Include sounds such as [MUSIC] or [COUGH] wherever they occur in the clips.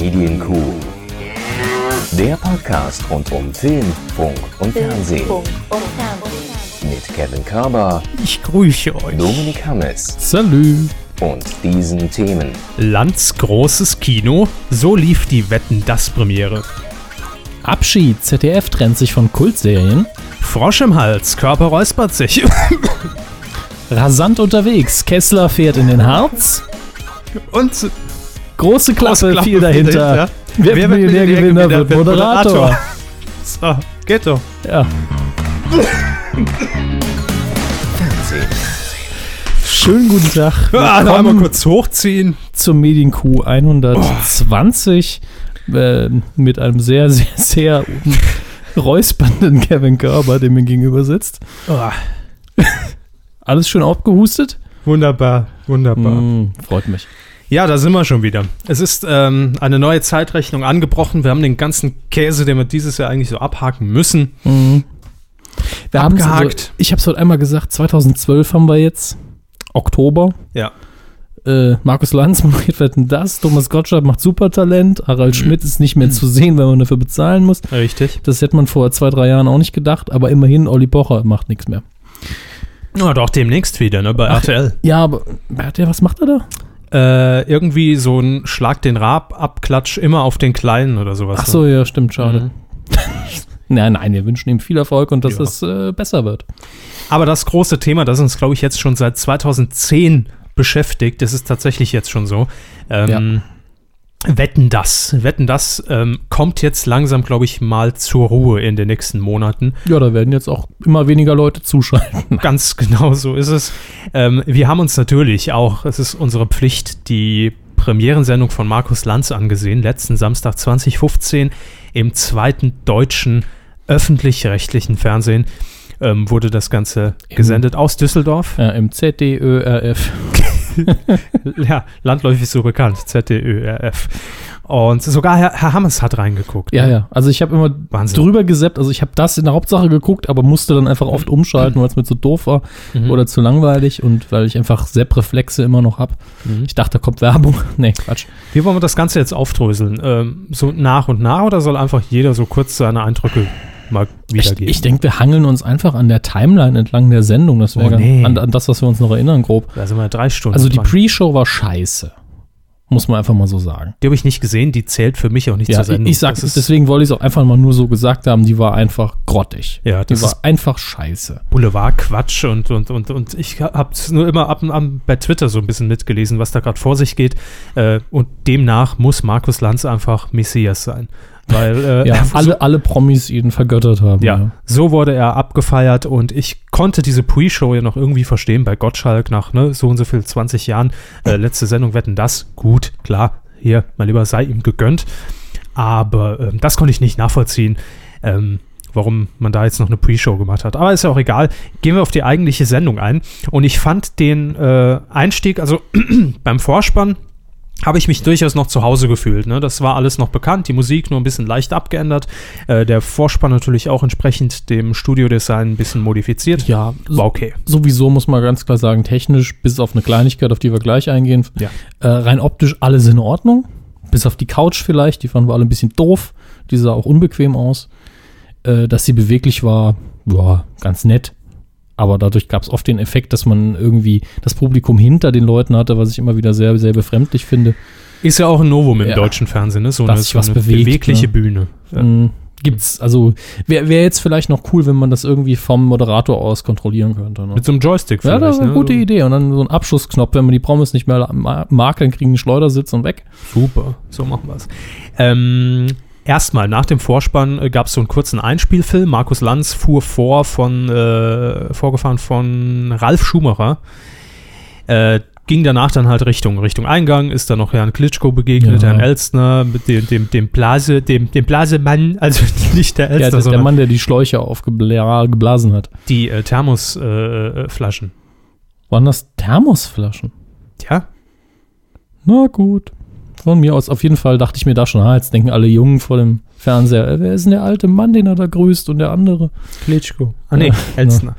Medienkuh. Der Podcast rund um Film, Funk und Fernsehen. Mit Kevin Körber, Ich grüße euch. Dominik Hammes Salü. und diesen Themen. Lands großes Kino. So lief die Wetten das Premiere. Abschied, ZDF trennt sich von Kultserien. Frosch im Hals, Körper räuspert sich. [LAUGHS] Rasant unterwegs, Kessler fährt in den Harz. Und Große Klappe, Klappe viel dahinter. Wer, wird Millionärgewinner wird Moderator. So, geht doch. Ja. Schönen guten Tag. Ah, noch einmal kurz hochziehen. zum Medien-Q 120 äh, mit einem sehr, sehr, sehr räuspernden Kevin Körber, der mir gegenüber sitzt. Oh, [LAUGHS] Alles schön aufgehustet? wunderbar, wunderbar. Mm, freut mich. Ja, da sind wir schon wieder. Es ist ähm, eine neue Zeitrechnung angebrochen. Wir haben den ganzen Käse, den wir dieses Jahr eigentlich so abhaken müssen. Mhm. Wir Abgehakt. Also, ich habe es heute einmal gesagt, 2012 haben wir jetzt. Oktober. Ja. Äh, Markus Lanz [LAUGHS] moderiert Wetten das. Thomas Gottschalk macht Supertalent. Harald Schmidt ist nicht mehr zu sehen, wenn man dafür bezahlen muss. Richtig. Das hätte man vor zwei, drei Jahren auch nicht gedacht. Aber immerhin, Olli Pocher macht nichts mehr. Ja, doch demnächst wieder, ne, bei Ach, RTL. Ja, aber was macht er da? Äh, irgendwie so ein Schlag den Rab abklatsch immer auf den Kleinen oder sowas. Ach so, ja, stimmt, schade. Mhm. [LAUGHS] Nein, nein, wir wünschen ihm viel Erfolg und dass Ja. es äh, besser wird. Aber das große Thema, das uns, glaube ich, jetzt schon seit 2010 beschäftigt, das ist tatsächlich jetzt schon so. Ähm, Wetten das. Wetten das ähm, kommt jetzt langsam, glaube ich, mal zur Ruhe in den nächsten Monaten. Ja, da werden jetzt auch immer weniger Leute zuschalten. [LAUGHS] Ganz genau so ist es. Ähm, wir haben uns natürlich auch, es ist unsere Pflicht, die Premierensendung von Markus Lanz angesehen, letzten Samstag 2015 im zweiten deutschen öffentlich-rechtlichen Fernsehen ähm, wurde das Ganze Im- gesendet aus Düsseldorf. Ja, Im ZDÖRF. [LAUGHS] ja, landläufig so bekannt, ZDÖRF. Und sogar Herr, Herr Hammes hat reingeguckt. Ja, ja. Also ich habe immer Wahnsinn. drüber gesappt. Also ich habe das in der Hauptsache geguckt, aber musste dann einfach oft umschalten, weil es mir zu doof war Mhm. oder zu langweilig und weil ich einfach Sepp-Reflexe immer noch habe. Mhm. Ich dachte, da kommt Werbung. [LAUGHS] Nee, Quatsch. Wie wollen wir das Ganze jetzt aufdröseln? Ähm, so nach und nach oder soll einfach jeder so kurz seine Eindrücke mal Ich, wiedergeben? ich denke, wir hangeln uns einfach an der Timeline entlang der Sendung. Das wäre Oh, nee. an, an das, was wir uns noch erinnern, grob. da sind wir drei Stunden. Also die. Pre-Show war scheiße. Muss man einfach mal so sagen. Die habe ich nicht gesehen, die zählt für mich auch nicht Ja, zur ich, Sendung. ich sag, Das ist deswegen wollte ich es auch einfach mal nur so gesagt haben, die war einfach grottig. Ja, die das war ist einfach scheiße. Boulevard-Quatsch und, und, und, und ich habe es nur immer ab und an bei Twitter so ein bisschen mitgelesen, was da gerade vor sich geht. Äh, und demnach muss Markus Lanz einfach Messias sein. Weil äh, Ja, alle, alle Promis ihn vergöttert haben. Ja, so wurde er abgefeiert und ich konnte diese Pre-Show ja noch irgendwie verstehen bei Gottschalk nach ne, so und so viel 20 Jahren. Äh, letzte Sendung wetten das. Gut, klar, hier, mein Lieber, sei ihm gegönnt. Aber ähm, das konnte ich nicht nachvollziehen, ähm, warum man da jetzt noch eine Pre-Show gemacht hat. Aber ist ja auch egal. Gehen wir auf die eigentliche Sendung ein. Und ich fand den äh, Einstieg, also [CLEARS THROAT] beim Vorspann, habe ich mich durchaus noch zu Hause gefühlt. Ne? Das war alles noch bekannt, die Musik nur ein bisschen leicht abgeändert, äh, der Vorspann natürlich auch entsprechend dem Studiodesign ein bisschen modifiziert. Ja, War okay. sowieso muss man ganz klar sagen, technisch, bis auf eine Kleinigkeit, auf die wir gleich eingehen, Ja. äh, rein optisch alles in Ordnung. Bis auf die Couch vielleicht, die fanden wir alle ein bisschen doof. Die sah auch unbequem aus. Äh, dass sie beweglich war, ja, ganz nett. Aber dadurch gab es oft den Effekt, dass man irgendwie das Publikum hinter den Leuten hatte, was ich immer wieder sehr, sehr befremdlich finde. Ist ja auch ein Novum im Ja. deutschen Fernsehen, ne? so Dass eine, sich so was eine bewegt, bewegliche ne? Bühne. Ja. Mhm. Gibt's, also wäre wär jetzt vielleicht noch cool, wenn man das irgendwie vom Moderator aus kontrollieren könnte. Ne? Mit so einem Joystick Ja, das ist eine ne? gute Idee. Und dann so ein Abschussknopf, wenn man die Promis nicht mehr ma- mag, dann kriegen die Schleudersitz und weg. Super, so machen wir es. Ähm, erstmal, nach dem Vorspann äh, gab es so einen kurzen Einspielfilm. Markus Lanz fuhr vor von, äh, vorgefahren von Ralf Schumacher. Äh, ging danach dann halt Richtung, Richtung Eingang, ist dann noch Herrn Klitschko begegnet, Ja. Herrn Elstner, mit dem, dem, dem Blase, dem, dem Blasemann, [LAUGHS] also nicht der Ja, Elstner, der, der sondern Mann, der die Schläuche aufgeblasen hat. die äh, Thermosflaschen. Äh. Waren das Thermosflaschen? ja, Na gut. Von mir aus, auf jeden Fall dachte ich mir da schon, ah, jetzt denken alle Jungen vor dem Fernseher. Äh, Wer ist denn der alte Mann, den er da grüßt und der andere? Klitschko. Ah, nee, Ja. Elstner.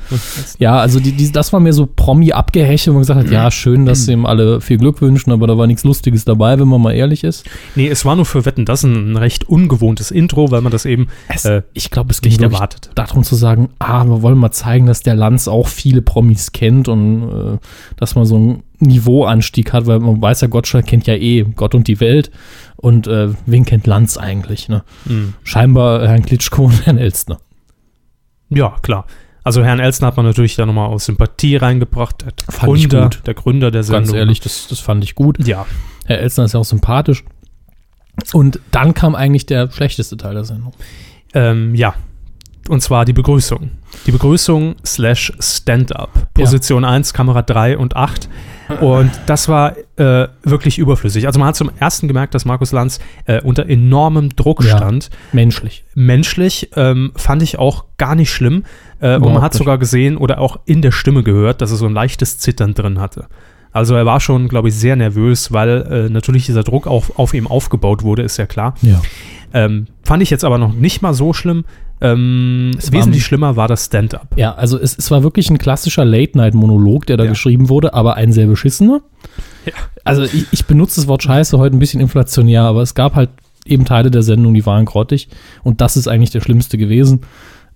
Ja, also die, die, das war mir so Promi-abgehechelt, wo man gesagt hat, ja, schön, dass sie ihm alle viel Glück wünschen, aber da war nichts Lustiges dabei, wenn man mal ehrlich ist. Nee, es war nur für Wetten, das ein recht ungewohntes Intro, weil man das eben äh, ich glaube, es nicht erwartet. darum zu sagen, ah, wir wollen mal zeigen, dass der Lanz auch viele Promis kennt und äh, dass man so einen Niveauanstieg hat, weil man weiß ja, Gottschalk kennt ja eh Gott und die Welt und äh, wen kennt Lanz eigentlich, ne? Mhm. Scheinbar Herrn Klitschko [LAUGHS] und Herrn Elstner. Ja, klar. Also Herrn Elstner hat man natürlich da nochmal aus Sympathie reingebracht. Der Fand ich Gründer, gut. der Gründer der Sendung. Ganz ehrlich, das, das fand ich gut. Ja. Herr Elstner ist ja auch sympathisch. Und dann kam eigentlich der schlechteste Teil der Sendung. Ähm, ja. Und zwar die Begrüßung. Die Begrüßung slash Stand-up. Position 1, Kamera 3 und 8. Und das war äh, wirklich überflüssig. Also man hat zum ersten gemerkt, dass Markus Lanz äh, unter enormem Druck Ja. stand. Menschlich. Menschlich ähm, fand ich auch gar nicht schlimm. Äh, und man hat nicht. sogar gesehen oder auch in der Stimme gehört, dass er so ein leichtes Zittern drin hatte. Also er war schon, glaube ich, sehr nervös, weil äh, natürlich dieser Druck auf, auf ihm aufgebaut wurde, ist ja klar. Ja. Ähm, fand ich jetzt aber noch nicht mal so schlimm. Ähm, wesentlich schlimmer war das Stand-up. Ja, also es, es war wirklich ein klassischer Late-Night-Monolog, der da Ja. geschrieben wurde, aber ein sehr beschissener. Ja. Also ich, ich benutze das Wort Scheiße heute ein bisschen inflationär, aber es gab halt eben Teile der Sendung, die waren grottig und das ist eigentlich der schlimmste gewesen.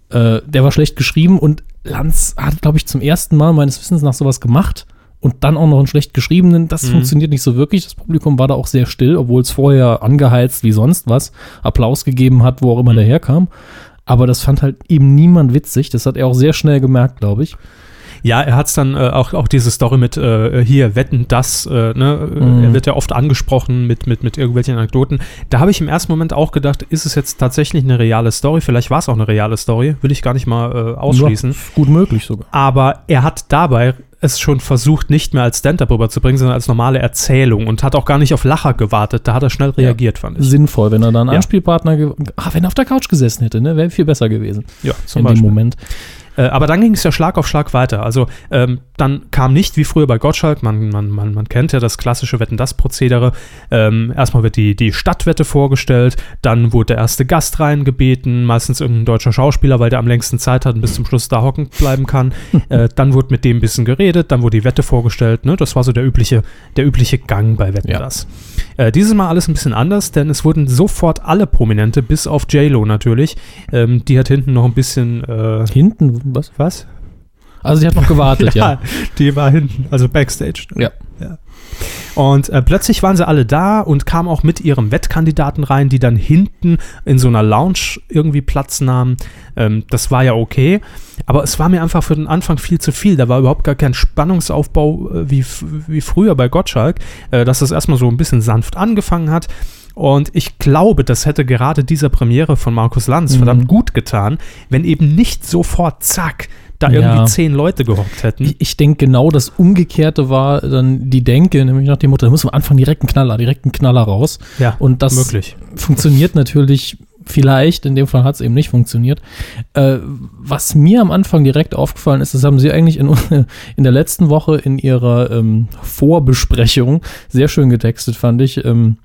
Äh, der war schlecht geschrieben und Lanz hat, glaube ich, zum ersten Mal meines Wissens nach sowas gemacht und dann auch noch einen schlecht geschriebenen. Das Mhm. funktioniert nicht so wirklich. Das Publikum war da auch sehr still, obwohl es vorher angeheizt wie sonst was Applaus gegeben hat, wo auch immer der herkam. Aber das fand halt eben niemand witzig. Das hat er auch sehr schnell gemerkt, glaube ich. Ja, er hat es dann äh, auch, auch diese Story mit äh, hier, wetten das, äh, ne? Mhm. er wird ja oft angesprochen mit, mit, mit irgendwelchen Anekdoten. Da habe ich im ersten Moment auch gedacht, ist es jetzt tatsächlich eine reale Story? Vielleicht war es auch eine reale Story, will ich gar nicht mal äh, ausschließen. Ja, gut möglich sogar. Aber er hat dabei es schon versucht, nicht mehr als Stand-up rüberzubringen, sondern als normale Erzählung und hat auch gar nicht auf Lacher gewartet. Da hat er schnell reagiert, fand ich. Sinnvoll, wenn er da einen Ja. Anspielpartner, ah, wenn er auf der Couch gesessen hätte, ne, wäre viel besser gewesen Ja, in dem Moment. Äh, aber dann ging es ja Schlag auf Schlag weiter. Also ähm, dann kam nicht wie früher bei Gottschalk, man, man, man, man kennt ja das klassische Wetten-Das-Prozedere. Ähm, erstmal wird die, die Stadtwette vorgestellt, dann wurde der erste Gast reingebeten, meistens irgendein deutscher Schauspieler, weil der am längsten Zeit hat und bis zum Schluss da hocken bleiben kann. [LAUGHS] äh, dann wurde mit dem ein bisschen geredet, dann wurde die Wette vorgestellt. Ne? Das war so der übliche, der übliche Gang bei Wetten Ja. Das. Äh, dieses Mal alles ein bisschen anders, denn es wurden sofort alle Prominente, bis auf J-Lo natürlich, ähm, die hat hinten noch ein bisschen äh, Hinten, was? was? Also, die hat noch gewartet, [LAUGHS] ja. die war hinten, also Backstage. Ja. Und äh, plötzlich waren sie alle da und kamen auch mit ihrem Wettkandidaten rein, die dann hinten in so einer Lounge irgendwie Platz nahmen. Ähm, das war ja okay. Aber es war mir einfach für den Anfang viel zu viel. Da war überhaupt gar kein Spannungsaufbau äh, wie, wie früher bei Gottschalk, äh, dass es erstmal so ein bisschen sanft angefangen hat. Und ich glaube, das hätte gerade dieser Premiere von Markus Lanz Mhm. verdammt gut getan, wenn eben nicht sofort, zack, da Ja. irgendwie zehn Leute gehockt hätten. Ich, ich denke, genau das Umgekehrte war dann die Denke, nämlich nach dem Motto, da muss am Anfang direkt einen Knaller, direkt einen Knaller raus. ja, Und das möglich. funktioniert natürlich vielleicht, in dem Fall hat es eben nicht funktioniert. Äh, was mir am Anfang direkt aufgefallen ist, das haben Sie eigentlich in, [LAUGHS] in der letzten Woche in Ihrer ähm, Vorbesprechung sehr schön getextet, fand ich. Ähm,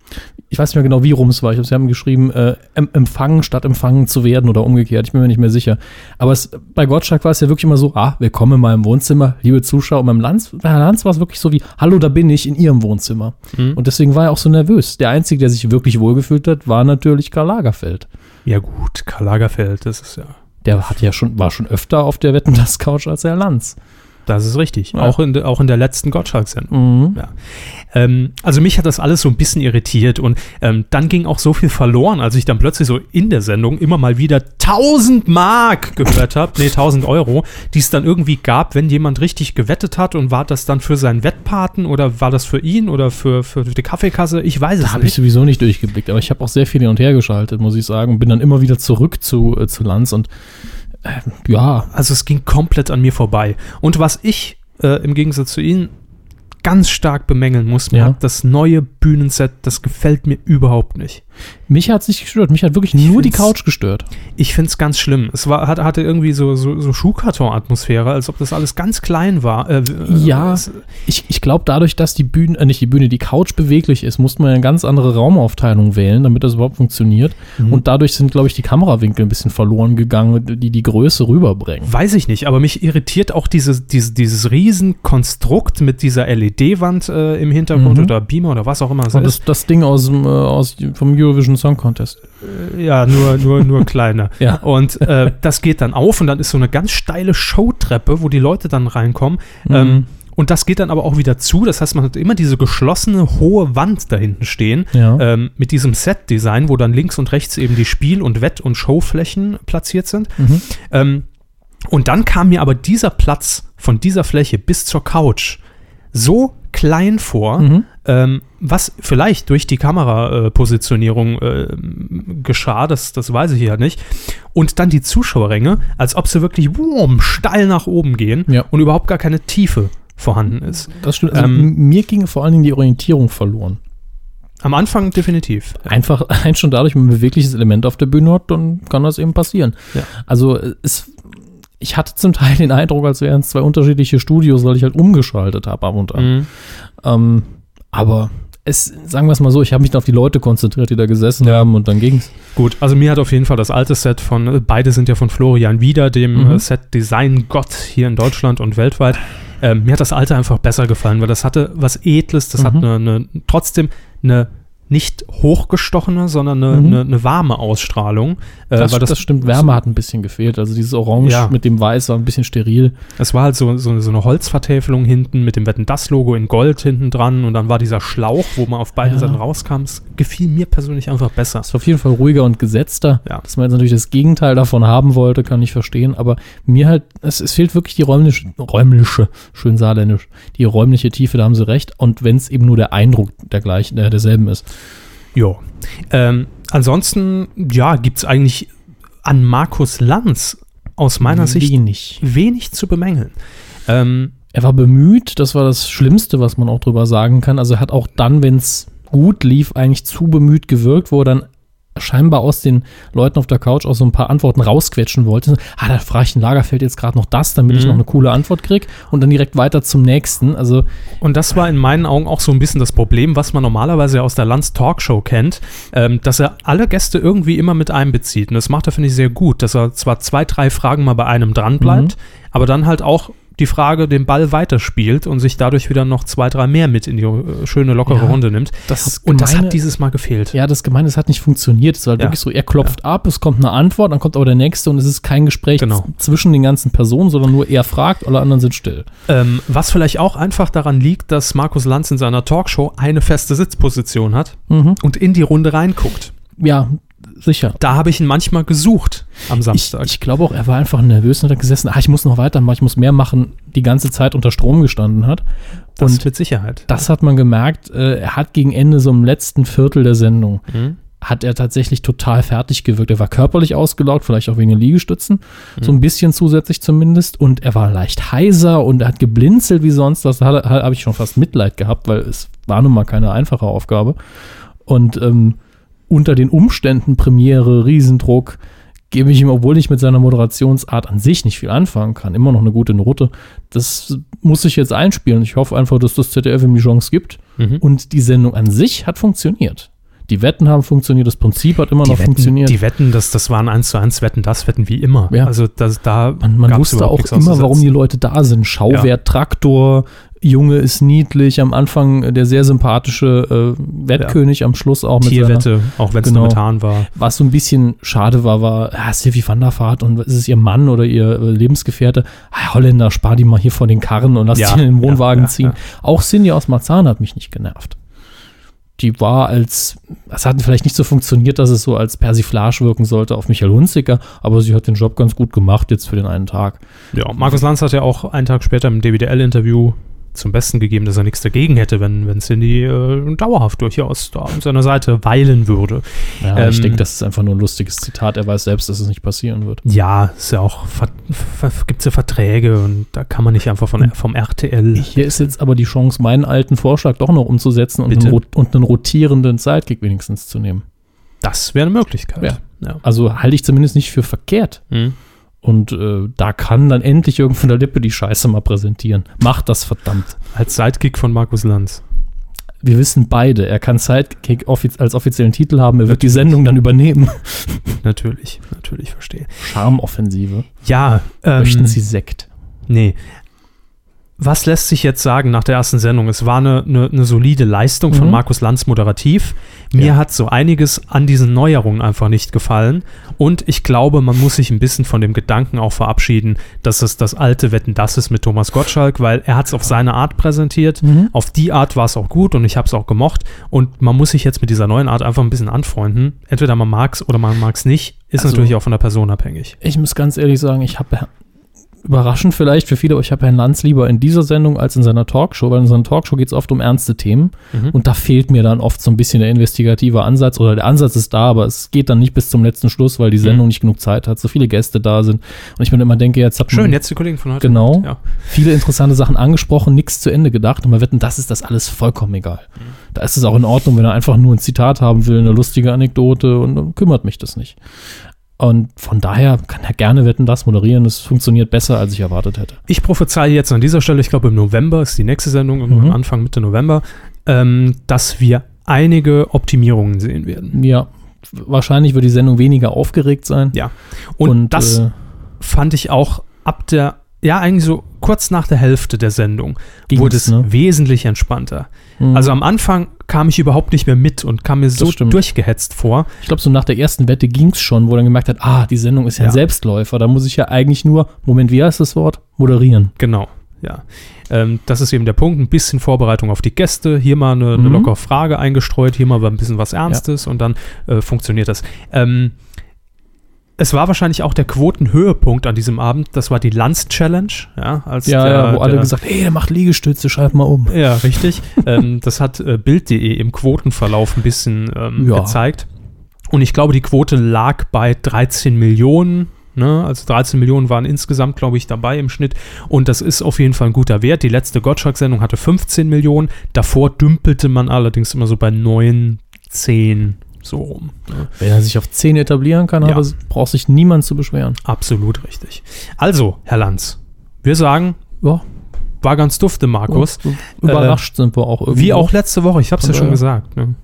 ich weiß nicht mehr genau, wie rum es war. Ich glaube, Sie haben geschrieben, äh, em- empfangen statt empfangen zu werden oder umgekehrt. Ich bin mir nicht mehr sicher. Aber es, bei Gottschalk war es ja wirklich immer so, ah, willkommen in meinem Wohnzimmer, liebe Zuschauer. Und beim Lanz, bei Herrn Lanz war es wirklich so wie, hallo, da bin ich in Ihrem Wohnzimmer. Mhm. Und deswegen war er auch so nervös. Der Einzige, der sich wirklich wohlgefühlt hat, war natürlich Karl Lagerfeld. Ja gut, Karl Lagerfeld, das ist ja, Der hat ja schon, war schon öfter auf der Wetten das Couch als Herr Lanz. Das ist richtig. Ja. Auch, in, auch in der letzten Gottschalk-Sendung. Mhm. Ähm, also mich hat das alles so ein bisschen irritiert und ähm, dann ging auch so viel verloren, als ich dann plötzlich so in der Sendung immer mal wieder 1000 Mark gehört habe, nee 1000 Euro, die es dann irgendwie gab, wenn jemand richtig gewettet hat und war das dann für seinen Wettpaten oder war das für ihn oder für, für die Kaffeekasse? Ich weiß Da es habe ich nicht. sowieso nicht durchgeblickt, aber ich habe auch sehr viel hin und her geschaltet, muss ich sagen. und Bin dann immer wieder zurück zu, äh, zu Lanz und äh, ja, Also es ging komplett an mir vorbei. Und was ich äh, im Gegensatz zu Ihnen ganz stark bemängeln muss, mir Ja. hat das neue Bühnenset, das gefällt mir überhaupt nicht. Mich hat es nicht gestört. Mich hat wirklich nur die Couch gestört. Ich finde es ganz schlimm. Es war, hat, hatte irgendwie so, so, so Schuhkarton-Atmosphäre, als ob das alles ganz klein war. Äh, Ja. es- Ich, ich glaube, dadurch, dass die Bühne, äh, nicht die Bühne, die Couch beweglich ist, musste man eine ganz andere Raumaufteilung wählen, damit das überhaupt funktioniert. Mhm. Und dadurch sind, glaube ich, die Kamerawinkel ein bisschen verloren gegangen, die die Größe rüberbringen. Weiß ich nicht, aber mich irritiert auch diese, diese, dieses Riesenkonstrukt mit dieser LED-Wand äh, im Hintergrund Mhm. oder Beamer oder was auch immer Und ist. das, das Ding aus, äh, aus vom Eurovision Song Contest. Ja, nur, nur, nur kleiner. [LAUGHS] Ja. Und äh, das geht dann auf und dann ist so eine ganz steile Showtreppe, wo die Leute dann reinkommen. Ähm, Mhm. und das geht dann aber auch wieder zu. Das heißt, man hat immer diese geschlossene, hohe Wand da hinten stehen. Ja. Ähm, mit diesem Set-Design, wo dann links und rechts eben die Spiel- und Wett- und Showflächen platziert sind. Mhm. Ähm, und dann kam mir aber dieser Platz von dieser Fläche bis zur Couch so klein vor, Mhm. Ähm, was vielleicht durch die Kamerapositionierung äh, geschah, das, das weiß ich ja nicht. Und dann die Zuschauerränge, als ob sie wirklich boom, steil nach oben gehen Ja. und überhaupt gar keine Tiefe vorhanden ist. Das stimmt. Also Ähm, mir ging vor allen Dingen die Orientierung verloren. Am Anfang definitiv. Einfach [LAUGHS] allein schon dadurch, wenn man ein bewegliches Element auf der Bühne hat, dann kann das eben passieren. Ja. Also äh, es, ich hatte zum Teil den Eindruck, als wären es zwei unterschiedliche Studios, weil ich halt umgeschaltet habe ab und an. Mhm. Ähm, aber es, sagen wir es mal so, ich habe mich da auf die Leute konzentriert, die da gesessen haben und dann ging's. Gut, also mir hat auf jeden Fall das alte Set von, äh, beide sind ja von Florian Wieder, dem Mhm. äh, Set-Design-Gott hier in Deutschland und weltweit. Ähm, mir hat das alte einfach besser gefallen, weil das hatte was Edles, das hat Mhm. eine, eine, trotzdem eine nicht hochgestochene, sondern eine, Mhm. eine, eine warme Ausstrahlung. Äh, Das, weil das, stimmt, Wärme hat ein bisschen gefehlt. Also dieses Orange Ja. mit dem Weiß war ein bisschen steril. Es war halt so, so, so eine Holzvertäfelung hinten mit dem Wetten das Logo in Gold hinten dran und dann war dieser Schlauch, wo man auf beiden Ja. Seiten rauskam. Es gefiel mir persönlich einfach besser. Es war auf jeden Fall ruhiger und gesetzter. Ja. Dass man jetzt natürlich das Gegenteil davon haben wollte, kann ich verstehen. Aber mir halt, es, es fehlt wirklich die räumliche, räumliche, schön saarländisch, die räumliche Tiefe, da haben sie recht. Und wenn es eben nur der Eindruck der gleichen, der derselben ist. Jo. Ähm, ansonsten, ja, gibt es eigentlich an Markus Lanz aus meiner Sicht Wenig. wenig zu bemängeln. Ähm, Er war bemüht, das war das Schlimmste, was man auch drüber sagen kann. Also er hat auch dann, wenn es gut lief, eigentlich zu bemüht gewirkt, wo er dann scheinbar aus den Leuten auf der Couch auch so ein paar Antworten rausquetschen wollte. Ah, da frage ich den Lagerfeld jetzt gerade noch das, damit ich Mhm. noch eine coole Antwort kriege und dann direkt weiter zum nächsten. Also und das war in meinen Augen auch so ein bisschen das Problem, was man normalerweise aus der Lanz Talkshow kennt, ähm, dass er alle Gäste irgendwie immer mit einbezieht. Und das macht er, finde ich, sehr gut, dass er zwar zwei, drei Fragen mal bei einem dran bleibt, aber dann halt auch die Frage den Ball weiterspielt und sich dadurch wieder noch zwei, drei mehr mit in die äh, schöne, lockere Ja, Runde nimmt. das Und das Gemeine- hat dieses Mal gefehlt. Ja, das Gemeine, es hat nicht funktioniert. Es war halt Ja. wirklich so, er klopft ab, es kommt eine Antwort, dann kommt aber der nächste und es ist kein Gespräch Genau. zwischen den ganzen Personen, sondern nur er fragt, alle anderen sind still. Ähm, was vielleicht auch einfach daran liegt, dass Markus Lanz in seiner Talkshow eine feste Sitzposition hat und in die Runde reinguckt. Ja, sicher. Da habe ich ihn manchmal gesucht am Ich, Samstag. ich glaube auch, er war einfach nervös und hat gesessen, ah, ich muss noch weitermachen, ich muss mehr machen, die ganze Zeit unter Strom gestanden hat. das und mit Sicherheit. das hat man gemerkt, äh, er hat gegen Ende, so im letzten Viertel der Sendung, Mhm. hat er tatsächlich total fertig gewirkt. Er war körperlich ausgelaugt, vielleicht auch wegen den Liegestützen, so Mhm. ein bisschen zusätzlich zumindest. Und er war leicht heiser und er hat geblinzelt wie sonst. Das habe hab ich schon fast Mitleid gehabt, weil es war nun mal keine einfache Aufgabe. Und ähm, unter den Umständen, Premiere, Riesendruck, gebe ich ihm, obwohl ich mit seiner Moderationsart an sich nicht viel anfangen kann, immer noch eine gute Note. Das muss ich jetzt einspielen. Ich hoffe einfach, dass das ZDF ihm die Chance gibt. Mhm. Und die Sendung an sich hat funktioniert. Die Wetten haben funktioniert, das Prinzip hat immer Die noch Wetten, funktioniert. die Wetten, das, das waren eins zu eins Wetten, das Wetten wie immer. Ja. Also das, da man man wusste auch immer, warum die. Leute da sind. Schauwert, Traktor, Junge ist niedlich, am Anfang der sehr sympathische äh, Wettkönig, am Schluss auch mit seiner, Tierwette, auch wenn es Genau. Methan war. Was so ein bisschen schade war, war ah, Sylvie van der Vaart und ist es ihr Mann oder ihr äh, Lebensgefährte? Ah, Holländer, spar die mal hier vor den Karren und lass Ja, die in den ja, Wohnwagen ja, ziehen. ja. Auch Cindy aus Marzahn hat mich nicht genervt. Die war als, es hat vielleicht nicht so funktioniert, dass es so als Persiflage wirken sollte auf Michael Hunziker, aber sie hat den Job ganz gut gemacht jetzt für den einen Tag. Ja, Markus Lanz hat ja auch einen Tag später im DWDL-Interview zum Besten gegeben, dass er nichts dagegen hätte, wenn, wenn Cindy äh, dauerhaft durchaus da an seiner Seite weilen würde. Ja, ich Ähm, denke, das ist einfach nur ein lustiges Zitat. Er weiß selbst, dass es nicht passieren wird. Ja, ist ja auch, gibt es ja Verträge und da kann man nicht einfach von, vom RTL. Hier ist jetzt aber die Chance, meinen alten Vorschlag doch noch umzusetzen und einen, und einen rotierenden Sidekick wenigstens zu nehmen. Das wäre eine Möglichkeit. Ja. ja. Also halte ich zumindest nicht für verkehrt. Mhm. Und äh, da kann dann endlich irgend von der Lippe die Scheiße mal präsentieren. Macht das verdammt. Als Sidekick von Markus Lanz. Wir wissen beide, er kann Sidekick offiz als offiziellen Titel haben, er wird die Sendung dann übernehmen. [LAUGHS] Natürlich, natürlich, verstehe. Charmoffensive. Ja, ähm, Möchten Sie Sekt? Nee. Was lässt sich jetzt sagen nach der ersten Sendung? Es war eine, eine, eine solide Leistung von Mhm. Markus Lanz moderativ. Mir Ja. hat so einiges an diesen Neuerungen einfach nicht gefallen. Und ich glaube, man muss sich ein bisschen von dem Gedanken auch verabschieden, dass es das alte Wetten das ist mit Thomas Gottschalk, weil er hat es auf seine Art präsentiert. Mhm. Auf die Art war es auch gut und ich habe es auch gemocht. Und man muss sich jetzt mit dieser neuen Art einfach ein bisschen anfreunden. Entweder man mag es oder man mag es nicht. Ist Also- natürlich auch von der Person abhängig. Ich muss ganz ehrlich sagen, ich habe überraschend vielleicht für viele, aber ich habe Herrn Lanz lieber in dieser Sendung als in seiner Talkshow, weil in seiner Talkshow geht es oft um ernste Themen Mhm. und da fehlt mir dann oft so ein bisschen der investigative Ansatz oder der Ansatz ist da, aber es geht dann nicht bis zum letzten Schluss, weil die Sendung nicht genug Zeit hat, so viele Gäste da sind und ich mir immer denke, jetzt hat Schön, man jetzt die Kollegen von heute. Genau. Ja. viele interessante Sachen angesprochen, nichts zu Ende gedacht und wir wetten, das ist das alles vollkommen egal. Da ist es auch in Ordnung, wenn er einfach nur ein Zitat haben will, eine lustige Anekdote und dann kümmert mich das nicht. Und von daher kann er gerne wetten, das moderieren. Es funktioniert besser, als ich erwartet hätte. Ich prophezeie jetzt an dieser Stelle, ich glaube im November ist die nächste Sendung, Mhm. Anfang Mitte November, ähm, dass wir einige Optimierungen sehen werden. Ja, wahrscheinlich wird die Sendung weniger aufgeregt sein. Ja. Und, das äh, fand ich auch ab der, ja eigentlich so kurz nach der Hälfte der Sendung, Ging's, wurde es ne? wesentlich entspannter. mh. Also am Anfang kam ich überhaupt nicht mehr mit und kam mir so durchgehetzt vor. ich glaube, so nach der ersten Wette ging es schon, wo dann gemerkt hat, ah, die Sendung ist ja, Ja. ein Selbstläufer. Da muss ich ja eigentlich nur, Moment, wie heißt das Wort? Moderieren. Genau, ja. Ähm, das ist eben der Punkt. Ein bisschen Vorbereitung auf die Gäste. Hier mal eine, eine Mhm. lockere Frage eingestreut, hier mal ein bisschen was Ernstes und dann äh, funktioniert das. Ähm, es war wahrscheinlich auch der Quotenhöhepunkt an diesem Abend. Das war die Lanz-Challenge. Ja, als Ja, der, ja, wo alle der, gesagt ey, der macht Liegestütze, schalt mal um. Ja, richtig. [LAUGHS] ähm, das hat äh, Bild.de im Quotenverlauf ein bisschen ähm, Ja. gezeigt. Und ich glaube, die Quote lag bei 13 Millionen. Ne? Also 13 Millionen waren insgesamt, glaube ich, dabei im Schnitt. Und das ist auf jeden Fall ein guter Wert. Die letzte Gottschalk-Sendung hatte 15 Millionen. Davor dümpelte man allerdings immer so bei 9, 10 so rum. Ne? Wenn er sich auf 10 etablieren kann, Ja. aber braucht sich niemand zu beschweren. Absolut richtig. Also, Herr Lanz, wir sagen, Ja, war ganz dufte, Markus. so überrascht sind wir auch irgendwie. Wie auch letzte Woche, ich habe es ja schon gesagt. Ne?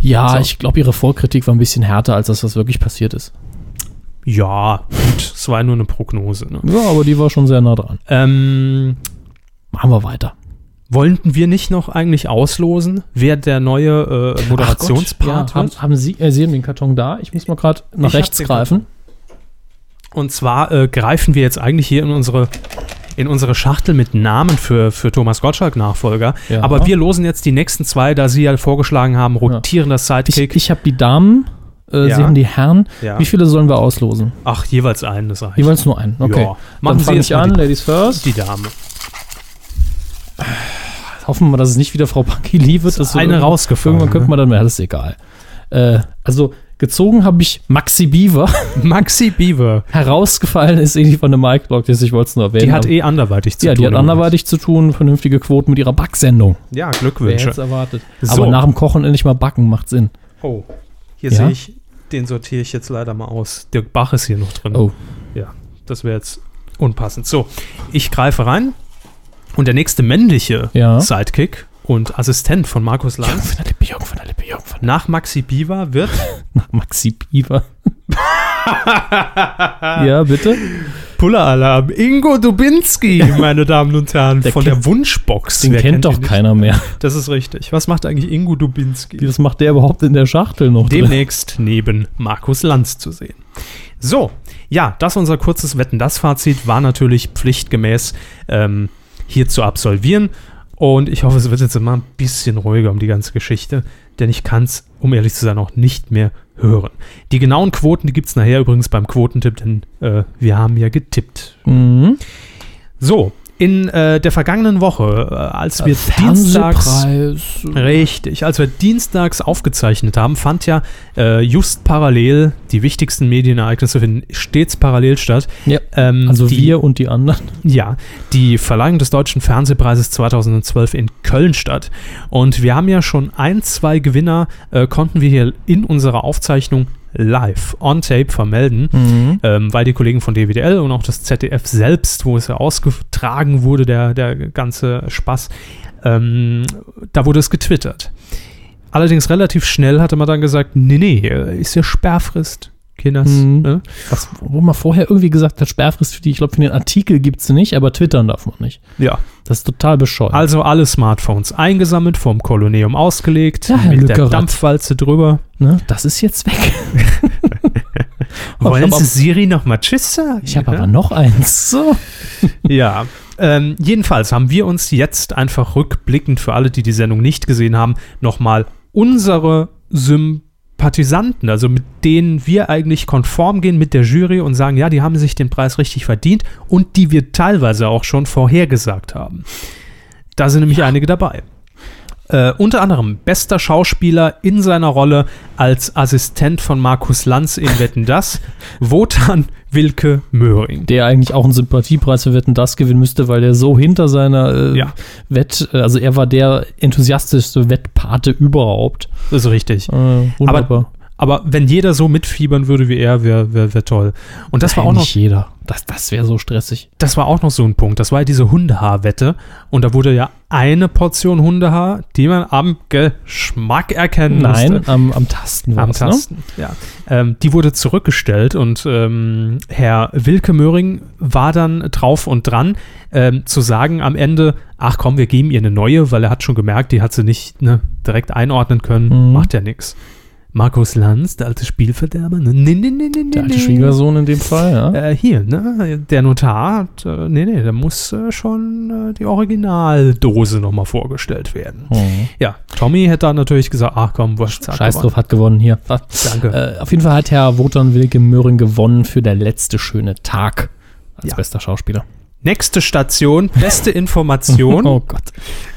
Ja, So. ich glaube, ihre Vorkritik war ein bisschen härter als das, was wirklich passiert ist. Ja, gut, es war nur eine Prognose. Ne? Ja, aber die war schon sehr nah dran. Ähm, Machen wir weiter. Wollten wir nicht noch eigentlich auslosen, wer der neue äh, Moderationspart ja, haben, haben Sie, äh, Sie haben den Karton da? Ich muss mal gerade nach Ich rechts greifen. Und zwar äh, greifen wir jetzt eigentlich hier in unsere in unsere Schachtel mit Namen für, für Thomas Gottschalk-Nachfolger. Ja. Aber wir losen jetzt die nächsten zwei, da Sie ja vorgeschlagen haben, rotierender Ich, Sidekick. ich habe die Damen, äh, Ja. Sie haben die Herren. Ja. Wie viele sollen wir auslosen? Ach, jeweils einen, das reicht. Jeweils nur einen. Okay. Ja. Dann Machen Sie fange jetzt ich an, die- Ladies first. Die Dame. Hoffen wir mal, dass es nicht wieder Frau Pankili wird. dass so eine rausgefallen, Irgendwann könnte man dann, ja, das ist egal. Äh, also gezogen habe ich Maxi Beaver. [LAUGHS] Maxi Beaver. Herausgefallen ist irgendwie von der Mike Blog, ich wollte es nur erwähnen. Die hat eh anderweitig zu ja, tun. die hat anderweitig zu tun, vernünftige Quoten mit ihrer Backsendung. Ja, Wer Glückwünsche. hätte erwartet. So. Aber nach dem Kochen endlich mal backen macht Sinn. Oh, hier Ja? sehe ich, den sortiere ich jetzt leider mal aus. Dirk Bach ist hier noch drin. Oh. Ja, das wäre jetzt unpassend. So, ich greife rein und der nächste männliche Ja. Sidekick und Assistent von Markus Lanz von der Lippe, Jürgen von der Lippe, Jürgen von der nach Maxi Biva wird [LAUGHS] Nach Maxi Beaver. [LAUGHS] ja, bitte? Puller-Alarm Ingo Dubinski, [LAUGHS] meine Damen und Herren, Der von kennt- der Wunschbox. Den Wer kennt doch keiner mehr. Das ist richtig. Was macht eigentlich Ingo Dubinski? Was macht der überhaupt in der Schachtel noch drin? demnächst neben Markus Lanz zu sehen. So, ja, das unser kurzes Wetten-Das-Fazit war natürlich pflichtgemäß ähm, hier zu absolvieren. Und ich hoffe, es wird jetzt immer ein bisschen ruhiger um die ganze Geschichte, denn ich kann es, um ehrlich zu sein, auch nicht mehr hören. Die genauen Quoten, die gibt es nachher übrigens beim Quotentipp, denn äh, wir haben ja getippt. Mhm. So, In äh, der vergangenen Woche, äh, als wir dienstags. Fernsehpreis. Richtig, als wir dienstags aufgezeichnet haben, fand ja äh, just parallel, die wichtigsten Medienereignisse finden stets parallel statt. Ja, Ähm, also die, wir und die anderen. Ja, die Verleihung des Deutschen Fernsehpreises 2012 in Köln statt. Und wir haben ja schon ein, zwei Gewinner, äh, konnten wir hier in unserer Aufzeichnung live on tape vermelden, Mhm. ähm, weil die Kollegen von DWDL und auch das ZDF selbst, wo es ja ausgetragen wurde, der, der ganze Spaß, ähm, da wurde es getwittert. Allerdings relativ schnell hatte man dann gesagt, nee, nee, ist ja Sperrfrist, Kinders. Mhm. Ne? Was, wo man vorher irgendwie gesagt hat, Sperrfrist für die, ich glaube, für den Artikel gibt es nicht, aber twittern darf man nicht. Ja. Das ist total bescheuert. Also alle Smartphones eingesammelt, vorm Koloneum ausgelegt, Ja, mit der Lückerath. Dampfwalze drüber. ne? Das ist jetzt weg. [LAUGHS] Wollen Sie Siri noch mal Tschüss sagen? Ich habe Ja? aber noch eins. [LAUGHS] So. Ja, ähm, jedenfalls haben wir uns jetzt einfach rückblickend für alle, die die Sendung nicht gesehen haben, nochmal unsere Sympathisanten, also mit denen wir eigentlich konform gehen mit der Jury und sagen, ja, die haben sich den Preis richtig verdient und die wir teilweise auch schon vorhergesagt haben. Da sind nämlich einige dabei. Äh, unter anderem bester Schauspieler in seiner Rolle als Assistent von Markus Lanz in Wetten Das, [LAUGHS] Wotan Wilke Möhring. Der eigentlich auch einen Sympathiepreis für Wetten das gewinnen müsste, weil der so hinter seiner äh, Ja. Wett, äh, also er war der enthusiastischste Wettpate überhaupt. Das ist richtig. Äh, wunderbar. Aber wenn jeder so mitfiebern würde wie er, wäre wär, wär toll. Und das war auch Nein, noch, nicht jeder. Das, das wäre so stressig. das war auch noch so ein Punkt. Das war ja diese Hundehaarwette. Und da wurde ja eine Portion Hundehaar, die man am Geschmack erkennen Nein, musste. am, am Tasten Am ne? Tasten, ja. Ähm, die wurde zurückgestellt und ähm, Herr Wilke Möhring war dann drauf und dran, ähm, zu sagen am Ende, ach komm, wir geben ihr eine neue, weil er hat schon gemerkt, die hat sie nicht ne, direkt einordnen können, Mhm. macht ja nichts. Markus Lanz, der alte Spielverderber, ne? Nee, nee, nee, nee, Der alte nee. Schwiegersohn in dem Fall, ja. Äh, hier, ne? Der Notar hat, äh, nee, nee, da muss äh, schon äh, die Originaldose nochmal vorgestellt werden. Mhm. Ja, Tommy hätte dann natürlich gesagt, ach komm, wurscht, zack, Scheiß drauf, hat gewonnen hier. [LAUGHS] Danke. Äh, auf jeden Fall hat Herr Wotan Wilke Möhring gewonnen für der letzte schöne Tag als Ja. bester Schauspieler. Nächste Station, beste Information. [LAUGHS] Oh Gott.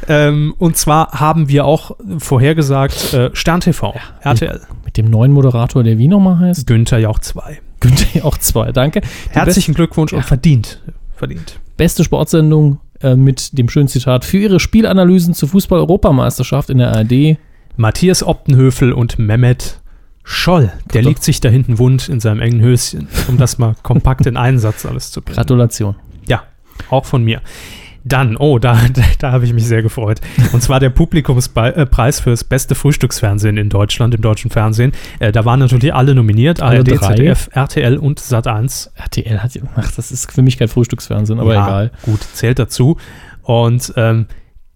ähm, und zwar haben wir auch vorhergesagt, äh, Stern TV, RTL. Mit dem neuen Moderator, der wie nochmal heißt? Günther Jauch 2. Günther auch zwei, danke. Die Herzlichen Glückwunsch und Ja. verdient. Verdient. beste Sportsendung äh, mit dem schönen Zitat für ihre Spielanalysen zur Fußball-Europameisterschaft in der ARD. Matthias Optenhöfel und Mehmet Scholl. Der liegt sich da hinten wund in seinem engen Höschen, um das mal kompakt in einen Satz alles zu bringen. Gratulation. Auch von mir. Dann, oh, da, [LAUGHS] da, da habe ich mich sehr gefreut. Und zwar der Publikumspreis für das beste Frühstücksfernsehen in Deutschland, im deutschen Fernsehen. Äh, da waren natürlich alle nominiert, Alle ARD, drei? ZDF, RTL und Sat1. RTL hat, ach, das ist für mich kein Frühstücksfernsehen, aber Ja, egal. Gut, zählt dazu. Und ähm,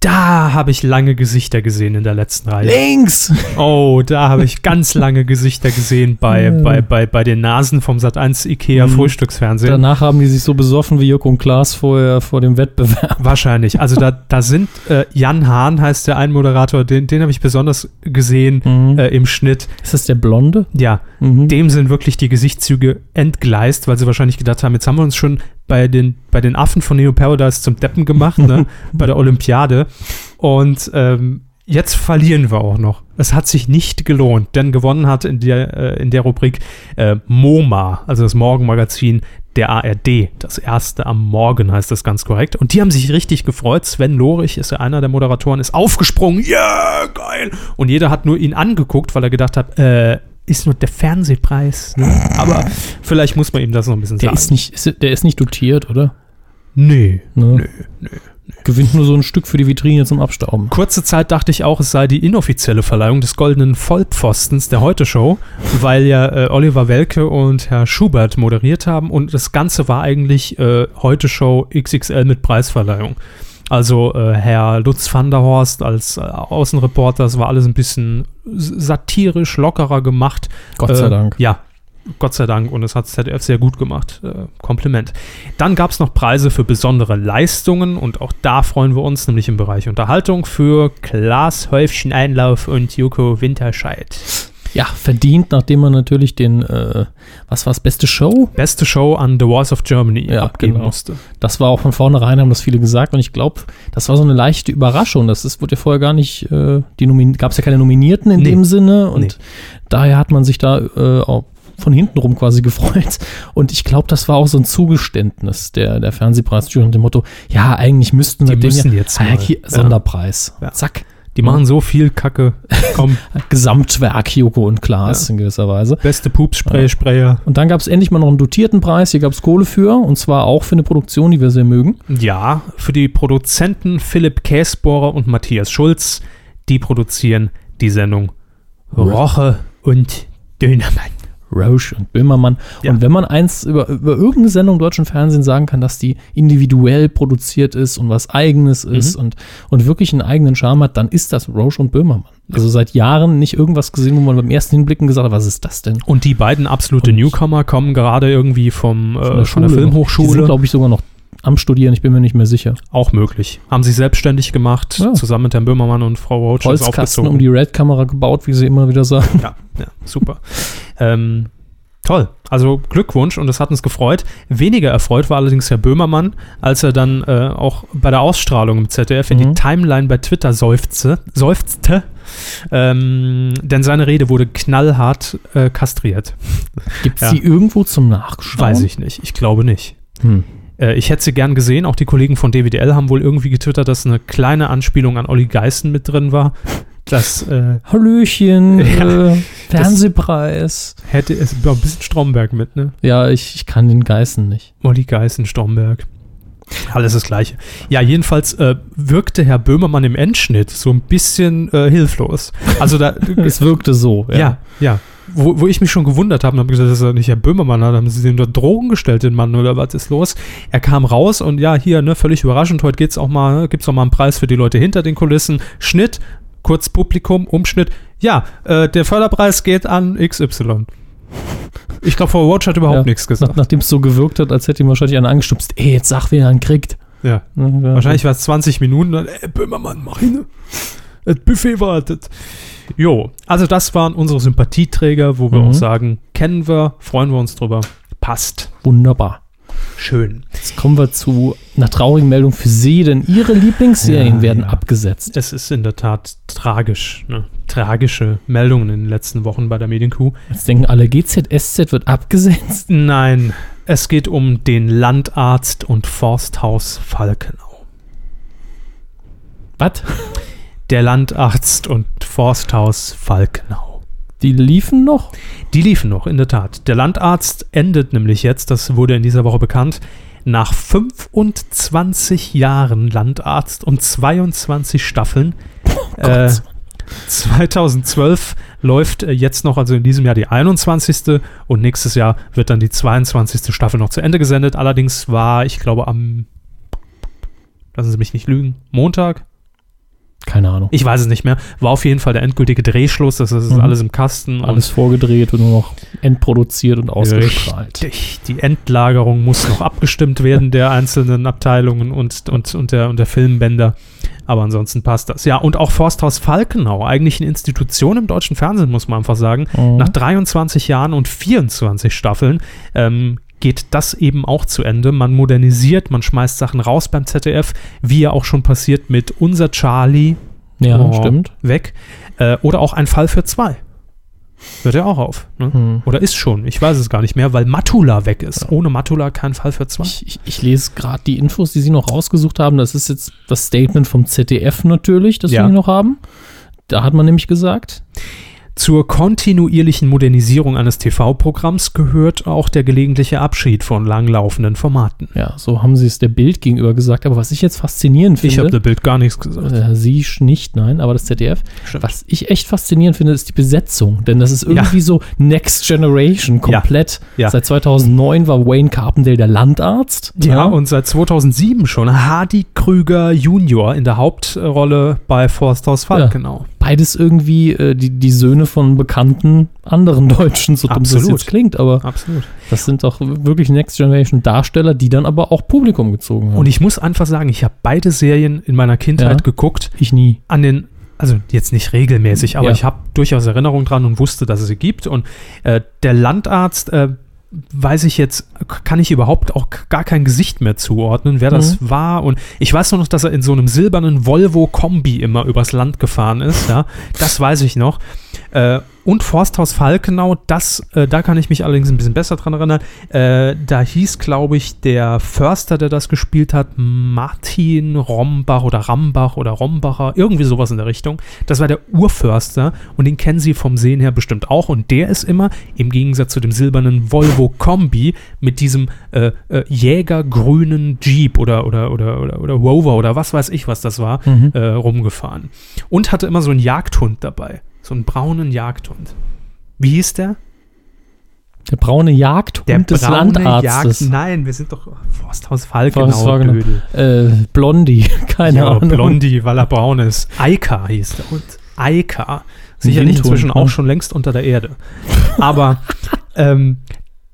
da habe ich lange Gesichter gesehen in der letzten Reihe. Links! Oh, da habe ich ganz lange Gesichter gesehen bei, Ja. bei, bei, bei den Nasen vom Sat1 IKEA Mhm. Frühstücksfernsehen. Danach haben die sich so besoffen wie Jörg und Klaas vorher vor dem Wettbewerb. Wahrscheinlich. Also da, da sind äh, Jan Hahn heißt der ein Moderator, den, den habe ich besonders gesehen Mhm. äh, im Schnitt. ist das der Blonde? Ja, Mhm. dem sind wirklich die Gesichtszüge entgleist, weil sie wahrscheinlich gedacht haben, jetzt haben wir uns schon bei den, bei den Affen von Neo Paradise zum Deppen gemacht, ne? [LAUGHS] bei der Olympiade. Und ähm, jetzt verlieren wir auch noch. Es hat sich nicht gelohnt, denn gewonnen hat in der, äh, in der Rubrik äh, MoMA, also das Morgenmagazin der ARD. Das erste am Morgen heißt das ganz korrekt. Und die haben sich richtig gefreut. Sven Lorich ist ja einer der Moderatoren, ist aufgesprungen. Ja, geil. Und jeder hat nur ihn angeguckt, weil er gedacht hat, äh, ist nur der Fernsehpreis. Ne? Aber [LAUGHS] vielleicht muss man ihm das noch ein bisschen Der sagen. ist, nicht, ist, der ist nicht dotiert, oder? nee. Ne? Nö, nö. Gewinnt nur so ein Stück für die Vitrine zum Abstauben. Kurze Zeit dachte ich auch, es sei die inoffizielle Verleihung des goldenen Vollpfostens der Heute-Show, weil ja äh, Oliver Welke und Herr Schubert moderiert haben und das Ganze war eigentlich äh, Heute-Show XXL mit Preisverleihung. Also äh, Herr Lutz van der Horst als äh, Außenreporter, das war alles ein bisschen satirisch, lockerer gemacht. Gott sei Äh, Dank. Ja, Gott sei Dank. Und das hat ZDF sehr gut gemacht. Äh, Kompliment. Dann gab es noch Preise für besondere Leistungen und auch da freuen wir uns, nämlich im Bereich Unterhaltung für Klaas Häufchen Einlauf und Joko Winterscheid. Ja, verdient, nachdem man natürlich den, äh, was war das, beste Show? Beste Show an The Voice of Germany Ja, abgeben genau. musste. Das war auch von vornherein, haben das viele gesagt. Und ich glaube, das war so eine leichte Überraschung. Das ist, wurde ja vorher gar nicht, äh, gab es ja keine Nominierten in Nee. dem Sinne. Und Nee. daher hat man sich da äh, auch von hinten rum quasi [LAUGHS] gefreut. Und ich glaube, das war auch so ein Zugeständnis der, der Fernsehpreisjury und dem Motto, ja, eigentlich müssten wir müssen ja, jetzt Ah, mal. Sonderpreis. Ja. Zack. Die machen so viel Kacke. Komm, [LAUGHS] Gesamtwerk Joko und Klaas Ja. in gewisser Weise. beste Pupspray-Sprayer. Und dann gab es endlich mal noch einen dotierten Preis. Hier gab es Kohle für. Und zwar auch für eine Produktion, die wir sehr mögen. Ja, für die Produzenten Philipp Käsbohrer und Matthias Schulz. Die produzieren die Sendung Roche und Dönermann. Roche und Böhmermann. Ja. Und wenn man eins über, über irgendeine Sendung deutschen Fernsehen sagen kann, dass die individuell produziert ist und was eigenes Mhm. ist und, und wirklich einen eigenen Charme hat, dann ist das Roche und Böhmermann. Also seit Jahren nicht irgendwas gesehen, wo man beim ersten Hinblicken gesagt hat, was ist das denn? Und die beiden absolute Und- Newcomer kommen gerade irgendwie vom, äh, von der, Schule noch. Die Filmhochschule. sind, glaube ich, sogar noch am Studieren, ich bin mir nicht mehr sicher. Auch möglich. Haben sich selbstständig gemacht, Ja. zusammen mit Herrn Böhmermann und Frau Roach Holzkasten aufgezogen. um die Red-Kamera gebaut, wie sie immer wieder sagen. ja, ja, super. ähm, toll. Also Glückwunsch und das hat uns gefreut. Weniger erfreut war allerdings Herr Böhmermann, als er dann äh, auch bei der Ausstrahlung im ZDF in Mhm. die Timeline bei Twitter seufzte. seufzte ähm, denn seine Rede wurde knallhart äh, kastriert. Gibt es Ja. die irgendwo zum Nachschauen? Weiß ich nicht. Ich glaube nicht. Hm. Äh, ich hätte sie gern gesehen. Auch die Kollegen von DWDL haben wohl irgendwie getwittert, dass eine kleine Anspielung an Olli Geißen mit drin war. Das äh, Hallöchen, [LAUGHS] Ja, äh, Fernsehpreis. hätte es ein bisschen Stromberg mit, ne? Ja, ich, ich kann den Geißen nicht. Olli Geißen, Stromberg. Alles das Gleiche. Ja, jedenfalls äh, wirkte Herr Böhmermann im Endschnitt so ein bisschen äh, hilflos. Also da, [LAUGHS] Es wirkte so. ja, ja. Wo, wo ich mich schon gewundert habe und habe gesagt, das ist ja nicht Herr Böhmermann, haben sie dem da Drogen gestellt, den Mann, oder was ist los? Er kam raus und ja, hier, ne, völlig überraschend, heute geht's auch mal, gibt's auch mal einen Preis für die Leute hinter den Kulissen. Schnitt, kurz Publikum, Umschnitt. Ja, äh, der Förderpreis geht an XY. Ich glaube, Frau Watch hat überhaupt Ja, nichts Nach, gesagt. nachdem es so gewirkt hat, als hätte ihn wahrscheinlich einer angestupst. Ey, jetzt sag, wer er einen kriegt. Ja. Ja, Wahrscheinlich war es 20 Minuten, dann, ey, Böhmermann, mach hin. Das Buffet wartet. Jo, also das waren unsere Sympathieträger, wo wir Mhm. auch sagen, kennen wir, freuen wir uns drüber, passt. Wunderbar. Schön. Jetzt kommen wir zu einer traurigen Meldung für Sie, denn Ihre Lieblingsserien Ja, werden ja. abgesetzt. Es ist in der Tat tragisch, ne? tragische Meldungen in den letzten Wochen bei der Medienkuh. Jetzt denken alle, GZSZ wird abgesetzt. Nein, es geht um den Landarzt und Forsthaus Falkenau. Was? Der Landarzt und Forsthaus Falkenau. Die liefen noch? Die liefen noch, in der Tat. Der Landarzt endet nämlich jetzt, das wurde in dieser Woche bekannt, nach 25 Jahren Landarzt und 22 Staffeln. äh, 2012 läuft äh, jetzt noch, also in diesem Jahr die 21. und nächstes Jahr wird dann die 22. Staffel noch zu Ende gesendet. Allerdings war, ich glaube, am, lassen Sie mich nicht lügen, Montag, Keine Ahnung. ich weiß es nicht mehr, war auf jeden Fall der endgültige Drehschluss, das ist Mhm. alles im Kasten. Alles vorgedreht und nur noch entproduziert und ausgestrahlt. Richtig. Die Endlagerung muss noch abgestimmt werden der einzelnen Abteilungen und, und, und, der, und der Filmbänder. Aber ansonsten passt das. Ja, und auch Forsthaus Falkenau, eigentlich eine Institution im deutschen Fernsehen, muss man einfach sagen. Mhm. Nach 23 Jahren und 24 Staffeln ähm, geht das eben auch zu Ende. Man modernisiert, man schmeißt Sachen raus beim ZDF, wie ja auch schon passiert mit Unser Charlie ja, Oh. stimmt. weg. Äh, oder auch ein Fall für zwei. Hört ja auch auf. Ne? Hm. Oder ist schon, ich weiß es gar nicht mehr, weil Matula weg ist. Ohne Matula kein Fall für zwei. Ich, ich, ich lese gerade die Infos, die Sie noch rausgesucht haben. Das ist jetzt das Statement vom ZDF natürlich, das Ja. wir noch haben. Da hat man nämlich gesagt, Zur kontinuierlichen Modernisierung eines TV-Programms gehört auch der gelegentliche Abschied von langlaufenden Formaten. ja, so haben Sie es der Bild gegenüber gesagt. Aber was ich jetzt faszinierend finde, Ich habe dem Bild gar nichts gesagt. äh, Sie nicht, nein, aber das ZDF. Stimmt. Was ich echt faszinierend finde, ist die Besetzung. Denn das ist irgendwie so Next Generation komplett. Ja. Seit 2009 war Wayne Carpendale der Landarzt. Ja, und seit 2007 schon Hardy Krüger Junior in der Hauptrolle bei Forsthaus Falkenau. Beides irgendwie äh, die, die Söhne von bekannten anderen [LAUGHS] Deutschen, so dumm das Absolut. jetzt klingt, aber Absolut. das sind doch wirklich Next Generation Darsteller, die dann aber auch Publikum gezogen haben. Und ich muss einfach sagen, ich habe beide Serien in meiner Kindheit Ja. geguckt. ich nie. An den also jetzt nicht regelmäßig, aber Ja. ich habe durchaus Erinnerung dran und wusste, dass es sie gibt. Und äh, der Landarzt, äh, weiß ich jetzt, kann ich überhaupt auch gar kein Gesicht mehr zuordnen, wer das war. Und ich weiß nur noch, dass er in so einem silbernen Volvo-Kombi immer übers Land gefahren ist. Ja, das weiß ich noch. Äh, und Forsthaus Falkenau, das, äh, da kann ich mich allerdings ein bisschen besser dran erinnern. Äh, da hieß, glaube ich, der Förster, der das gespielt hat, Martin Rombach oder Rambach oder Rombacher, irgendwie sowas in der Richtung. Das war der Urförster und den kennen Sie vom Sehen her bestimmt auch. Und der ist immer, im Gegensatz zu dem silbernen Volvo Kombi, mit diesem äh, äh, jägergrünen Jeep oder, oder, oder, oder, oder Rover oder was weiß ich, was das war, Mhm. äh, rumgefahren. Und hatte immer so einen Jagdhund dabei. So einen braunen Jagdhund. Wie hieß der? Der braune Jagdhund Der des Landarztes. Nein, wir sind doch Forsthaus Falkenau. Forst Falkenau. Dödel. Äh, Blondie, [LAUGHS] keine ja, Ahnung. Blondie, weil er braun ist. Eika hieß der Hund. Eika. Sicherlich inzwischen ne? auch schon längst unter der Erde. Aber [LAUGHS] ähm,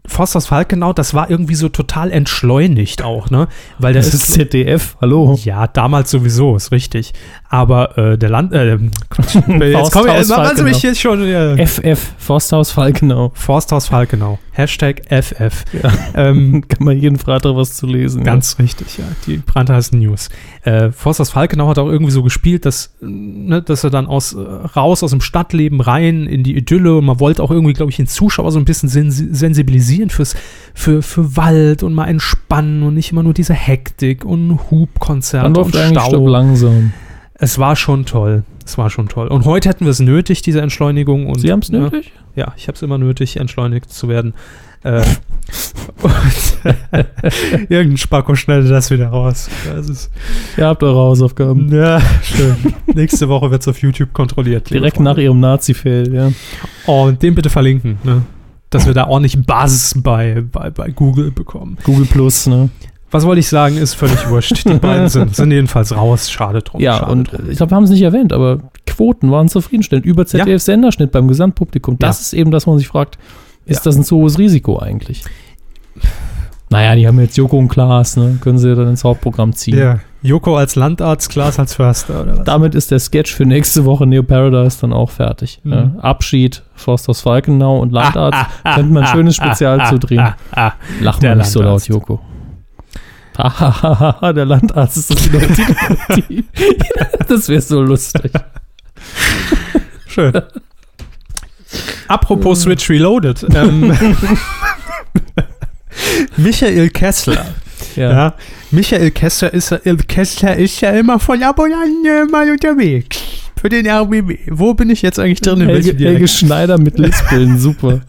Forsthaus Falkenau, das war irgendwie so total entschleunigt auch, ne? Weil der Das ist ZDF, hallo. Ja, damals sowieso, ist richtig. Aber äh, der Land. Äh, Quatsch, [LAUGHS] jetzt wir, Forsthaus machen Sie mich jetzt schon. Äh, FF, Forsthaus Falkenau. Forsthaus Falkenau. Hashtag FF. Ja. Ähm, [LAUGHS] Kann man jeden Freitag was zu lesen. Ganz richtig, ja. Die brandheißen News. Äh, Forsters Falkenau hat auch irgendwie so gespielt, dass, ne, dass er dann aus, raus aus dem Stadtleben rein in die Idylle und man wollte auch irgendwie, glaube ich, den Zuschauer so ein bisschen sensi sensibilisieren fürs, für, für Wald und mal entspannen und nicht immer nur diese Hektik und Hubkonzerte und eigentlich Stau. Langsam. Es war schon toll. Es war schon toll. Und heute hätten wir es nötig, diese Entschleunigung. Und, Sie haben es ne, nötig? ja, ich habe es immer nötig, entschleunigt zu werden. Äh, [LAUGHS] und [LAUGHS] irgendein Spacko schneidet das wieder raus. Das ist, Ihr habt eure Hausaufgaben. ja, schön. Nächste Woche wird es auf YouTube kontrolliert. Direkt nach ihrem Nazi-Fail, ja. Oh, und den bitte verlinken, ne? Dass wir da ordentlich Buzz bei, bei, bei Google bekommen. Google Plus, ne? Was wollte ich sagen, ist völlig [LAUGHS] wurscht. Die beiden sind, sind jedenfalls raus. Schade drum. Ja, schade und drum. ich glaube, wir haben es nicht erwähnt, aber Quoten waren zufriedenstellend. Über ZDF-Senderschnitt beim Gesamtpublikum. Das Ja. ist eben das, wo man sich fragt, ist Ja. das ein zu hohes Risiko eigentlich? Naja, die haben jetzt Joko und Klaas, ne? Können sie dann ins Hauptprogramm ziehen. Ja, Joko als Landarzt, Klaas als Förster, oder was? Damit ist der Sketch für nächste Woche Neo Paradise dann auch fertig. Mhm. Ne? Abschied, Forsthaus Falkenau und Landarzt. Könnte man ein schönes Spezial zudrehen. Ah, ah, Lach mal nicht so laut. Joko. [LAUGHS] Der Landarzt ist [LAUGHS] das Titel. Das wäre so lustig. Schön. Apropos Switch Reloaded. Ähm, [LAUGHS] Michael Kessler. Ja. Ja. Michael Kessler ist, ja- Kessler ist ja immer von ab und an mal unterwegs. Für den RBB. Wo bin ich jetzt eigentlich drin? In Helge, Helge? Schneider mit Lispeln, [LAUGHS] super.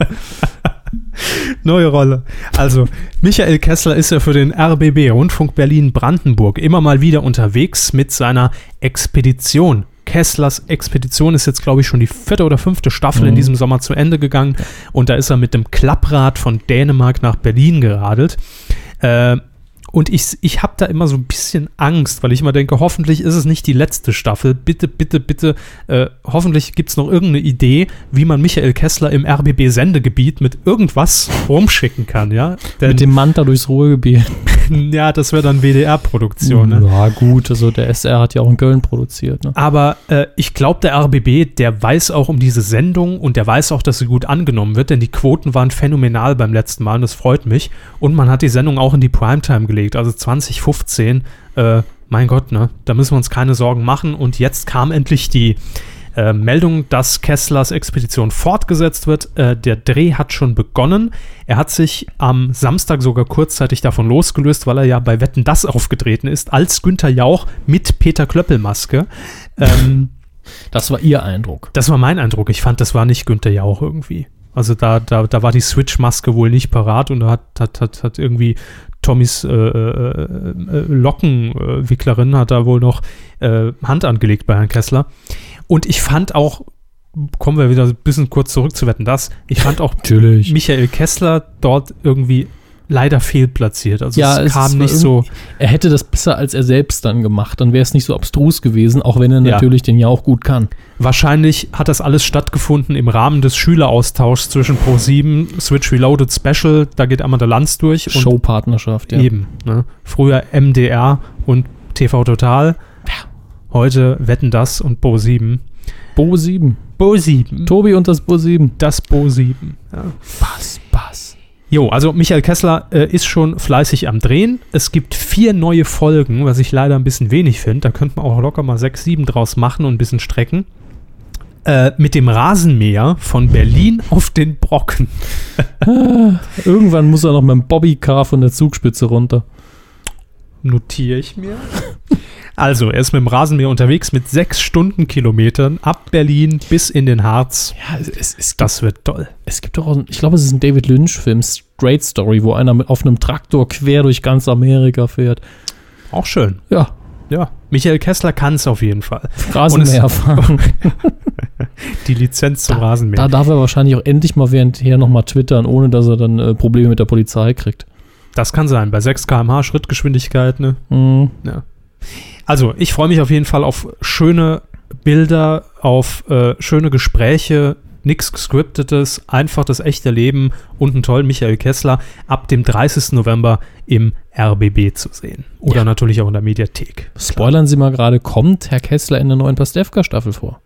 Neue Rolle. Also, Michael Kessler ist ja für den RBB, Rundfunk Berlin-Brandenburg, immer mal wieder unterwegs mit seiner Expedition. Kesslers Expedition ist jetzt, glaube ich, schon die vierte oder fünfte Staffel in Mhm. diesem Sommer zu Ende gegangen. Und da ist er mit dem Klapprad von Dänemark nach Berlin geradelt. Äh, und ich, ich habe da immer so ein bisschen Angst, weil ich immer denke, hoffentlich ist es nicht die letzte Staffel. Bitte, bitte, bitte, äh, hoffentlich gibt es noch irgendeine Idee, wie man Michael Kessler im RBB-Sendegebiet mit irgendwas rumschicken kann, ja? Denn, mit dem Manta durchs Ruhrgebiet. [LAUGHS] ja, das wäre dann WDR-Produktion, ne? Ja, gut, also der SR hat ja auch in Köln produziert. Ne? Aber äh, ich glaube, der RBB, der weiß auch um diese Sendung und der weiß auch, dass sie gut angenommen wird, denn die Quoten waren phänomenal beim letzten Mal und das freut mich. Und man hat die Sendung auch in die Primetime gelegt, also 2015. Äh, mein Gott, ne? Da müssen wir uns keine Sorgen machen. Und jetzt kam endlich die äh, Meldung, dass Kesslers Expedition fortgesetzt wird. Äh, der Dreh hat schon begonnen. Er hat sich am Samstag sogar kurzzeitig davon losgelöst, weil er ja bei Wetten das aufgetreten ist, als Günther Jauch mit Peter Klöppelmaske. Ähm, Das war ihr Eindruck. das war mein Eindruck. Ich fand, das war nicht Günther Jauch irgendwie. Also da, da, da war die Switch-Maske wohl nicht parat und da hat, hat, hat, hat irgendwie Tommys äh, äh, äh, Lockenwicklerin hat da wohl noch äh, Hand angelegt bei Herrn Kessler. Und ich fand auch, kommen wir wieder ein bisschen kurz zurück zu Wetten, das, ich fand auch Natürlich. Michael Kessler dort irgendwie leider fehlplatziert. Also Ja, es es kam nicht so. Er hätte das besser als er selbst dann gemacht. Dann wäre es nicht so abstrus gewesen, auch wenn er Ja. natürlich den ja auch gut kann. Wahrscheinlich hat das alles stattgefunden im Rahmen des Schüleraustauschs zwischen Pro7, Switch Reloaded Special, da geht einmal der Lanz durch und Showpartnerschaft, ja. eben. Ne? Früher MDR und TV Total. Heute wetten das und Bo 7. Bo 7. Bo 7. Tobi und das Bo 7. Das Bo 7. Ja. Bass, Bass. Jo, also Michael Kessler äh, ist schon fleißig am Drehen. Es gibt vier neue Folgen, was ich leider ein bisschen wenig finde. Da könnte man auch locker mal sechs, sieben draus machen und ein bisschen strecken. Äh, mit dem Rasenmäher von Berlin auf den Brocken. [LAUGHS] Irgendwann muss er noch mit dem Bobbycar von der Zugspitze runter. Notiere ich mir. [LAUGHS] Also, er ist mit dem Rasenmäher unterwegs mit sechs Stundenkilometern ab Berlin bis in den Harz. Ja, es, es, Das wird toll. es gibt doch, auch, ich glaube, es ist ein David Lynch-Film, Straight Story, wo einer mit, auf einem Traktor quer durch ganz Amerika fährt. Auch schön. Ja, Ja. Michael Kessler kann es auf jeden Fall. Rasenmäher fahren. [LAUGHS] Die Lizenz zum Da Rasenmäher. darf er wahrscheinlich auch endlich mal währendher nochmal twittern, ohne dass er dann äh, Probleme mit der Polizei kriegt. Das kann sein. Bei 6 km/h Schrittgeschwindigkeit, ne? Mhm. Ja. Also, ich freue mich auf jeden Fall auf schöne Bilder, auf äh, schöne Gespräche, nichts gescriptetes, einfach das echte Leben und einen tollen Michael Kessler ab dem 30. November im RBB zu sehen. Oder Ja. natürlich auch in der Mediathek. Spoilern Sie mal gerade, kommt Herr Kessler in der neuen Pastewka-Staffel vor?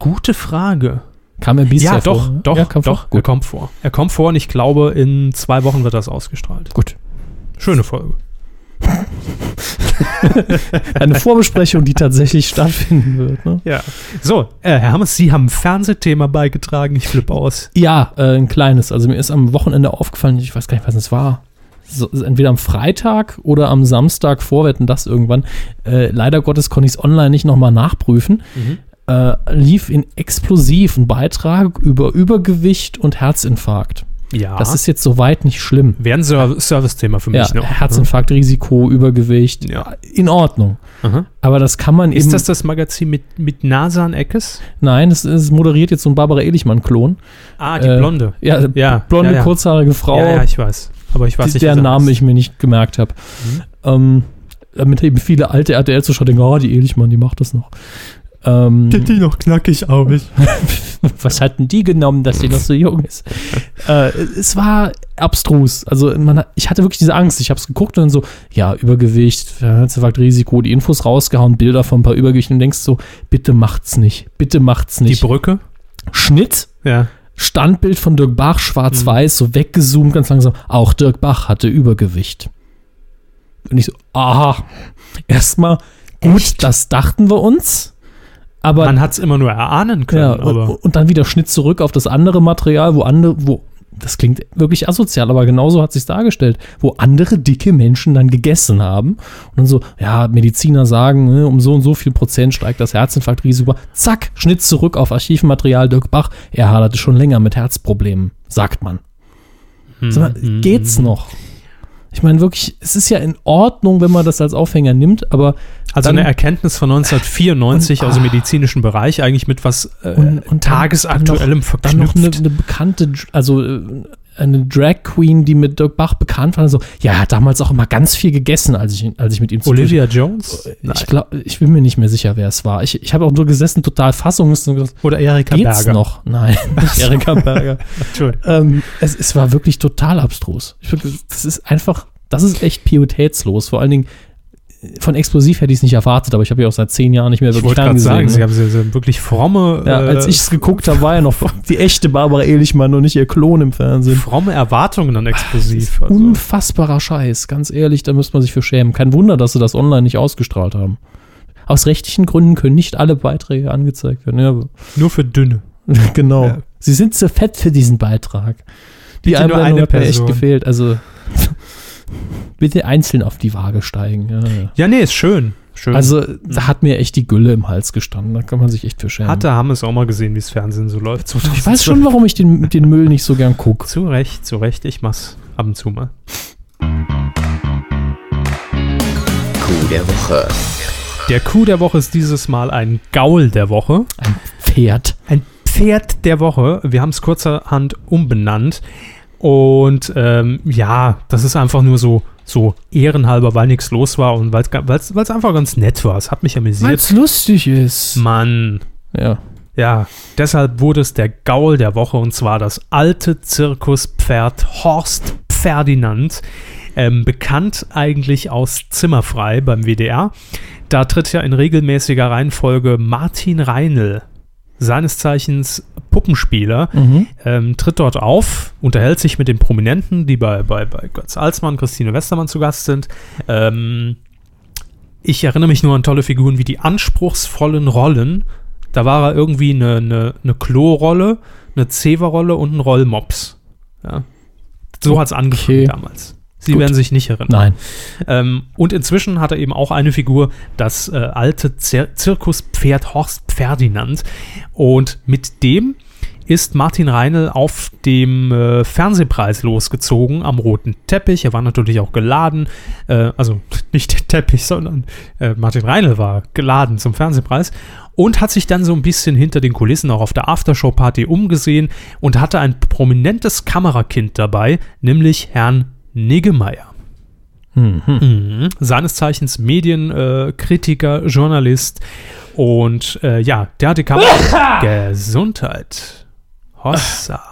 Gute Frage. Kam er bisher Ja, doch, vor? doch, ja, doch, Vor? er kommt vor. Er kommt vor und ich glaube, in zwei Wochen wird das ausgestrahlt. Gut. Schöne Folge. [LAUGHS] Eine Vorbesprechung, die tatsächlich stattfinden wird. Ne? Ja. So, äh, Herr Hammes, Sie haben ein Fernsehthema beigetragen. Ich flippe aus. Ja, äh, ein kleines. Also mir ist am Wochenende aufgefallen, ich weiß gar nicht, was es war. So, entweder am Freitag oder am Samstag vorwetten das irgendwann. Äh, leider Gottes konnte ich es online nicht nochmal nachprüfen. Äh, lief in explosiv ein Beitrag über Übergewicht und Herzinfarkt. Ja. Das ist jetzt soweit nicht schlimm. Wäre ein Ser Service-Thema für Ja, mich. ne? Herzinfarkt, Risiko, Übergewicht, Ja. in Ordnung. Mhm. Aber das kann man Ist eben. das das Magazin mit, mit Nasan Eckes? nein, es ist moderiert jetzt so ein Barbara Ehlichmann-Klon. Ah, die Äh, Blonde. Ja, Ja, blonde, ja, ja. kurzhaarige Frau. Ja, ja, ich weiß. Aber ich weiß nicht, deren Namen ich mir nicht gemerkt habe. Mhm. Ähm, damit eben viele alte RTL-Zuschauer denken, oh, die Ehlichmann, die macht das noch. Ähm, die noch knackig aus. [LAUGHS] was hat denn die genommen, dass die noch so jung ist? äh, es war abstrus. Also man, ich hatte wirklich diese Angst. Ich habe es geguckt und dann so, ja, Übergewicht, Herzinfarkt, Risiko, die Infos rausgehauen, Bilder von ein paar Übergewichten und denkst so, bitte macht's nicht, bitte macht's Die nicht. Brücke? Schnitt, Ja. Standbild von Dirk Bach, schwarz-weiß, so weggezoomt, ganz langsam. Auch Dirk Bach hatte Übergewicht. Und ich so, aha, erstmal, gut, das dachten wir uns. Aber Man hat es immer nur erahnen können. ja, und, und dann wieder Schnitt zurück auf das andere Material, wo andere, wo, das klingt wirklich asozial, aber genauso hat sich dargestellt, wo andere dicke Menschen dann gegessen haben und dann so, ja, Mediziner sagen, ne, um so und so viel Prozent steigt das Herzinfarktrisiko. Zack, Schnitt zurück auf Archivmaterial Dirk Bach. Er haderte schon länger mit Herzproblemen, sagt man. Sag mal, Mhm. geht's noch? Ich meine wirklich, es ist ja in Ordnung, wenn man das als Aufhänger nimmt, aber also dann- eine Erkenntnis von 1994 Und- aus dem ah. medizinischen Bereich, eigentlich mit was äh, Und- und dann- tagesaktuellem dann noch eine, verknüpft. eine bekannte, also äh, eine Drag Queen, die mit Dirk Bach bekannt war, so, ja, er hat damals auch immer ganz viel gegessen, als ich, als ich mit ihm zu Olivia Jones? tun- Ich, glaub, ich bin mir nicht mehr sicher, wer es war. Ich, ich habe auch nur gesessen, total fassungslos Oder Erika geht's Berger? noch? Nein, [LAUGHS] nicht Erika Berger. [LAUGHS] Entschuldigung. ähm, es, es war wirklich total abstrus. Ich, das ist einfach, das ist echt pietätslos. Vor allen Dingen, äh, von Explosiv hätte ich es nicht erwartet, aber ich habe ja auch seit zehn Jahren nicht mehr Ich wirklich wollte gerade sagen, ferngesehen, Sie ne? haben sie, sie wirklich fromme, Ja, als äh, ich es geguckt habe, war ja noch [LAUGHS] die echte Barbara Ehlichmann und nicht ihr Klon im Fernsehen. fromme Erwartungen an explosiv. Also. Unfassbarer Scheiß, ganz ehrlich, da müsste man sich für schämen. Kein Wunder, dass sie das online nicht ausgestrahlt haben. Aus rechtlichen Gründen können nicht alle Beiträge angezeigt werden. Ja, Nur für dünne. [LAUGHS] genau. Ja. Sie sind zu fett für diesen Beitrag. Die Bitte eine hat mir echt gefehlt. Also bitte einzeln auf die Waage steigen. Ja, ja. Ja, nee, ist schön. schön. Also da hat mir echt die Gülle im Hals gestanden. Da kann man sich echt für schämen. Hatte Hammes auch mal gesehen, wie das Fernsehen so läuft. ich weiß schon, warum ich den, den Müll nicht so gern gucke. Zu Recht, zu Recht. Ich mach's ab und zu mal. Coup der Woche. Der Coup der Woche ist dieses Mal ein Gaul der Woche. Ein Pferd. Ein Pferd der Woche. Wir haben es kurzerhand umbenannt. Und ähm, ja, das ist einfach nur so, so ehrenhalber, weil nichts los war und weil es einfach ganz nett war. Es hat mich Weil amüsiert. es lustig ist. Mann. Ja. Ja, deshalb wurde es der Gaul der Woche und zwar das alte Zirkuspferd Horst Ferdinand. Ähm, bekannt eigentlich aus Zimmerfrei beim WDR. Da tritt ja in regelmäßiger Reihenfolge Martin Reinl, seines Zeichens Puppenspieler, Mhm. ähm, tritt dort auf, unterhält sich mit den Prominenten, die bei, bei, bei Götz Alsmann, Christine Westermann zu Gast sind. Ähm, ich erinnere mich nur an tolle Figuren wie die anspruchsvollen Rollen. Da war er irgendwie eine, eine, eine Klo-Rolle, eine Zewa-Rolle und ein Rollmops. Ja. So hat es angefangen Okay. damals. Sie Gut. werden sich nicht erinnern. Nein. Ähm, und inzwischen hat er eben auch eine Figur, das äh, alte Zir Zirkuspferd Horst Ferdinand. Und mit dem ist Martin Reinl auf dem äh, Fernsehpreis losgezogen am roten Teppich. Er war natürlich auch geladen, äh, also [LAUGHS] nicht der Teppich, sondern äh, Martin Reinl war geladen zum Fernsehpreis und hat sich dann so ein bisschen hinter den Kulissen auch auf der Aftershow-Party umgesehen und hatte ein prominentes Kamerakind dabei, nämlich Herrn Niggemeier. Mhm. Mhm. Seines Zeichens Medienkritiker, äh, Journalist. Und äh, ja, der hat die Kamera. Gesundheit. Hossa.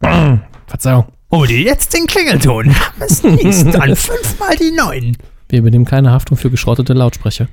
[CLEARS THROAT] Verzeihung. Oh, die jetzt den Klingelton. Es nicht dann [LAUGHS] fünfmal die neun. Wir übernehmen keine Haftung für geschrottete Lautsprecher.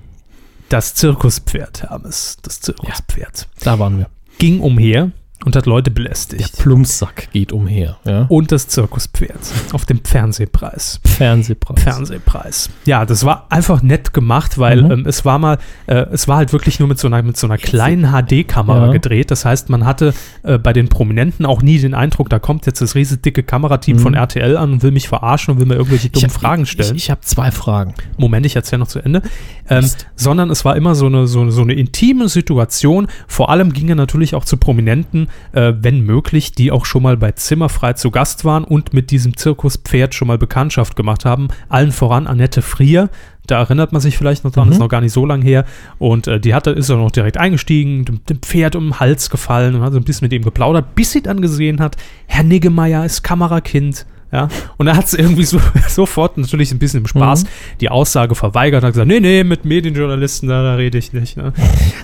Das Zirkuspferd, Hermes. Das Zirkuspferd. Da waren wir. Ging umher und hat Leute Der belästigt. Plumpsack geht umher. Ja? Und das Zirkuspferd auf dem Fernsehpreis. Fernsehpreis. Fernsehpreis. Ja, das war einfach nett gemacht, weil Mhm. ähm, es war mal, äh, es war halt wirklich nur mit so einer, mit so einer kleinen HD-Kamera Ja. gedreht. Das heißt, man hatte äh, bei den Prominenten auch nie den Eindruck, da kommt jetzt das riesige dicke Kamerateam Mhm. von RTL an und will mich verarschen und will mir irgendwelche dummen hab- Fragen stellen. Ich, ich habe zwei Fragen. Moment, ich erzähle noch zu Ende. Ähm, sondern es war immer so eine, so, so eine intime Situation. Vor allem ging er natürlich auch zu Prominenten, äh, wenn möglich, die auch schon mal bei Zimmerfrei zu Gast waren und mit diesem Zirkuspferd schon mal Bekanntschaft gemacht haben. Allen voran Annette Frier. Da erinnert man sich vielleicht noch dran, Mhm. ist noch gar nicht so lang her. Und äh, die hatte, ist auch noch direkt eingestiegen, dem, dem Pferd um den Hals gefallen und hat so ein bisschen mit ihm geplaudert, bis sie dann gesehen hat, Herr Niggemeier ist Kamerakind. Ja, und er hat es irgendwie so, [LAUGHS] sofort natürlich ein bisschen im Spaß Mhm. die Aussage verweigert, hat gesagt, nee, nee, mit Medienjournalisten, da, da rede ich nicht. Ne?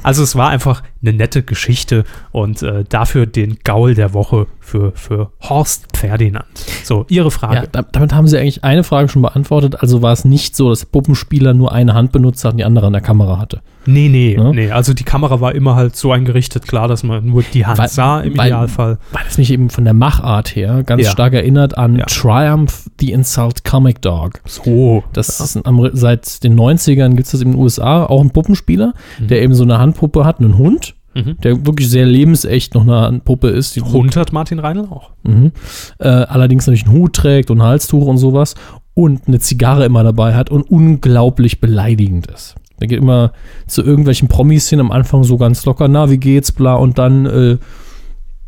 Also es war einfach eine nette Geschichte und äh, dafür den Gaul der Woche für, für Horst Ferdinand. So, Ihre Frage. Ja, da, damit haben Sie eigentlich eine Frage schon beantwortet. Also war es nicht so, dass Puppenspieler nur eine Hand benutzt hat und die andere an der Kamera hatte. Nee, nee, Ja? nee. Also die Kamera war immer halt so eingerichtet, klar, dass man nur die Hand Weil- sah im weil- Idealfall. Weil es mich eben von der Machart her ganz Ja. stark erinnert an Ja. Triumph the Insult Comic Dog. So. Das ist ein, seit den 90ern gibt es das in den USA, auch ein Puppenspieler, der eben so eine Handpuppe hat, einen Hund, Mhm. der wirklich sehr lebensecht noch eine Handpuppe ist. Die Hund hat Martin Reinl auch. Mhm. Äh, allerdings natürlich einen Hut trägt und ein Halstuch und sowas und eine Zigarre immer dabei hat und unglaublich beleidigend ist. Der geht immer zu irgendwelchen Promis hin, am Anfang so ganz locker, na, wie geht's, bla, und dann äh,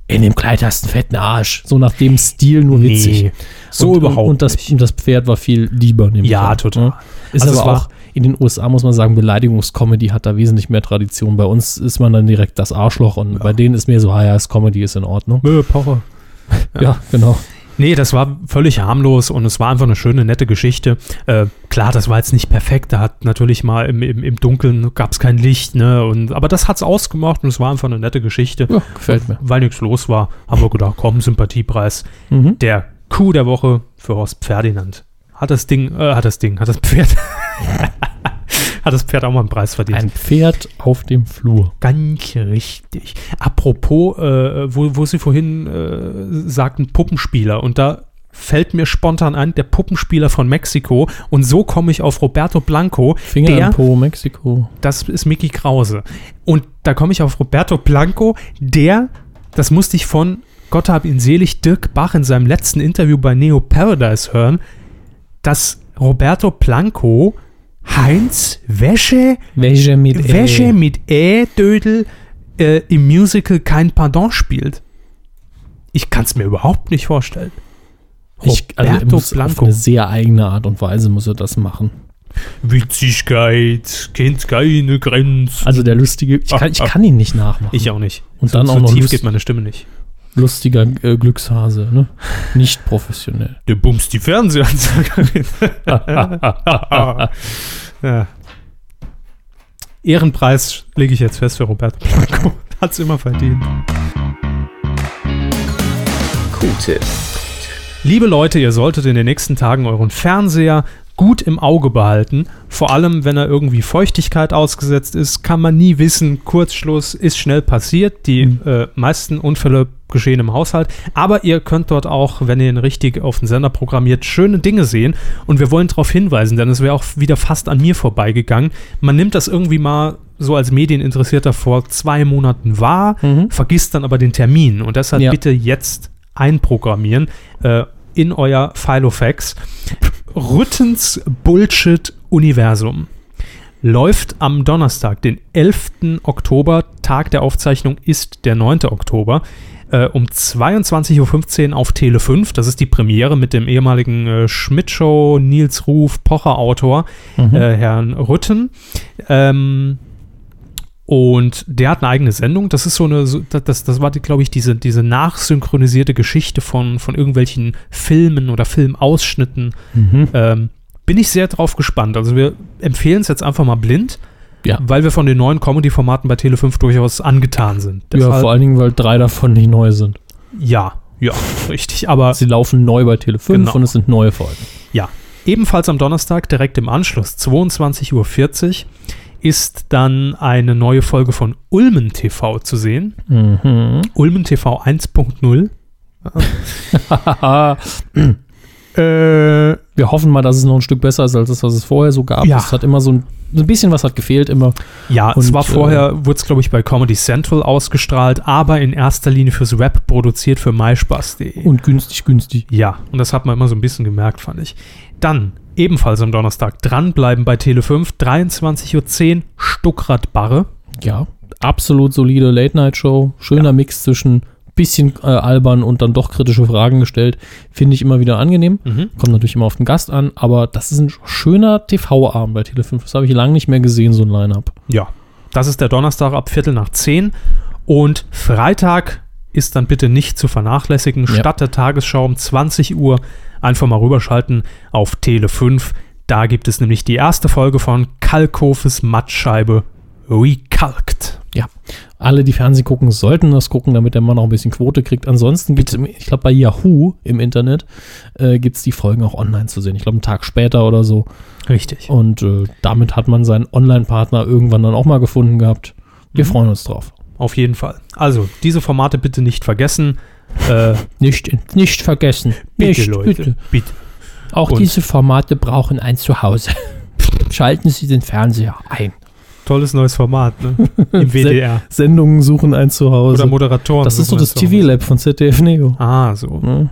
in dem Kleid hast du einen fetten Arsch. So nach dem Stil, nur witzig. Nee, so und, überhaupt und, und das, nicht. Und das Pferd war viel lieber. Ja, total. ne? Ist Also aber auch in den USA, muss man sagen, Beleidigungscomedy hat da wesentlich mehr Tradition. Bei uns ist man dann direkt das Arschloch und bei denen ist mehr so, ah ja, das Comedy ist in Ordnung. Nö, Poche. [LAUGHS] Ja, genau. Nee, das war völlig harmlos und es war einfach eine schöne, nette Geschichte. Äh, klar, das war jetzt nicht perfekt. Da hat natürlich mal im, im, im Dunkeln gab es kein Licht, ne? Und, aber das hat's ausgemacht und es war einfach eine nette Geschichte. Ja, gefällt mir. Weil nichts los war, haben wir gedacht, komm, Sympathiepreis. Mhm. Der Coup der Woche für Horst Ferdinand. Hat das Ding, äh, hat das Ding, hat das Pferd. [LAUGHS] hat das Pferd auch mal einen Preis verdient. Ein Pferd auf dem Flur. Ganz richtig. Apropos, äh, wo, wo Sie vorhin äh, sagten, Puppenspieler. Und da fällt mir spontan ein, der Puppenspieler von Mexiko. Und so komme ich auf Roberto Blanco. Finger der, Po, Mexiko. das ist Mickey Krause. Und da komme ich auf Roberto Blanco, der, das musste ich von Gott hab ihn selig, Dirk Bach in seinem letzten Interview bei Neo Paradise hören, dass Roberto Blanco Heinz Wäsche Wäsche mit Wäsche Ä. mit Ä-Dödel äh, im Musical kein Pardon spielt. Ich kann es mir überhaupt nicht vorstellen. Ich, also muss auf Blanco. eine sehr eigene Art und Weise muss er das machen. Witzigkeit kennt keine Grenzen. Also der lustige, ich kann, ich kann ihn nicht nachmachen. ich auch nicht. Und so, dann so auch noch tief geht meine Stimme nicht. Lustiger äh, Glückshase, ne? Nicht professionell. Der bumst die Fernsehansagerin. [LAUGHS] [LAUGHS] ja. Ehrenpreis lege ich jetzt fest für Roberto Blanco. [LAUGHS] Hat's immer verdient. Q-Tipp. Liebe Leute, ihr solltet in den nächsten Tagen euren Fernseher gut im Auge behalten. Vor allem, wenn er irgendwie Feuchtigkeit ausgesetzt ist, kann man nie wissen. Kurzschluss ist schnell passiert. Die Mhm. äh, meisten Unfälle geschehen im Haushalt. Aber ihr könnt dort auch, wenn ihr ihn richtig auf den Sender programmiert, schöne Dinge sehen. Und wir wollen darauf hinweisen, denn es wäre auch wieder fast an mir vorbeigegangen. Man nimmt das irgendwie mal so als Medieninteressierter vor zwei Monaten wahr, Mhm. vergisst dann aber den Termin. Und deshalb Ja. bitte jetzt einprogrammieren äh, in euer Filofax. Rüttens Bullshit Universum läuft am Donnerstag, den 11. Oktober. Tag der Aufzeichnung ist der 9. Oktober. Äh, um 22.15 Uhr auf Tele 5. Das ist die Premiere mit dem ehemaligen äh, Schmidt-Show, Nils Ruf, Pocher-Autor, Mhm. äh, Herrn Rütten. Ähm, und der hat eine eigene Sendung. Das ist so eine, so, das, das war, glaube ich, diese, diese nachsynchronisierte Geschichte von, von irgendwelchen Filmen oder Filmausschnitten. Mhm. Ähm, bin ich sehr drauf gespannt. Also wir empfehlen es jetzt einfach mal blind, Ja. weil wir von den neuen Comedy-Formaten bei Tele5 durchaus angetan sind. ja, Deshalb- vor allen Dingen, weil drei davon nicht neu sind. ja, ja, richtig. Aber Sie laufen neu bei Tele 5 Genau. und es sind neue Folgen. ja, ebenfalls am Donnerstag, direkt im Anschluss, 22.40 Uhr, ist dann eine neue Folge von Ulmen TV zu sehen. Mhm. Ulmen TV 1.0. Haha. Äh, Wir hoffen mal, dass es noch ein Stück besser ist als das, was es vorher so gab. Ja. Es hat immer so ein, ein bisschen was hat gefehlt immer. Ja, es Und, war vorher, wurde es glaube ich bei Comedy Central ausgestrahlt, aber in erster Linie fürs Web produziert für myspaß.de. Und günstig, günstig. Ja, und das hat man immer so ein bisschen gemerkt, fand ich. Dann, ebenfalls am Donnerstag, dranbleiben bei Tele5, 23.10 Uhr, Stuckrad-Barre. Ja, absolut solide Late-Night-Show. Schöner Mix zwischen bisschen äh, albern und dann doch kritische Fragen gestellt. Finde ich immer wieder angenehm. Kommt natürlich immer auf den Gast an, aber das ist ein schöner TV-Abend bei Tele5. Das habe ich lange nicht mehr gesehen, so ein Line-Up. Ja, das ist der Donnerstag ab Viertel nach 10. Und Freitag ist dann bitte nicht zu vernachlässigen. Ja. Statt der Tagesschau um 20 Uhr einfach mal rüberschalten auf Tele 5. Da gibt es nämlich die erste Folge von Kalkhofes Mattscheibe Recalked. Ja, alle, die Fernsehen gucken, sollten das gucken, damit der Mann auch ein bisschen Quote kriegt. Ansonsten gibt es, ich glaube, bei Yahoo im Internet äh, gibt es die Folgen auch online zu sehen. Ich glaube, einen Tag später oder so. Richtig. Und äh, damit hat man seinen Online-Partner irgendwann dann auch mal gefunden gehabt. Wir Mhm. freuen uns drauf. Auf jeden Fall. Also, diese Formate bitte nicht vergessen. Äh, Nicht, nicht vergessen. bitte, nicht, Leute. bitte. Bitte. Auch Und- diese Formate brauchen ein Zuhause. [LAUGHS] Schalten Sie den Fernseher ein. Tolles neues Format, ne? Im [LAUGHS] WDR. Sendungen suchen ein Zuhause. Oder Moderatoren. das ist so das. TV-Lab von ZDF Neo. Ah, so. Ne?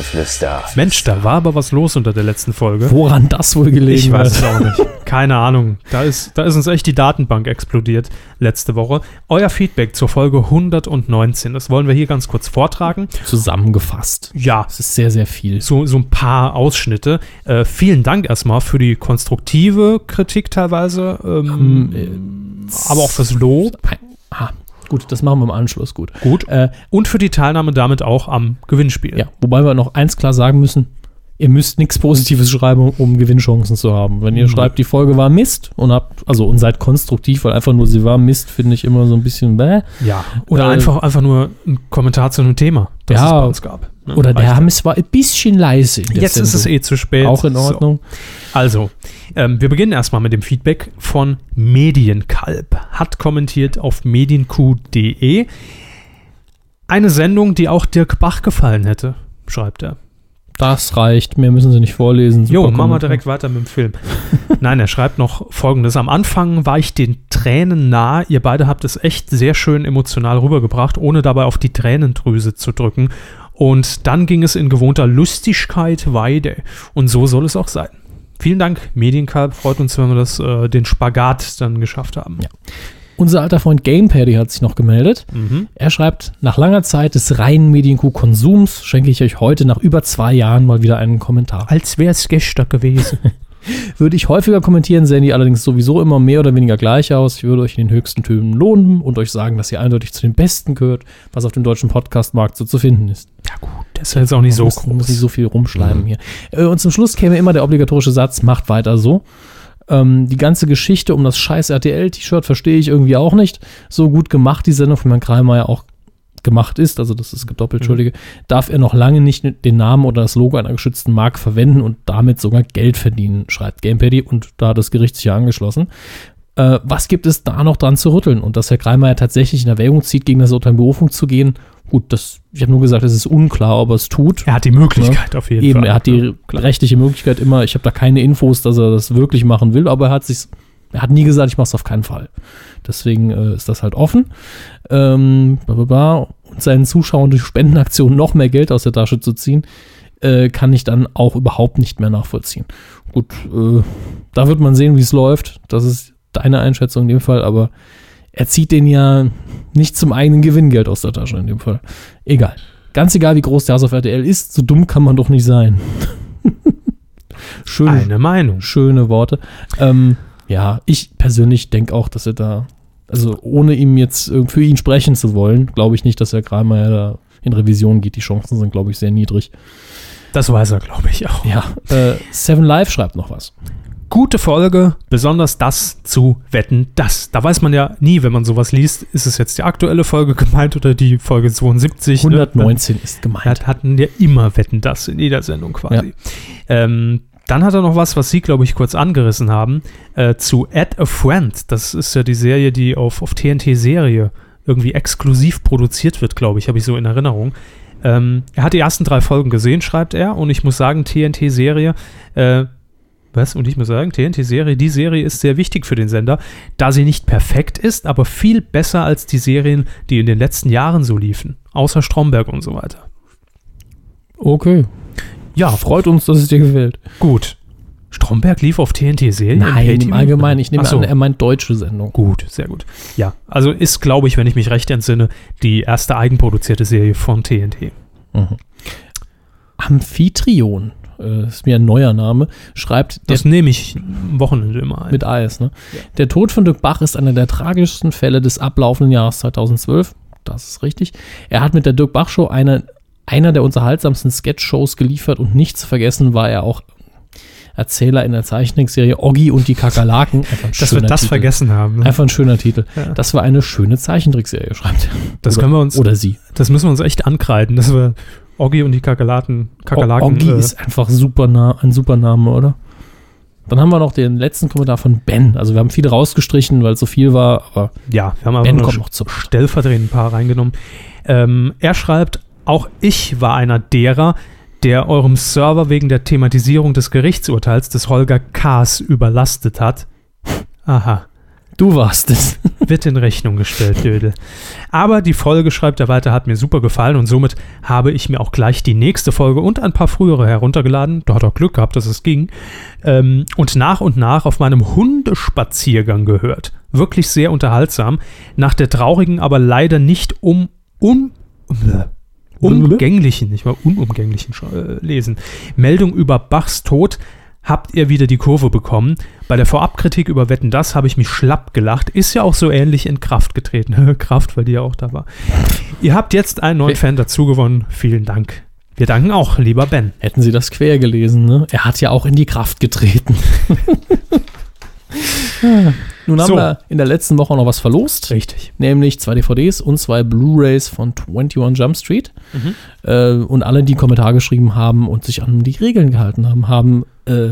Weidengeflüster. Mensch, da war aber was los unter der letzten Folge. Woran das wohl gelegen Ich weiß es auch nicht. Keine Ahnung. Da ist, da ist uns echt die Datenbank explodiert letzte Woche. Euer Feedback zur Folge 119, das wollen wir hier ganz kurz vortragen. Zusammengefasst. Ja, Das ist sehr, sehr viel. so, so ein paar Ausschnitte. Äh, vielen Dank erstmal für die konstruktive Kritik teilweise, ähm, aber auch fürs Lob. Ah, gut, das machen wir im Anschluss gut. Gut. Äh, Und für die Teilnahme damit auch am Gewinnspiel. ja, wobei wir noch eins klar sagen müssen. Ihr müsst nichts Positives schreiben, um Gewinnchancen zu haben. Wenn ihr Mhm. schreibt, die Folge war Mist und habt, also und seid konstruktiv, weil einfach nur sie war Mist, finde ich immer so ein bisschen bäh. Ja. Oder Äh, einfach, einfach nur ein Kommentar zu einem Thema, das Ja. es bei uns gab. Ne? Oder der Hammes war ein bisschen leise. Jetzt ist es Sendung. eh zu spät. auch in So. Ordnung. Also, ähm, wir beginnen erstmal mit dem Feedback von Medienkalb. Hat kommentiert auf medienq.de. Eine Sendung, die auch Dirk Bach gefallen hätte, schreibt er. Das reicht, mehr müssen sie nicht vorlesen. Jo, Super machen wir direkt weiter mit dem Film. [LAUGHS] Nein, er schreibt noch folgendes. Am Anfang war ich den Tränen nah. Ihr beide habt es echt sehr schön emotional rübergebracht, ohne dabei auf die Tränendrüse zu drücken. Und dann ging es in gewohnter Lustigkeit weiter. Und so soll es auch sein. Vielen Dank, Medienkalb. Freut uns, wenn wir das, äh, den Spagat dann geschafft haben. Ja. Unser alter Freund Gamepaddy hat sich noch gemeldet. Mhm. Er schreibt, nach langer Zeit des reinen Medienkuh-Konsums schenke ich euch heute nach über zwei Jahren mal wieder einen Kommentar. Als wäre es gestern gewesen. [LAUGHS] Würde ich häufiger kommentieren, sehen die allerdings sowieso immer mehr oder weniger gleich aus. Ich würde euch in den höchsten Tönen lohnen und euch sagen, dass ihr eindeutig zu den Besten gehört, was auf dem deutschen Podcastmarkt so zu finden ist. ja gut, das ist jetzt auch nicht so muss, muss nicht groß. so viel rumschleimen hier. Äh, Und zum Schluss käme immer der obligatorische Satz, macht weiter so. Ähm, die ganze Geschichte um das scheiß RTL-T-Shirt verstehe ich irgendwie auch nicht. So gut gemacht, die Sendung von Herrn Kreimeier auch gemacht ist, also das ist gedoppelt, Entschuldige, darf er noch lange nicht den Namen oder das Logo einer geschützten Marke verwenden und damit sogar Geld verdienen, schreibt GamePaddy und da hat das Gericht sich ja angeschlossen. Äh, was gibt es da noch dran zu rütteln? Und dass Herr Kreimeier tatsächlich in Erwägung zieht, gegen das Urteil in Berufung zu gehen, gut, das, ich habe nur gesagt, es ist unklar, ob er es tut. Er hat die Möglichkeit auf jeden Eben, Fall. er hat die rechtliche Möglichkeit immer, ich habe da keine Infos, dass er das wirklich machen will, aber er hat sich, er hat nie gesagt, ich mache es auf keinen Fall. Deswegen äh, ist das halt offen. Ähm, bla bla bla. Und seinen Zuschauern durch Spendenaktionen noch mehr Geld aus der Tasche zu ziehen, äh, kann ich dann auch überhaupt nicht mehr nachvollziehen. Gut, äh, da wird man sehen, wie es läuft. Das ist deine Einschätzung in dem Fall, aber er zieht den ja nicht zum eigenen Gewinngeld aus der Tasche in dem Fall. Egal. Ganz egal, wie groß der Hass auf RTL ist, so dumm kann man doch nicht sein. [LAUGHS] Schöne, Eine Meinung. schöne Worte. Ähm, ja, ich persönlich denke auch, dass er da, also ohne ihm jetzt für ihn sprechen zu wollen, glaube ich nicht, dass Herr Kramer da in Revision geht. Die Chancen sind, glaube ich, sehr niedrig. Das weiß er, glaube ich, auch. Ja, äh, Seven Live schreibt noch was. Gute Folge, besonders das zu wetten, das. Da weiß man ja nie, wenn man sowas liest, ist es jetzt die aktuelle Folge [LAUGHS] gemeint oder die Folge 72. ne? 119 ist gemeint. Hat, hatten ja immer Wetten das in jeder Sendung quasi. Ähm, dann hat er noch was, was Sie, glaube ich, kurz angerissen haben, äh, zu Add a Friend. Das ist ja die Serie, die auf, auf TNT-Serie irgendwie exklusiv produziert wird, glaube ich, habe ich so in Erinnerung. Ähm, er hat die ersten drei Folgen gesehen, schreibt er, und ich muss sagen, TNT-Serie, äh, was? Und ich muss sagen, TNT-Serie, die Serie ist sehr wichtig für den Sender, da sie nicht perfekt ist, aber viel besser als die Serien, die in den letzten Jahren so liefen. Außer Stromberg und so weiter. Okay. Ja, Freut uns, dass es dir gefällt. Gut. Stromberg lief auf TNT-Serie? Nein, im Allgemeinen. Ich nehme so. an, er meint deutsche Sendung. Gut, sehr gut. Ja, also ist, glaube ich, wenn ich mich recht entsinne, die erste eigenproduzierte Serie von TNT. Mhm. Amphitryon, äh, ist mir ein neuer Name, schreibt Das nehme ich am Wochenende immer ein. mit AS, ne? Der Tod von Dirk Bach ist einer der tragischsten Fälle des ablaufenden Jahres 2012. Das ist richtig. Er hat mit der Dirk Bach Show eine, einer der unterhaltsamsten Sketch-Shows geliefert und nicht zu vergessen war er auch Erzähler in der Zeichentrickserie Oggi und die Kakerlaken. Einfach ein [LAUGHS] Dass wir das Titel. vergessen haben. Ne? Einfach ein schöner Titel. Ja. Das war eine schöne Zeichentrickserie, schreibt er. Das oder, können wir uns, Oder sie. das müssen wir uns echt ankreiden, dass wir Oggi und die Kakerlaken, Kakerlaken Oggi äh, ist einfach super nah, ein super Name, oder? Dann haben wir noch den letzten Kommentar von Ben. Also wir haben viele rausgestrichen, weil es so viel war, aber ja, wir haben aber Ben kommt noch zu. stellvertretend ein paar reingenommen. Ähm, er schreibt, auch ich war einer derer, der eurem Server wegen der Thematisierung des Gerichtsurteils des Holger Kaas überlastet hat. Aha. Du warst es. [LAUGHS] Wird in Rechnung gestellt, Dödel. Aber die Folge, schreibt er weiter, hat mir super gefallen und somit habe ich mir auch gleich die nächste Folge und ein paar frühere heruntergeladen. Da hat er Glück gehabt, dass es ging. Ähm, und nach und nach auf meinem Hundespaziergang gehört. Wirklich sehr unterhaltsam. Nach der traurigen, aber leider nicht um, um, umgänglichen, nicht mal unumgänglichen äh, lesen. Meldung über Bachs Tod habt ihr wieder die Kurve bekommen. Bei der Vorabkritik über Wetten das habe ich mich schlapp gelacht. Ist ja auch so ähnlich in Kraft getreten. [LAUGHS] Kraft, weil die ja auch da war. Ihr habt jetzt einen neuen. Fan dazugewonnen. Vielen Dank. Wir danken auch, lieber Ben. Hätten sie das quer gelesen, ne? Er hat ja auch in die Kraft getreten. [LAUGHS] Nun haben So. wir in der letzten Woche noch was verlost. Richtig. Nämlich zwei DVDs und zwei Blu-Rays von 21 Jump Street. Mhm. Äh, und alle, die Kommentar geschrieben haben und sich an die Regeln gehalten haben, haben äh,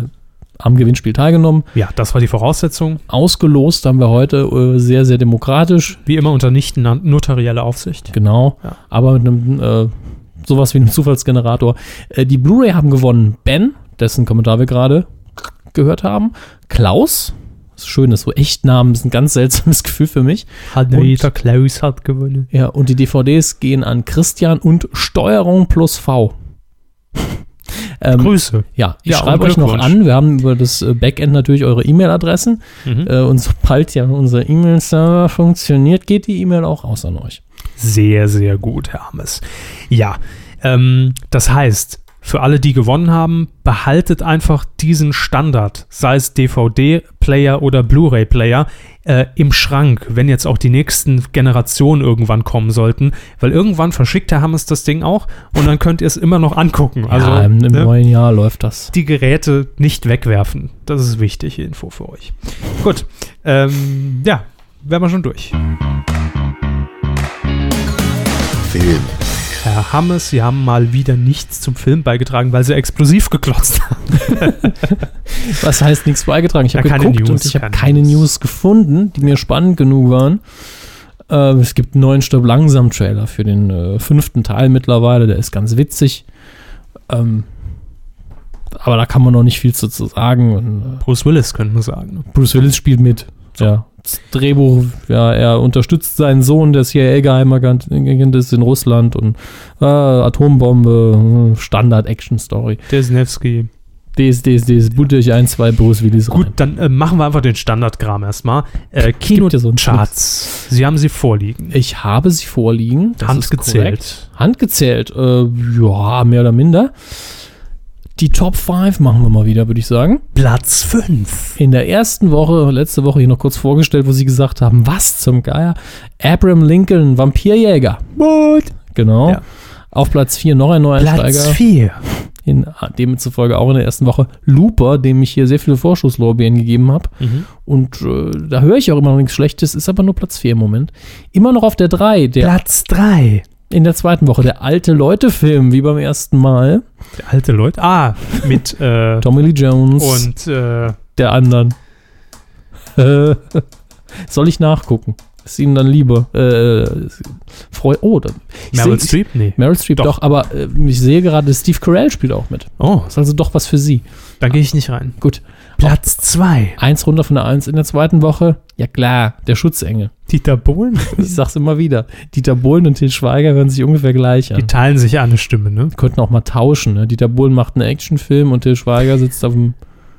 am Gewinnspiel teilgenommen. Ja, das war die Voraussetzung. Ausgelost haben wir heute äh, sehr, sehr demokratisch. Wie immer unter nicht notarieller Aufsicht. Genau. Ja. Aber mit einem, äh, sowas wie einem [LAUGHS] Zufallsgenerator. Äh, die Blu-ray haben gewonnen Ben, dessen Kommentar wir gerade gehört haben. Klaus. Das ist schön, das so Echtnamen ist ein ganz seltsames [LAUGHS] Gefühl für mich. Peter Klaus hat gewonnen. Ja, und die DVDs gehen an Christian und Steuerung plus V. [LAUGHS] ähm, Grüße. ja, ich Ja, schreibe euch noch an. Wir haben über das äh, Backend natürlich eure E-Mail-Adressen. Mhm. Äh, und sobald ja unser E-Mail-Server funktioniert, geht die E-Mail auch raus an euch. Sehr, sehr gut, Hermes. Ja, ähm, das heißt, für alle, die gewonnen haben, behaltet einfach diesen Standard, sei es DVD-Player oder Blu-ray-Player, äh, im Schrank, wenn jetzt auch die nächsten Generationen irgendwann kommen sollten, weil irgendwann verschickt der Hermes das Ding auch und dann könnt ihr es immer noch angucken. Also ja, im, im ne, neuen Jahr läuft das. die Geräte nicht wegwerfen. Das ist wichtig, Info für euch. Gut, ähm, ja, wären wir schon durch. Film. Herr Hammes, Sie haben mal wieder nichts zum Film beigetragen, weil Sie explosiv geklotzt haben. [LAUGHS] Was heißt nichts beigetragen? Ich habe Ja, keine geguckt News, und ich habe keine News. News. gefunden, die mir spannend genug waren. Äh, es gibt einen neuen Stopp langsam Trailer für den äh, fünften Teil mittlerweile. Der ist ganz witzig. Ähm, aber da kann man noch nicht viel zu, zu sagen. Und, äh, Bruce Willis, könnte man sagen. Bruce Willis spielt mit. Ja. Das Drehbuch, ja, er unterstützt seinen Sohn, der CIA-Geheimagent ist in Russland und äh, Atombombe, äh, Standard-Action-Story. Desnevsky. DS, DS, DS, butte ich ein, zwei Bruce Willis Gut, rein. dann äh, machen wir einfach den Standardkram erstmal. Äh, ja so Kinocharts. Sie haben sie vorliegen. Ich habe sie vorliegen. Handgezählt. Handgezählt, äh, ja, mehr oder minder. Die Top 5 machen wir mal wieder, würde ich sagen. Platz 5. In der ersten Woche, letzte Woche hier noch kurz vorgestellt, wo sie gesagt haben, was zum Geier? Abraham Lincoln, Vampirjäger. What? Genau. Ja. Auf Platz 4 noch ein Platz Neueinsteiger. 4. In, demzufolge auch in der ersten Woche Looper, dem ich hier sehr viele Vorschusslorbeeren gegeben habe. Mhm. Und äh, da höre ich auch immer noch nichts Schlechtes, ist aber nur Platz 4 im Moment. Immer noch auf der 3, der Platz 3. in der zweiten Woche, der alte Leute-Film, wie beim ersten Mal. Der alte Leute. Ah, mit äh, [LAUGHS] Tommy Lee Jones und äh, der anderen. [LAUGHS] Soll ich nachgucken? Ist Ihnen dann lieber? Äh, Freu oh, dann, Meryl Streep? Nee. Meryl Streep, doch, Doch. aber äh, ich sehe gerade, Steve Carell spielt auch mit. Oh, Ist also doch was für Sie. dann gehe ich nicht rein. Gut. Platz 2. Eins runter von der Eins in der zweiten Woche. Ja klar, der Schutzengel. Dieter Bohlen. [LAUGHS] Ich sag's immer wieder. Dieter Bohlen und Til Schweiger hören sich ungefähr gleich Die an. teilen sich eine Stimme, ne? Könnten auch mal tauschen. Ne? Dieter Bohlen macht einen Actionfilm und Til Schweiger sitzt auf dem.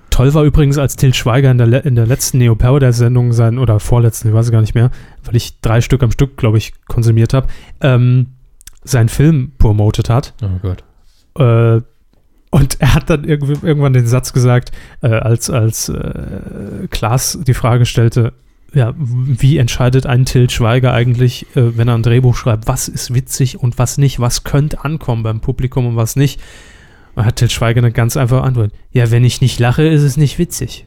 Toll war übrigens, als Til Schweiger in der, in der letzten Neo Paradise-Sendung sein, oder vorletzten, ich weiß es gar nicht mehr, weil ich drei Stück am Stück, glaube ich, konsumiert habe, ähm, seinen Film promotet hat. Oh Gott. Äh, und er hat dann irgendwann den Satz gesagt, äh, als, als äh, Klaas die Frage stellte, ja, wie entscheidet ein Til Schweiger eigentlich, äh, wenn er ein Drehbuch schreibt, was ist witzig und was nicht, was könnte ankommen beim Publikum und was nicht? Und hat Til Schweiger eine ganz einfache Antwort. Ja, wenn ich nicht lache, ist es nicht witzig.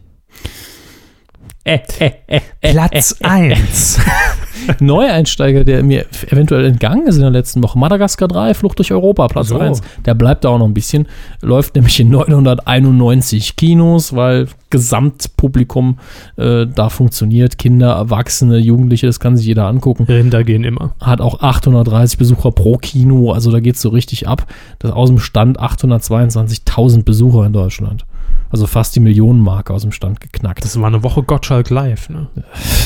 Äh, äh, äh, äh, Platz 1. [LAUGHS] [LAUGHS] Neueinsteiger, der mir eventuell entgangen ist in der letzten Woche. Madagaskar 3, Flucht durch Europa, Platz So. 1. Der bleibt da auch noch ein bisschen. Läuft nämlich in 991 Kinos, weil Gesamtpublikum äh, da funktioniert. Kinder, Erwachsene, Jugendliche, das kann sich jeder angucken. Rinder gehen immer. Hat auch 830 Besucher pro Kino, also da geht es so richtig ab. Das aus dem Stand 822.000 Besucher in Deutschland. Also fast die Millionenmarke aus dem Stand geknackt. Das war eine Woche Gottschalk live, ne?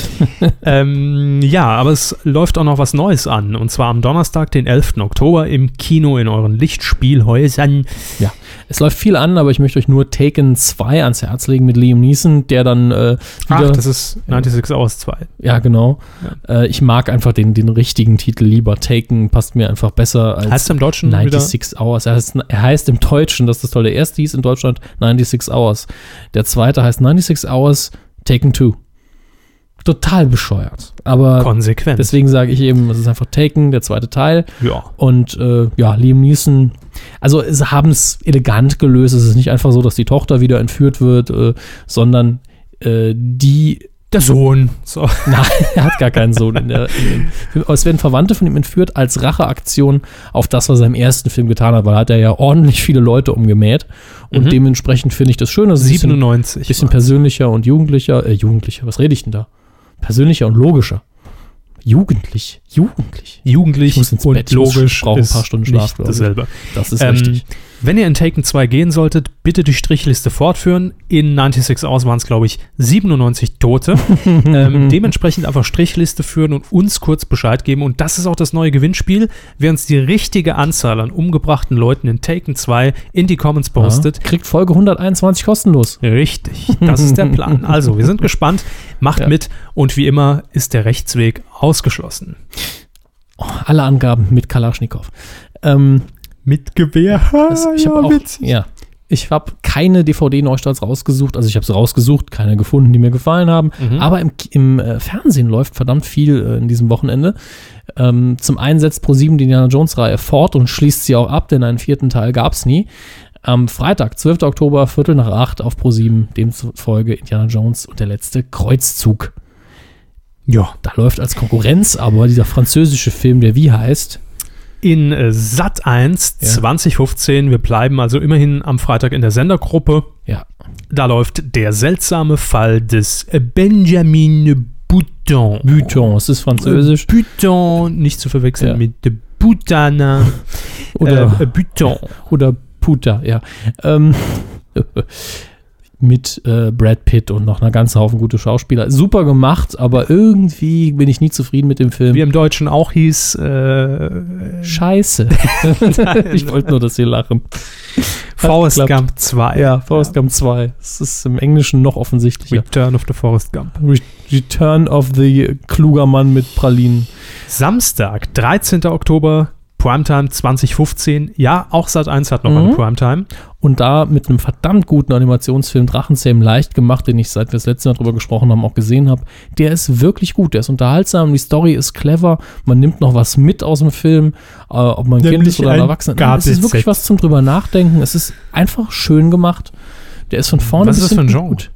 [LAUGHS] ähm, ja, aber es läuft auch noch was Neues an. Und zwar am Donnerstag, den 11. Oktober, im Kino in euren Lichtspielhäusern. Es läuft viel an, aber ich möchte euch nur Taken 2 ans Herz legen mit Liam Neeson, der dann äh, wieder. Ach, das ist 96 Hours 2. ja, genau. Äh, ich mag einfach den, den richtigen Titel lieber. Taken passt mir einfach besser als Heißt im Deutschen 96 Hours. Er heißt, er heißt im Deutschen, das ist das Tolle. Der erste hieß in Deutschland 96 Hours. Der zweite heißt 96 Hours Taken 2. Total bescheuert. Aber konsequent. deswegen sage ich eben, es ist einfach Taken, der zweite Teil. ja. Und äh, ja, Liam Neeson, also sie haben es elegant gelöst. Es ist nicht einfach so, dass die Tochter wieder entführt wird, äh, sondern äh, die. Der Sohn. So. [LAUGHS] Nein, er hat gar keinen Sohn. In der, in dem es werden Verwandte von ihm entführt als Racheaktion auf das, was er im ersten Film getan hat, weil er hat er ja ordentlich viele Leute umgemäht. Und Mhm. dementsprechend finde ich das schön. Das ist ein bisschen, 97. bisschen persönlicher und jugendlicher. Äh, jugendlicher, was rede ich denn da? Persönlicher und logischer. Jugendlich, jugendlich. Jugendlich Ich muss ins und Bett, ich muss- logisch brauche ein paar Stunden Schlaf, nicht dasselbe. Das ist Ähm, richtig. Wenn ihr in Taken 2 gehen solltet, bitte die Strichliste fortführen. In 96 Hours waren es, glaube ich, 97 Tote. [LAUGHS] ähm, dementsprechend einfach Strichliste führen und uns kurz Bescheid geben. Und das ist auch das neue Gewinnspiel. Wer uns die richtige Anzahl an umgebrachten Leuten in Taken 2 in die Comments postet, Ja, kriegt Folge 121 kostenlos. Richtig, [LAUGHS] das ist der Plan. Also, wir sind gespannt. Macht Ja. mit und wie immer ist der Rechtsweg ausgeschlossen. Oh, alle Angaben mit Kalaschnikow. Ähm, Mit Gewehr. das, ich habe auch, ja, ich habe keine DVD-Neustarts rausgesucht. Also ich habe sie rausgesucht, keine gefunden, die mir gefallen haben. Mhm. Aber im, im äh, Fernsehen läuft verdammt viel äh, in diesem Wochenende. Ähm, zum einen setzt ProSieben die Indiana Jones-Reihe fort und schließt sie auch ab, denn einen vierten Teil gab es nie. Am Freitag, 12. Oktober, Viertel nach acht auf ProSieben, demzufolge Indiana Jones und der letzte Kreuzzug. Ja. Da läuft als Konkurrenz aber dieser französische Film, der wie heißt? In äh, Sat 1 Ja. 2015. Wir bleiben also immerhin am Freitag in der Sendergruppe. Ja. Da läuft der seltsame Fall des Benjamin Bouton. Buton, es ist französisch. Äh, Bouton, nicht zu verwechseln Ja. mit Boutana. Oder, äh, äh, Bouton. [LAUGHS] oder Puta, ja. Ähm, [LAUGHS] mit äh, Brad Pitt und noch einer ganzen Haufen gute Schauspieler. Super gemacht, aber irgendwie bin ich nie zufrieden mit dem Film. Wie im Deutschen auch hieß, äh, Scheiße. [LAUGHS] ich wollte nur, dass Sie lachen. Forrest. Gump 2. Ja, Forrest Gump 2. Es ist im Englischen noch offensichtlicher. Return of the Forrest Gump. Re Return of the kluger Mann mit Pralinen. Samstag, 13. Oktober, Primetime 2015. Ja, auch Sat 1 hat noch Mhm. eine Primetime. Und da mit einem verdammt guten Animationsfilm Drachenzähmen leicht gemacht, den ich seit wir das letzte Mal drüber gesprochen haben auch gesehen habe. Der ist wirklich gut, der ist unterhaltsam, die Story ist clever, man nimmt noch was mit aus dem Film, äh, ob man ein Kind Nämlich ist oder ein Erwachsener. Es ist wirklich was zum drüber nachdenken. Es ist einfach schön gemacht. Der ist von vorne Was bis ist das für ein hinten Genre? gut.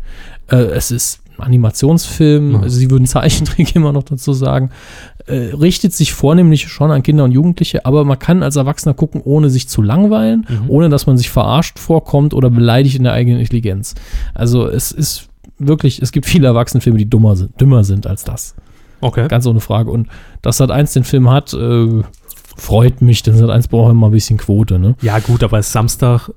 Äh, es ist ein Animationsfilm, Mhm. also sie würden Zeichentrick [LAUGHS] immer noch dazu sagen. Äh, richtet sich vornehmlich schon an Kinder und Jugendliche, aber man kann als Erwachsener gucken, ohne sich zu langweilen, Mhm. ohne dass man sich verarscht vorkommt oder beleidigt in der eigenen Intelligenz. Also es ist wirklich, es gibt viele Erwachsenenfilme, die dummer sind, dümmer sind als das. Okay. Ganz ohne Frage. Und dass Sat 1 den Film hat, äh, freut mich, denn Sat 1 braucht immer ein bisschen Quote, ne? Ja, gut, aber es ist Samstag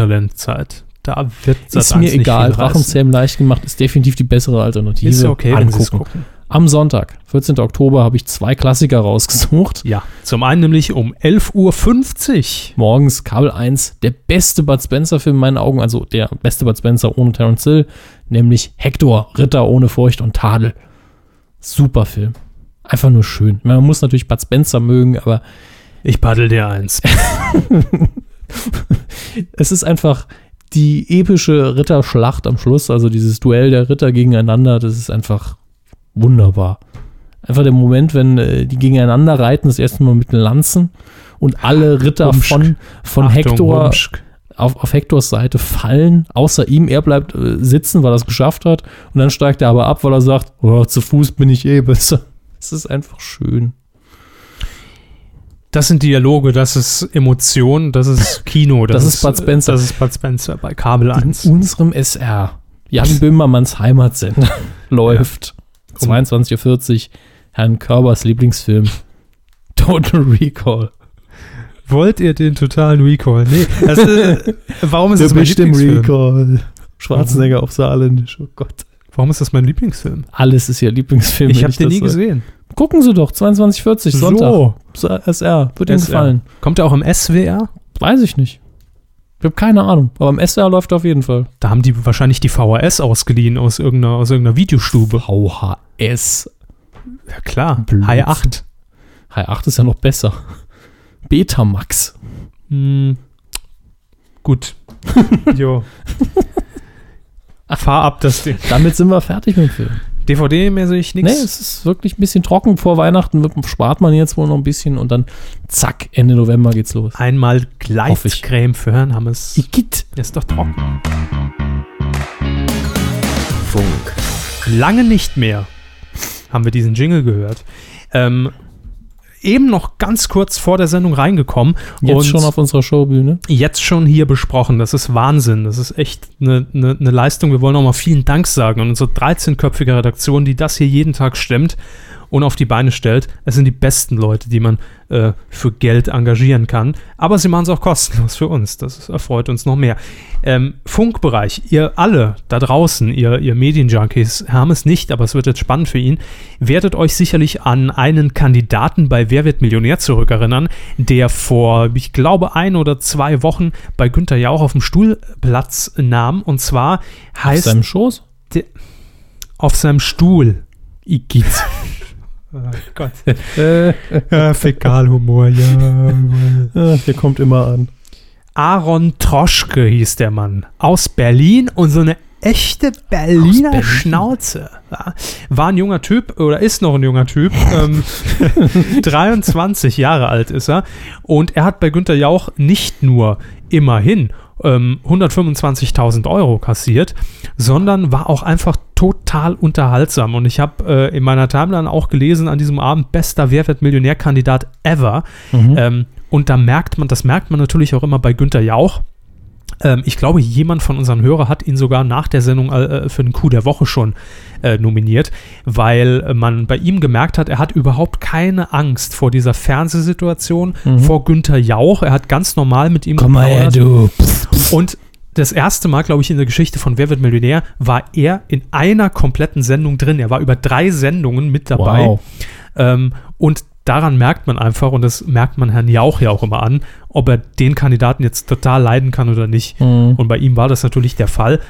Supertalentzeit. Da wird Sat ist mir 1 nicht egal. reißen. Drachenzähmen leicht gemacht ist definitiv die bessere Alternative. Ist ja okay, wenn Angucken. gucken. Am Sonntag, 14. Oktober, habe ich zwei Klassiker rausgesucht. Ja, zum einen nämlich um 11.50 Uhr. Morgens Kabel 1, der beste Bud Spencer-Film in meinen Augen, also der beste Bud Spencer ohne Terence Hill, nämlich Hector, Ritter ohne Furcht und Tadel. Super Film. Einfach nur schön. Man muss natürlich Bud Spencer mögen, aber Ich paddel dir eins. [LAUGHS] es ist einfach die epische Ritterschlacht am Schluss, also dieses Duell der Ritter gegeneinander, das ist einfach wunderbar. Einfach der Moment, wenn äh, die gegeneinander reiten, das erste Mal mit den Lanzen und alle Ritter Humschk. von, von Achtung, Hector Humschk. auf, auf Hektors Seite fallen, außer ihm. Er bleibt äh, sitzen, weil er es geschafft hat. Und dann steigt er aber ab, weil er sagt, oh, zu Fuß bin ich eh besser. [LAUGHS] Es ist einfach schön. Das sind Dialoge, das ist Emotion, das ist [LAUGHS] Kino. Das ist Bud Spencer. Das ist Bud Spencer bei Kabel In 1. unserem SR, Jan [LAUGHS] Böhmermanns Heimatsender, läuft 22.40 Uhr Herrn Körbers Lieblingsfilm [LAUGHS] Total Recall. Wollt ihr den totalen Recall? Nee. Das, äh, warum ist das mein Lieblingsfilm? Recall. Schwarzenegger auf Saarländisch, oh Gott. Warum ist das mein Lieblingsfilm? Alles ist ihr Lieblingsfilm. Ich habe den das nie sag. gesehen. Gucken Sie doch, 22.40 Sonntag. So. SR, wird Ihnen gefallen. Kommt er auch im SWR? Weiß ich nicht. Ich habe keine Ahnung. Aber im SR läuft er auf jeden Fall. Da haben die wahrscheinlich die VHS ausgeliehen aus irgendeiner, aus irgendeiner Videostube. VHS. Ja klar, Blödsinn. High 8. High 8 ist ja noch besser. Betamax. Hm. Gut. [LAUGHS] jo. Fahr ab das Ding. Damit sind wir fertig mit dem Film. DVD-mäßig Nee, nichts. es ist wirklich ein bisschen trocken. Vor Weihnachten spart man jetzt wohl noch ein bisschen und dann zack, Ende November geht's los. Einmal. Gleitcreme für Herrn Hammes. Igitt. Ist doch trocken. Funk, Lange nicht mehr haben wir diesen Jingle gehört. Ähm, eben noch ganz kurz vor der Sendung reingekommen Jetzt und schon auf unserer Showbühne. jetzt schon hier besprochen. Das ist Wahnsinn. Das ist echt eine ne, ne Leistung. Wir wollen auch mal vielen Dank sagen an unsere 13-köpfige Redaktion, die das hier jeden Tag stemmt und auf die Beine stellt. Es sind die besten Leute, die man äh, für Geld engagieren kann. Aber sie machen es auch kostenlos für uns. Das erfreut uns noch mehr. Ähm, Funkbereich, ihr alle da draußen, ihr, ihr Medienjunkies, haben es nicht, aber es wird jetzt spannend für ihn, werdet euch sicherlich an einen Kandidaten bei Wer wird Millionär zurückerinnern, der vor, ich glaube, ein oder zwei Wochen bei Günther Jauch auf dem Stuhl Platz nahm. Und zwar Auf heißt seinem Schoß. auf seinem Stuhl. Igitt. Oh Gott. ja, [LAUGHS] Fäkalhumor, ja. [LAUGHS] Der kommt immer an. Aaron Troschke hieß der Mann. Aus Berlin und so eine echte Berliner Berlin. Schnauze. Ja. War ein junger Typ oder ist noch ein junger Typ. [LAUGHS] Ähm, 23 Jahre alt ist er. Und er hat bei Günter Jauch nicht nur immerhin ähm, 125.000 Euro kassiert, sondern war auch einfach total unterhaltsam. Und ich habe äh, in meiner Timeline auch gelesen an diesem Abend, bester Wer wird Millionärkandidat ever. Mhm. Ähm, und da merkt man, das merkt man natürlich auch immer bei Günther Jauch. Ähm, ich glaube, jemand von unseren Hörern hat ihn sogar nach der Sendung äh, für den Coup der Woche schon äh, nominiert, weil äh, man bei ihm gemerkt hat, er hat überhaupt keine Angst vor dieser Fernsehsituation, Mhm. vor Günther Jauch. Er hat ganz normal mit ihm Komm mal her, du. Und das erste Mal, glaube ich, in der Geschichte von Wer wird Millionär, war er in einer kompletten Sendung drin. Er war über drei Sendungen mit dabei. Wow. Ähm, und daran merkt man einfach, und das merkt man Herrn Jauch ja auch immer an, ob er den Kandidaten jetzt total leiden kann oder nicht. Mhm. Und bei ihm war das natürlich der Fall.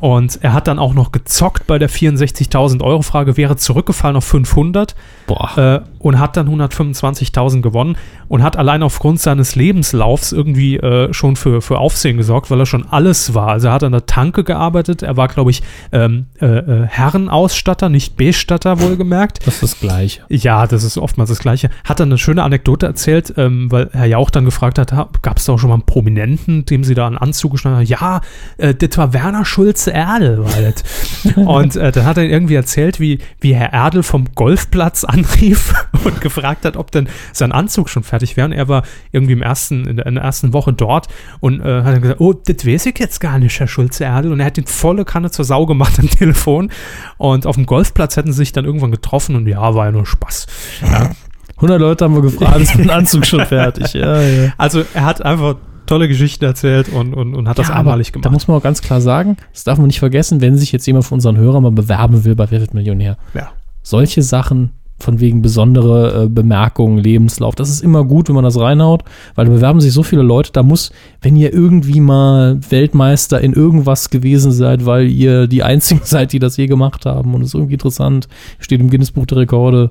Und er hat dann auch noch gezockt bei der 64.000 Euro Frage, wäre zurückgefallen auf 500 Boah. äh, und hat dann 125.000 gewonnen und hat allein aufgrund seines Lebenslaufs irgendwie äh, schon für, für Aufsehen gesorgt, weil er schon alles war. Also er hat an der Tanke gearbeitet, er war, glaube ich, ähm, äh, äh, Herrenausstatter, nicht Bestatter, wohlgemerkt. Das ist das Gleiche. Ja, das ist oftmals das Gleiche. Hat dann eine schöne Anekdote erzählt, ähm, weil Herr Jauch dann gefragt hat, gab es da auch schon mal einen Prominenten, dem sie da einen Anzug geschnitten haben? Ja, äh, das war Werner Schulze Erdel. War das. [LAUGHS] und äh, dann hat er irgendwie erzählt, wie, wie Herr Erdel vom Golfplatz anrief [LAUGHS] und gefragt hat, ob denn sein Anzug schon fertig wäre. Und er war irgendwie im ersten, in der, in der ersten Woche dort und äh, hat dann gesagt, oh, das weiß ich jetzt gar nicht, Herr Schulze Erdel. Und er hat ihn volle Kanne zur Sau gemacht am [LAUGHS] Telefon. Und auf dem Golfplatz hätten sie sich dann irgendwann getroffen und ja, war ja nur Spaß. Ja. 100 Leute haben wir gefragt, ist mein Anzug schon [LAUGHS] fertig? Ja, ja. Also er hat einfach tolle Geschichten erzählt und, und, und hat das Ja, einmalig Da gemacht. muss man auch ganz klar sagen, das darf man nicht vergessen, wenn sich jetzt jemand von unseren Hörern mal bewerben will bei Wer wird Millionär. Ja. Solche Sachen von wegen besondere äh, Bemerkungen, Lebenslauf, das ist immer gut, wenn man das reinhaut, weil da bewerben sich so viele Leute, da muss, wenn ihr irgendwie mal Weltmeister in irgendwas gewesen seid, weil ihr die Einzigen [LAUGHS] seid, die das je gemacht haben und es ist irgendwie interessant, steht im Guinness Buch der Rekorde,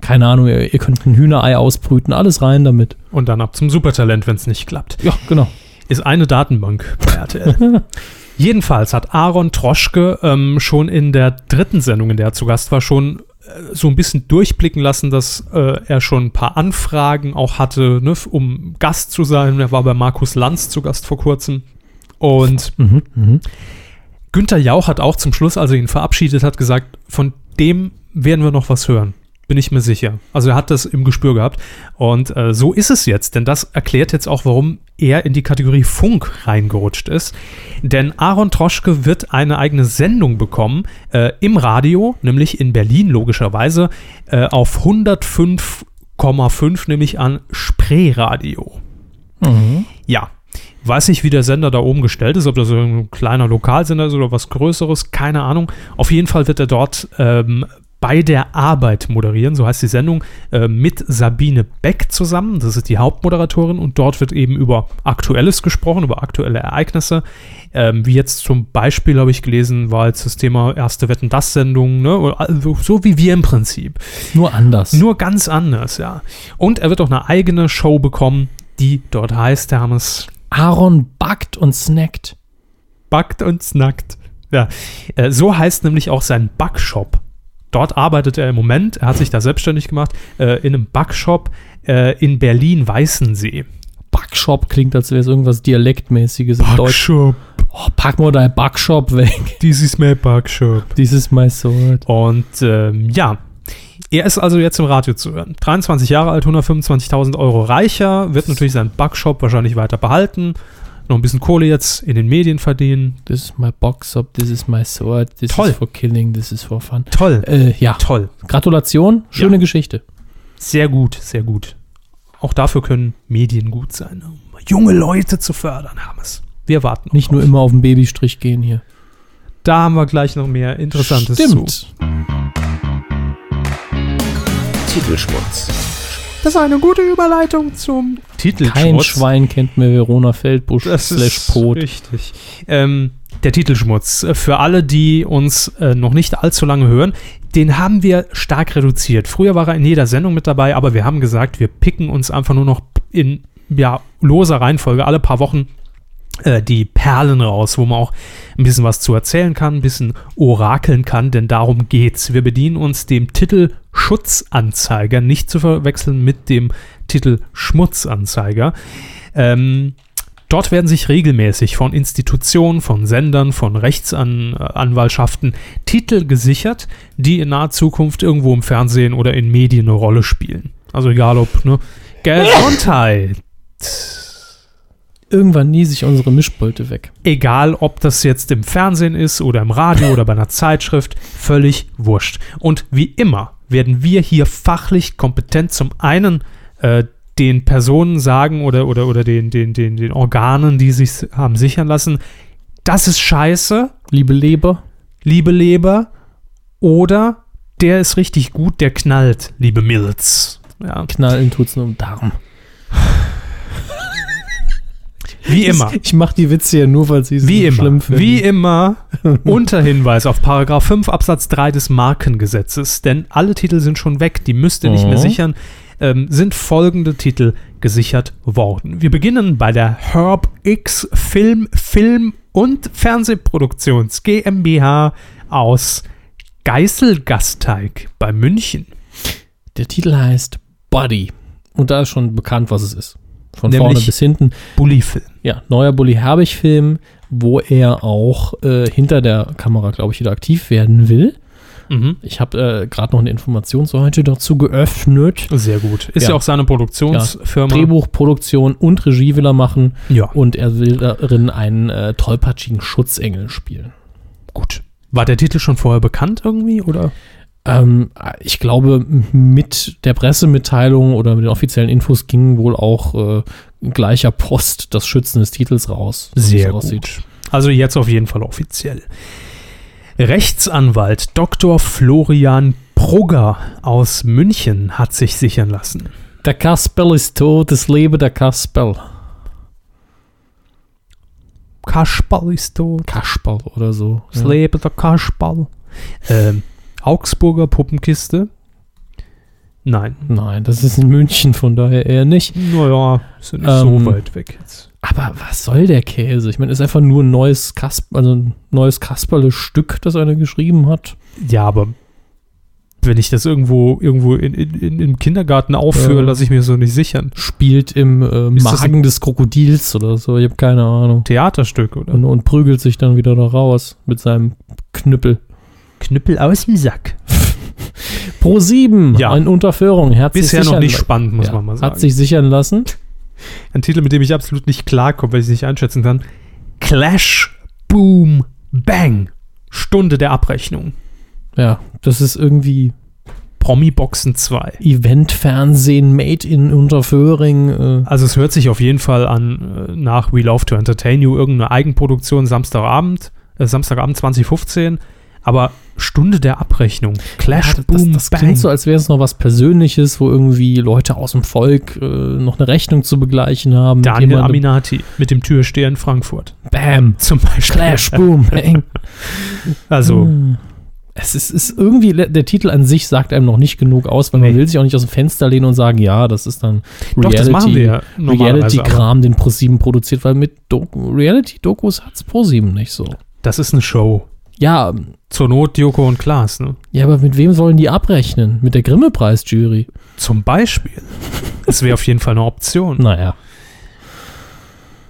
keine Ahnung, ihr, ihr könnt ein Hühnerei ausbrüten, alles rein damit. Und dann ab zum Supertalent, wenn es nicht klappt. Ja, genau. Ist eine Datenbank bei RTL. [LAUGHS] Jedenfalls hat Aaron Troschke ähm, schon in der dritten Sendung, in der er zu Gast war, schon so ein bisschen durchblicken lassen, dass äh, er schon ein paar Anfragen auch hatte, ne, um Gast zu sein. Er war bei Markus Lanz zu Gast vor kurzem. Und Mhm, mhm. Günther Jauch hat auch zum Schluss, als er ihn verabschiedet hat, gesagt, von dem werden wir noch was hören. Bin ich mir sicher. Also er hat das im Gespür gehabt. Und äh, so ist es jetzt, denn das erklärt jetzt auch, warum er in die Kategorie Funk reingerutscht ist. Denn Aaron Troschke wird eine eigene Sendung bekommen äh, im Radio, nämlich in Berlin logischerweise, äh, auf 105,5, nämlich an Spreeradio. Mhm. Ja. Weiß nicht, wie der Sender da oben gestellt ist, ob das so ein kleiner Lokalsender ist oder was Größeres, keine Ahnung. Auf jeden Fall wird er dort ähm, bei der Arbeit moderieren, so heißt die Sendung, äh, mit Sabine Beck zusammen. Das ist die Hauptmoderatorin und dort wird eben über Aktuelles gesprochen, über aktuelle Ereignisse. Ähm, wie jetzt zum Beispiel habe ich gelesen, war jetzt das Thema erste Wetten das Sendung, ne? Also, so wie wir im Prinzip. Nur anders. Nur ganz anders, ja. Und er wird auch eine eigene Show bekommen, die dort heißt, Hermes, Aaron backt und snackt. backt und snackt. Ja, äh, so heißt nämlich auch sein Backshop. Dort arbeitet er im Moment, er hat sich da selbstständig gemacht, äh, in einem Backshop äh, in Berlin-Weißensee. Backshop klingt, als wäre es irgendwas Dialektmäßiges in Deutsch. Oh, pack mal dein Backshop weg. [LAUGHS] this is my Backshop. This is my sword. Und ähm, ja, er ist also jetzt im Radio zu hören. 23 Jahre alt, 125.000 Euro reicher, wird natürlich seinen Backshop wahrscheinlich weiter behalten. Noch ein bisschen Kohle jetzt in den Medien verdienen. This is my boxshop, this is my sword, this Toll. is for killing, this is for fun. Toll, Äh, ja, toll. Gratulation, schöne Ja. Geschichte. Sehr gut, sehr gut. Auch dafür können Medien gut sein, um junge Leute zu fördern, Hermes. Wir warten. Nicht nur immer auf den Babystrich gehen hier. Da haben wir gleich noch mehr Interessantes zu. Stimmt. Titelschmutz. Das ist eine gute Überleitung zum Titelschmutz. Kein Schwein kennt mehr Verona Feldbusch Das slash ist Pot. richtig. Ähm, der Titelschmutz. Äh, Für alle, die uns äh, noch nicht allzu lange hören, den haben wir stark reduziert. Früher war er in jeder Sendung mit dabei, aber wir haben gesagt, wir picken uns einfach nur noch in ja, loser Reihenfolge alle paar Wochen äh, die Perlen raus, wo man auch ein bisschen was zu erzählen kann, ein bisschen orakeln kann, denn darum geht's. Wir bedienen uns dem Titel Schutzanzeiger, nicht zu verwechseln mit dem Titel Schmutzanzeiger. Ähm, Dort werden sich regelmäßig von Institutionen, von Sendern, von Rechtsanwaltschaften Titel gesichert, die in naher Zukunft irgendwo im Fernsehen oder in Medien eine Rolle spielen. Also egal ob, ne? [LAUGHS] Gesundheit. Irgendwann niese ich unsere Mischpulte weg. Egal, ob das jetzt im Fernsehen ist oder im Radio oder bei einer Zeitschrift, völlig wurscht. Und wie immer werden wir hier fachlich kompetent zum einen äh, den Personen sagen oder, oder, oder den, den, den, den Organen, die sich haben sichern lassen, das ist scheiße, Liebe Leber, liebe Leber, oder der ist richtig gut, der knallt, liebe Milz. Ja, knallen tut's nur im Darm. Wie immer. Ich, ich mache die Witze ja nur, weil sie es Wie so immer, schlimm finden. wie immer, [LAUGHS] unter Hinweis auf Paragraph 5 Absatz 3 des Markengesetzes, denn alle Titel sind schon weg, die müsst ihr nicht mehr Mhm. sichern, ähm, sind folgende Titel gesichert worden. Wir beginnen bei der Herb X Film, Film und Fernsehproduktions GmbH aus Geißelgasteig bei München. Der Titel heißt Buddy. Und da ist schon bekannt, was es ist. Von Nämlich- vorne bis hinten. Bulli-Film. Ja, neuer Bully Herbig-Film, wo er auch äh, hinter der Kamera, glaube ich, wieder aktiv werden will. Mhm. Ich habe äh, gerade noch eine Informationsseite dazu geöffnet. Sehr gut. Ist ja, Ja. auch seine Produktionsfirma. Drehbuchproduktion und Regie will er machen. Ja, Und er will darin einen äh, tollpatschigen Schutzengel spielen. gut. War der Titel schon vorher bekannt irgendwie oder? Ähm, ich glaube, mit der Pressemitteilung oder mit den offiziellen Infos ging wohl auch äh, gleicher Post das Schützen des Titels raus. Sehr gut. Also jetzt auf jeden Fall offiziell. Rechtsanwalt Dr. Florian Brugger aus München hat sich sichern lassen. Der Kasperl ist tot, es lebe der Kasperl. Kasperl ist tot. Kasperl oder so. Es Ja. lebe der Kasperl. Ähm, Augsburger Puppenkiste. Nein. Nein, das ist in München, von daher eher nicht. Naja, ist ja nicht Ähm, so weit weg jetzt. Aber was soll der Käse? Ich meine, ist einfach nur ein neues Kasper, also ein neues Kasperle-Stück, das einer geschrieben hat. Ja, aber wenn ich das irgendwo, irgendwo in, in, in, im Kindergarten aufführe, Ja. lasse ich mir so nicht sichern. Spielt im äh, Magen des Krokodils oder so, ich habe keine Ahnung. Theaterstück, oder? Und, und prügelt sich dann wieder da raus mit seinem Knüppel. Knüppel aus dem Sack. [LAUGHS] Pro 7, Ja. in Unterführung. Hat Bisher noch nicht spannend, muss ja, man mal sagen. Hat sich sichern lassen. [LAUGHS] Ein Titel, mit dem ich absolut nicht klarkomme, weil ich es nicht einschätzen kann. Clash, Boom, Bang. Stunde der Abrechnung. Ja, das ist irgendwie Promi-Boxen 2. Eventfernsehen made in Unterföhring. Äh, Also es hört sich auf jeden Fall an äh, nach We Love to Entertain You, irgendeine Eigenproduktion Samstagabend, äh, Samstagabend 2015. Aber Stunde der Abrechnung. Clash, Ja, Boom, das, das Bang. klingt so, als wäre es noch was Persönliches, wo irgendwie Leute aus dem Volk äh, noch eine Rechnung zu begleichen haben. Daniel jemandem. Aminati mit dem Türsteher in Frankfurt. Bam. Zum Beispiel. Clash, boom, bang. [LAUGHS] Also, Hm. Es ist, ist irgendwie, der Titel an sich sagt einem noch nicht genug aus, weil man Nee. will sich auch nicht aus dem Fenster lehnen und sagen, ja, das ist dann doch, das machen wir ja Reality-Kram, den ProSieben produziert, weil mit Doku, Reality-Dokus hat es ProSieben nicht so. Das ist eine Show. Ja, Zur Not Joko und Klaas, ne? ja, aber mit wem sollen die abrechnen? Mit der Grimme-Preis-Jury? Zum Beispiel. Es wäre auf jeden Fall eine Option. [LAUGHS] Naja.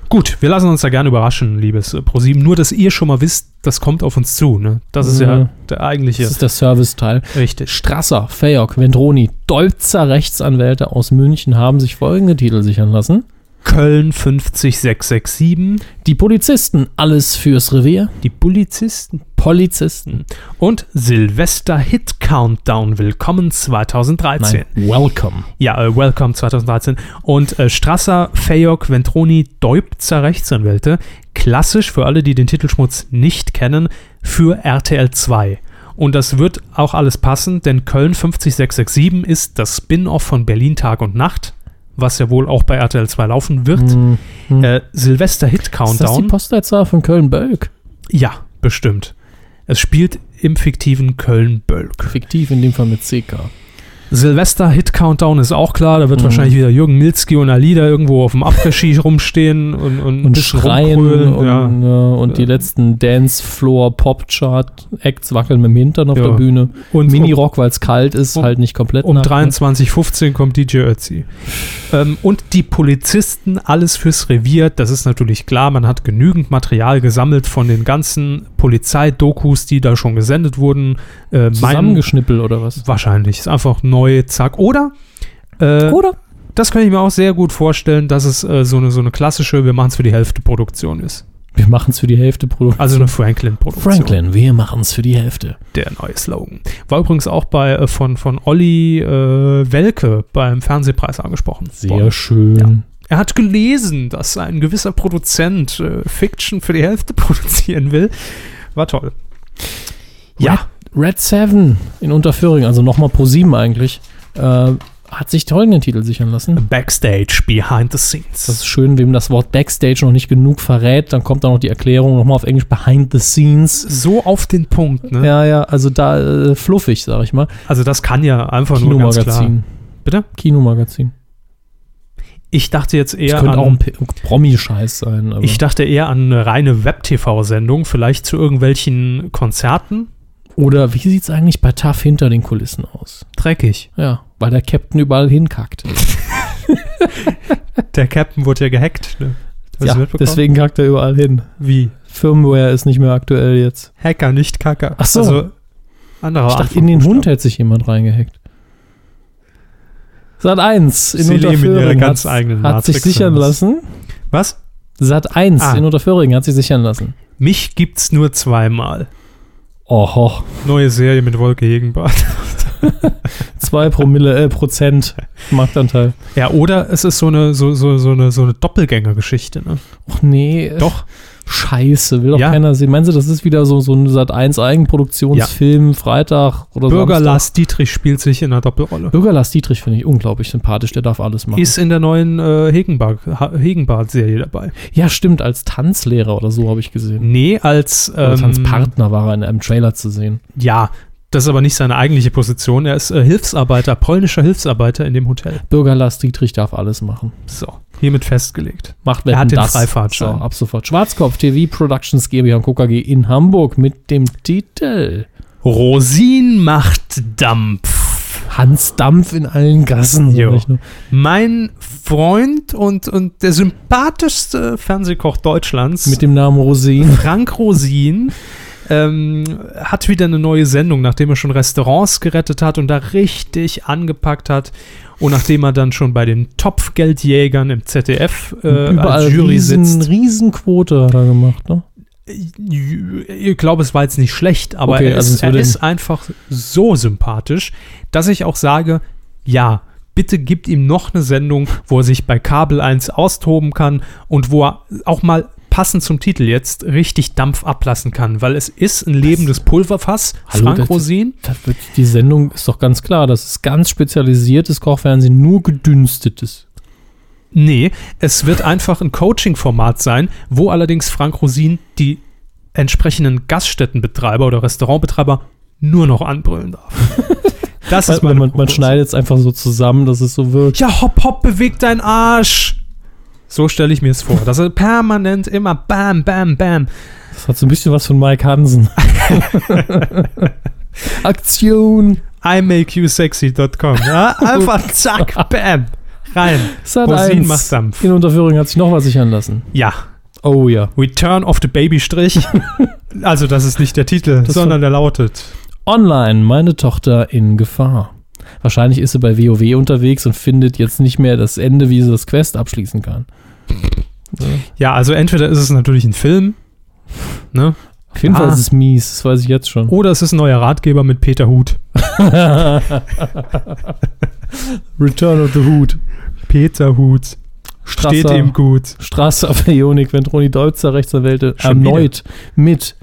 Gut, wir lassen uns da gerne überraschen, liebes äh, ProSieben. Nur, dass ihr schon mal wisst, das kommt auf uns zu. Ne? Das ist ja Ja. der eigentliche. Das ist der Serviceteil. richtig. Strasser, Fayok, Vendroni, Dolzer Rechtsanwälte aus München haben sich folgende Titel sichern lassen. Köln 50667, Die Polizisten, alles fürs Revier. die Polizisten Polizisten. und Silvester Hit Countdown Willkommen 2013. Nein, welcome. Ja, äh, Welcome 2013. Und äh, Strasser, Fayok, Ventroni, Deubzer Rechtsanwälte. Klassisch für alle, die den Titelschmutz nicht kennen, für RTL 2. Und das wird auch alles passen, denn Köln 50667 ist das Spin-off von Berlin Tag und Nacht, was ja wohl auch bei RTL 2 laufen wird. Hm. Hm. Äh, Silvester Hit ist das die Countdown. Postleitzahl von Köln-Bölk? Ja, bestimmt. Es spielt im fiktiven Köln-Bölk. Fiktiv, in dem Fall mit CK. Silvester-Hit-Countdown ist auch klar. Da wird Mhm. wahrscheinlich wieder Jürgen Milzki und Alida irgendwo auf dem Après-Ski [LAUGHS] rumstehen und, und, Und schreien und, ja. ja. und die letzten Dance-Floor-Pop-Chart-Acts wackeln mit dem Hintern auf Ja. der Bühne. Und Mini-Rock, weil es kalt ist, um- halt nicht komplett um nackt, ne? 23.15 kommt DJ Ötzi. Ähm, und die Polizisten, alles fürs Revier. Das ist natürlich klar. Man hat genügend Material gesammelt von den ganzen Polizeidokus, die da schon gesendet wurden. Äh, mein, Zusammengeschnippelt oder was? wahrscheinlich. Ist einfach neu, zack. Oder äh, Oder? das kann ich mir auch sehr gut vorstellen, dass es äh, so, eine, so eine klassische, wir machen es für die Hälfte Produktion ist. Wir machen es für die Hälfte Produktion. Also eine Franklin-Produktion. Franklin, wir machen es für die Hälfte. Der neue Slogan. War übrigens auch bei, äh, von, von Olli äh, Welke beim Fernsehpreis angesprochen. Sehr worden. schön. Ja. Er hat gelesen, dass ein gewisser Produzent äh, Fiction für die Hälfte [LAUGHS] produzieren will. War toll. Ja, Red 7 in Unterföhring, also nochmal Pro 7 eigentlich, äh, hat sich folgenden Titel sichern lassen. Backstage, Behind the Das Scenes. ist schön, wem das Wort Backstage noch nicht genug verrät, dann kommt da noch die Erklärung nochmal auf Englisch Behind the Scenes. So auf den Punkt, ne? Ja, ja, also da äh, fluffig, sag ich mal. Also das kann ja einfach nur ganz klar. Kinomagazin. Bitte? Kinomagazin. Ich dachte jetzt Das eher könnte auch ein an, Promi-Scheiß sein. Ich dachte eher an eine reine Web-TV-Sendung, vielleicht zu irgendwelchen Konzerten. Oder wie sieht's eigentlich bei TAF hinter den Kulissen aus? Dreckig. Ja, weil der Captain überall hinkackt. [LAUGHS] Der Captain wurde ja gehackt. Ne? Ja, deswegen kackt er überall hin. Wie? Firmware ist nicht mehr aktuell jetzt. Hacker, nicht Kacker. Ach so. Also, anderer Ich dachte, in den Hund hätte sich jemand reingehackt. Sat 1 in Sie Unterföhring hat, hat sich sichern lassen. Was? Sat 1 Ah. in Unterföhring hat sich sichern lassen. Mich gibt's nur zweimal. Oho, Neue Serie mit Wolke Hegenbart. [LAUGHS] 2 Promille, äh, Prozent Marktanteil. Ja, oder es ist so eine, so, so, so eine, so eine Doppelgängergeschichte, ne? Och nee. Doch. Scheiße, will doch Ja. keiner sehen. Meinst du, das ist wieder so, so ein Sat 1 Eigenproduktionsfilm, Freitag oder Bürger Samstag? Lars Dietrich spielt sich in einer Doppelrolle. Bürger Lars Dietrich finde ich unglaublich sympathisch, der darf alles machen. Ist in der neuen äh, Hegenbart-Serie dabei. ja, stimmt, als Tanzlehrer oder so habe ich gesehen. Nee, als ähm, Tanzpartner war er in einem Trailer zu sehen. Ja, das ist aber nicht seine eigentliche Position. Er ist äh, Hilfsarbeiter, polnischer Hilfsarbeiter in dem Hotel. Bürger Lars Dietrich darf alles machen. So, hiermit festgelegt. Macht Er hat Wetten, den das. Freifahrtschein. So, ab sofort. Schwarzkopf TV Productions GmbH und. KG in Hamburg mit dem Titel Rosin macht Dampf. Hans Dampf in allen Gassen. Jo. Mein Freund und, und der sympathischste Fernsehkoch Deutschlands, Mit dem Namen Rosin. Frank Rosin, [LAUGHS] ähm, hat wieder eine neue Sendung, nachdem er schon Restaurants gerettet hat und da richtig angepackt hat. Und nachdem er dann schon bei den Topfgeldjägern im ZDF äh, Überall als Jury riesen, sitzt. Riesenquote hat er gemacht, ne? Ich glaube, es war jetzt nicht schlecht, aber Okay, er, also ist, er ist einfach so sympathisch, dass ich auch sage, ja, bitte gibt ihm noch eine Sendung, wo er sich bei Kabel 1 austoben kann und wo er auch mal passend zum Titel jetzt richtig Dampf ablassen kann, weil es ist ein lebendes Pulverfass, Hallo, Frank das- Rosin. Das wird, die Sendung ist doch ganz klar, das ist ganz spezialisiertes Kochfernsehen, nur gedünstetes. Nee, es wird einfach ein Coaching-Format sein, wo allerdings Frank Rosin die entsprechenden Gaststättenbetreiber oder Restaurantbetreiber nur noch anbrüllen darf. [LAUGHS] Das ist man, man, man schneidet es einfach so zusammen, dass es so wirkt. Ja, hopp, hopp, beweg deinen Arsch. So stelle ich mir es vor. Dass er permanent immer bam, bam, bam. Das hat so ein bisschen was von Mike Hansen. [LAUGHS] Aktion. imakeyousexy.com. Ja, einfach [LAUGHS] zack, bam. Rein. Rosin 1. macht Dampf. In Unterführung hat sich noch was sichern lassen. Ja. Oh ja. Return of the Babystrich. [LAUGHS] also, das ist nicht der Titel, Das sondern der lautet. Online, meine Tochter in Gefahr. Wahrscheinlich ist sie bei WoW unterwegs und findet jetzt nicht mehr das Ende, wie sie das Quest abschließen kann. Ja, also entweder ist es natürlich ein Film, ne? Auf jeden Fall Ah. ist es mies, das weiß ich jetzt schon. Oder es ist ein neuer Ratgeber mit Peter Huth. [LAUGHS] Return of the Hood. Peter. Steht Strasser, ihm gut. Straße auf [LAUGHS] Ionik, wenn Toni Deutzer Rechtsanwälte Schon erneut mit.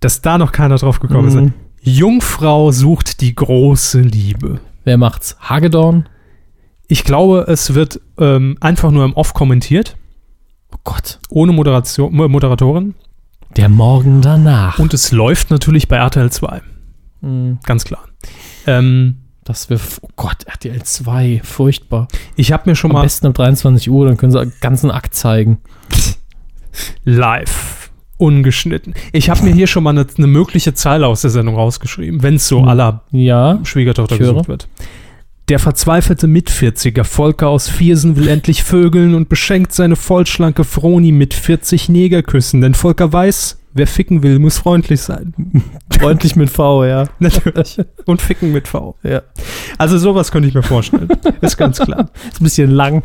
Dass da noch keiner drauf gekommen ist. Mhm. Jungfrau sucht die große Liebe. Wer macht's? Hagedorn? Ich glaube, es wird ähm, einfach nur im Off kommentiert, Oh Gott. ohne Moderation, Mo- Moderatorin. Der Morgen danach. Und es läuft natürlich bei RTL 2, Mhm. ganz klar. Ähm, Das wäre, oh Gott, RTL 2, furchtbar. Ich habe mir schon Am mal besten um 23 Uhr, dann können sie einen ganzen Akt zeigen. live ungeschnitten. Ich habe mir hier schon mal eine, eine mögliche Zeile aus der Sendung rausgeschrieben, wenn es so Hm. aller Ja, Schwiegertochter gesucht wird. Der verzweifelte Mitvierziger Volker aus Viersen will endlich vögeln und beschenkt seine vollschlanke Froni mit 40 Negerküssen, denn Volker weiß, wer ficken will, muss freundlich sein. [LAUGHS] freundlich mit V, ja. [LAUGHS] Natürlich. Und ficken mit V. ja. Also sowas könnte ich mir vorstellen. [LAUGHS] Ist ganz klar. Ist ein bisschen lang,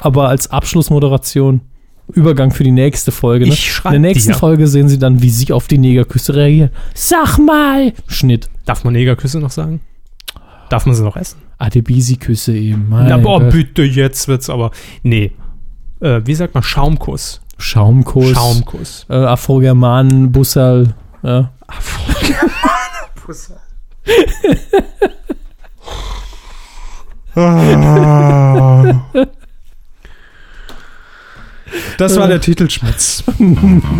aber als Abschlussmoderation, Übergang für die nächste Folge. Ne? Ich schreib In der nächsten dir. Folge sehen sie dann, wie sie auf die Negerküsse reagieren. Sag mal! Schnitt. Darf man Negerküsse noch sagen? Darf man sie noch essen? Adebisi-Küsse eben. Mein Na, boah, bitte, jetzt wird's aber. Nee. Äh, wie sagt man? Schaumkuss. Schaumkuss. Schaumkuss. Äh, Afrogermanen, Bussal. Ja. [LAUGHS] Das war der Titelschmutz. [LAUGHS] Unfassbar.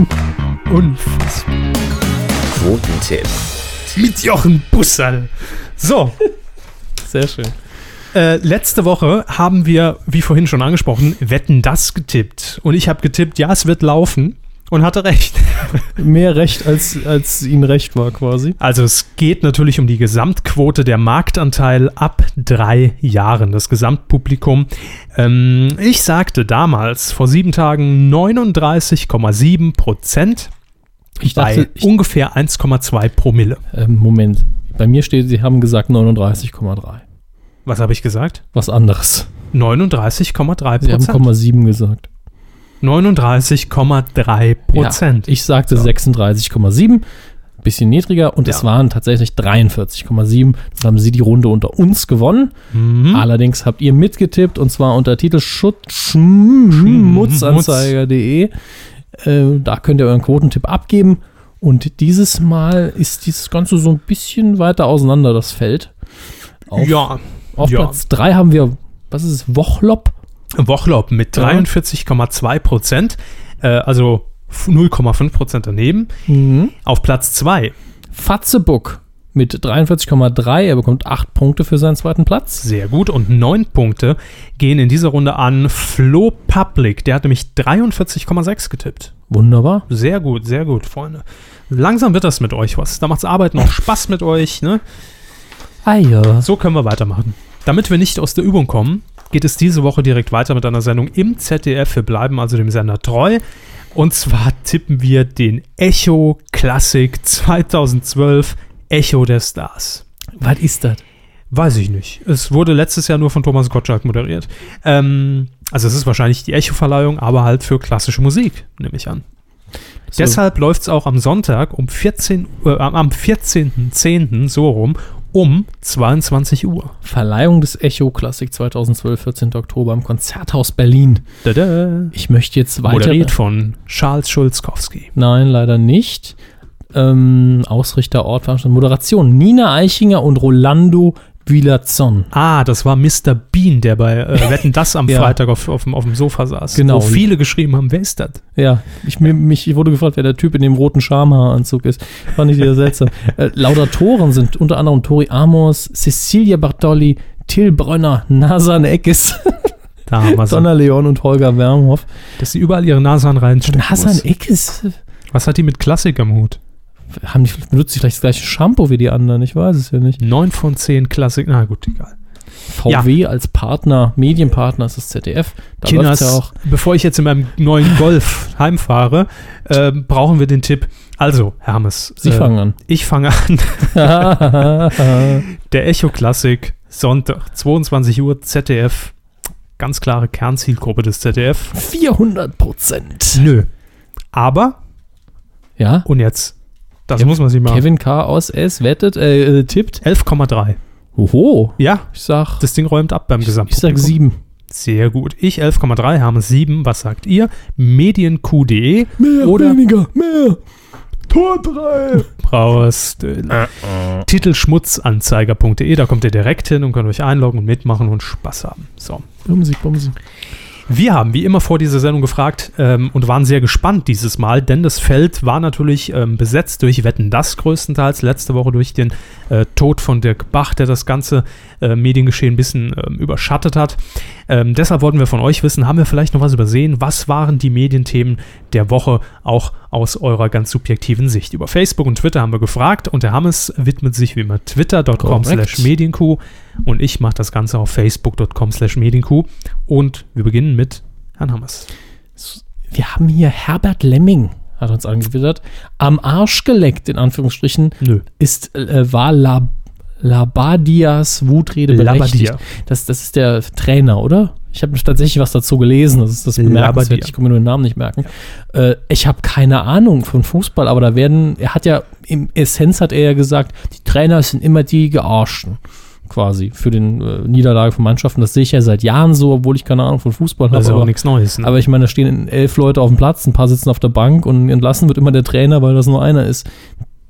Quotentipp. Mit Jochen Bussal. So, Sehr schön. äh, letzte Woche haben wir, wie vorhin schon angesprochen, Wetten das getippt. Und ich habe getippt, ja, es wird laufen. Und hatte recht. [LAUGHS] Mehr Recht, als, als ihnen recht war, quasi. Also es geht natürlich um die Gesamtquote der Marktanteil ab drei Jahren, das Gesamtpublikum. Ähm, ich sagte damals vor sieben Tagen 39,7 Prozent Ich bei dachte, ich, ungefähr 1,2 Promille. ähm, Moment. Bei mir steht, sie haben gesagt 39,3. Was habe ich gesagt? Was anderes. 39,3 Sie haben Prozent. 0,7 gesagt. 39,3 Prozent. Ja, ich sagte So. 36,7. Bisschen niedriger und es Ja. waren tatsächlich 43,7. Das haben sie die Runde unter uns gewonnen. Mhm. Allerdings habt ihr mitgetippt und zwar unter Titel schmutzanzeiger.de. Äh, da könnt ihr euren Quotentipp abgeben. Und dieses Mal ist dieses Ganze so ein bisschen weiter auseinander, das Feld. Auf, ja, auf ja. Platz 3 haben wir, was ist es, Wochlop? Wochlob mit Ja. 43,2 Prozent, äh, also f- 0,5 Prozent daneben. Mhm. Auf Platz 2 Fatzebuck mit 43,3. Er bekommt 8 Punkte für seinen zweiten Platz. Sehr gut. Und neun Punkte gehen in dieser Runde an Flo Public. Der hat nämlich 43,6 getippt. Wunderbar. Sehr gut, sehr gut, Freunde. Langsam wird das mit euch was. Da macht's Arbeiten auch Spaß mit euch. Ne? Ah ja. So können wir weitermachen. Damit wir nicht aus der Übung kommen, geht es diese Woche direkt weiter mit einer Sendung im ZDF. Wir bleiben also dem Sender treu. Und zwar tippen wir den Echo Classic 2012 Echo der Stars. Was ist das? Weiß ich nicht. Es wurde letztes Jahr nur von Thomas Gottschalk moderiert. Ähm, also es ist wahrscheinlich die Echo-Verleihung, aber halt für klassische Musik, nehme ich an. Deshalb läuft es auch am Sonntag um 14 Uhr, äh, am 14.10. so rum um 22 Uhr. Verleihung des Echo Classic 2012, 14. Oktober im Konzerthaus Berlin. Tada. Ich möchte jetzt weiter. Moderiert von Charles Schulzkowski. Nein, leider nicht. Ähm, Ausrichter, Ort, Veranstaltung, Moderation. Nina Eichinger und Rolando Villazon. Ah, das war Mr. Bean, der bei äh, [LAUGHS] Wetten das am Ja. Freitag auf, auf, dem- auf dem Sofa saß. Genau. Wo viele geschrieben haben, wer ist das? Ja, ich, mir, mich ich wurde gefragt, wer der Typ in dem roten Schamhaaranzug ist. Fand ich wieder [LAUGHS] seltsam. äh, Laudatoren sind unter anderem Tori Amos, Cecilia Bartoli, Till Brönner, Nasan Eckes, [LAUGHS] Da haben wir sie. Donna Leon und Holger Wermhoff. Dass sie überall ihre Nase an reinstecken Nasan. Eckes? Was hat die mit Klassik am Hut? Haben die, benutzt die vielleicht das gleiche Shampoo wie die anderen? Ich weiß es ja nicht. 9 von 10 Klassik. Na gut, egal. VW als Partner, Medienpartner ist das ZDF. Da Kinders, ja auch. bevor ich jetzt in meinem neuen Golf heimfahre, äh, brauchen wir den Tipp. Also, Hermes. Sie äh, fangen an. Ich fange an. [LAUGHS] Der Echo Klassik, Sonntag, 22 Uhr, ZDF. Ganz klare Kernzielgruppe des ZDF. 400 Prozent. Nö. Aber, Ja, und jetzt, das Ja, muss man sich mal. Kevin K. aus S wettet, äh, äh, tippt. 11,3. Oho. Ja, Ich sag, das Ding räumt ab beim ich Gesamtpublikum. sag sieben. Sehr gut. Ich 11,3, Hermes 7. Was sagt ihr? Medienq.de Mehr, Oder- weniger, mehr. Tor 3. Brauerst Titelschmutzanzeiger.de, da kommt ihr direkt hin und könnt euch einloggen und mitmachen und Spaß haben. So. Bumsi, bumsi. Wir haben wie immer vor dieser Sendung gefragt ähm, und waren sehr gespannt dieses Mal, denn das Feld war natürlich ähm, besetzt durch Wetten das größtenteils, letzte Woche durch den äh, Tod von Dirk Bach, der das ganze äh, Mediengeschehen ein bisschen ähm, überschattet hat. Ähm, deshalb wollten wir von euch wissen, haben wir vielleicht noch was übersehen? Was waren die Medienthemen der Woche auch aus eurer ganz subjektiven Sicht? Über Facebook und Twitter haben wir gefragt und der Hammes widmet sich wie immer twitter.com slash medienkuh und ich mache das Ganze auf facebook.com slash medienkuh und wir beginnen mit Herrn Hammes. Wir haben hier Herbert Lemming, hat uns angewittert, am Arsch geleckt, in Anführungsstrichen, Nö. ist, äh, war La, Labadias Wutrede berechtigt. Labadia. Das, das ist der Trainer, oder? Ich habe tatsächlich was dazu gelesen, das ist das bemerkenswert, ich kann mir nur den Namen nicht merken. Äh, ich habe keine Ahnung von Fußball, aber da werden, er hat ja, im Essenz hat er ja gesagt, die Trainer sind immer die Gearschten quasi für den äh, Niederlage von Mannschaften. Das sehe ich ja seit Jahren so, obwohl ich keine Ahnung von Fußball habe. Das ist ja auch aber- nichts Neues. Ne? aber ich meine, da stehen elf Leute auf dem Platz, ein paar sitzen auf der Bank und entlassen wird immer der Trainer, weil das nur einer ist.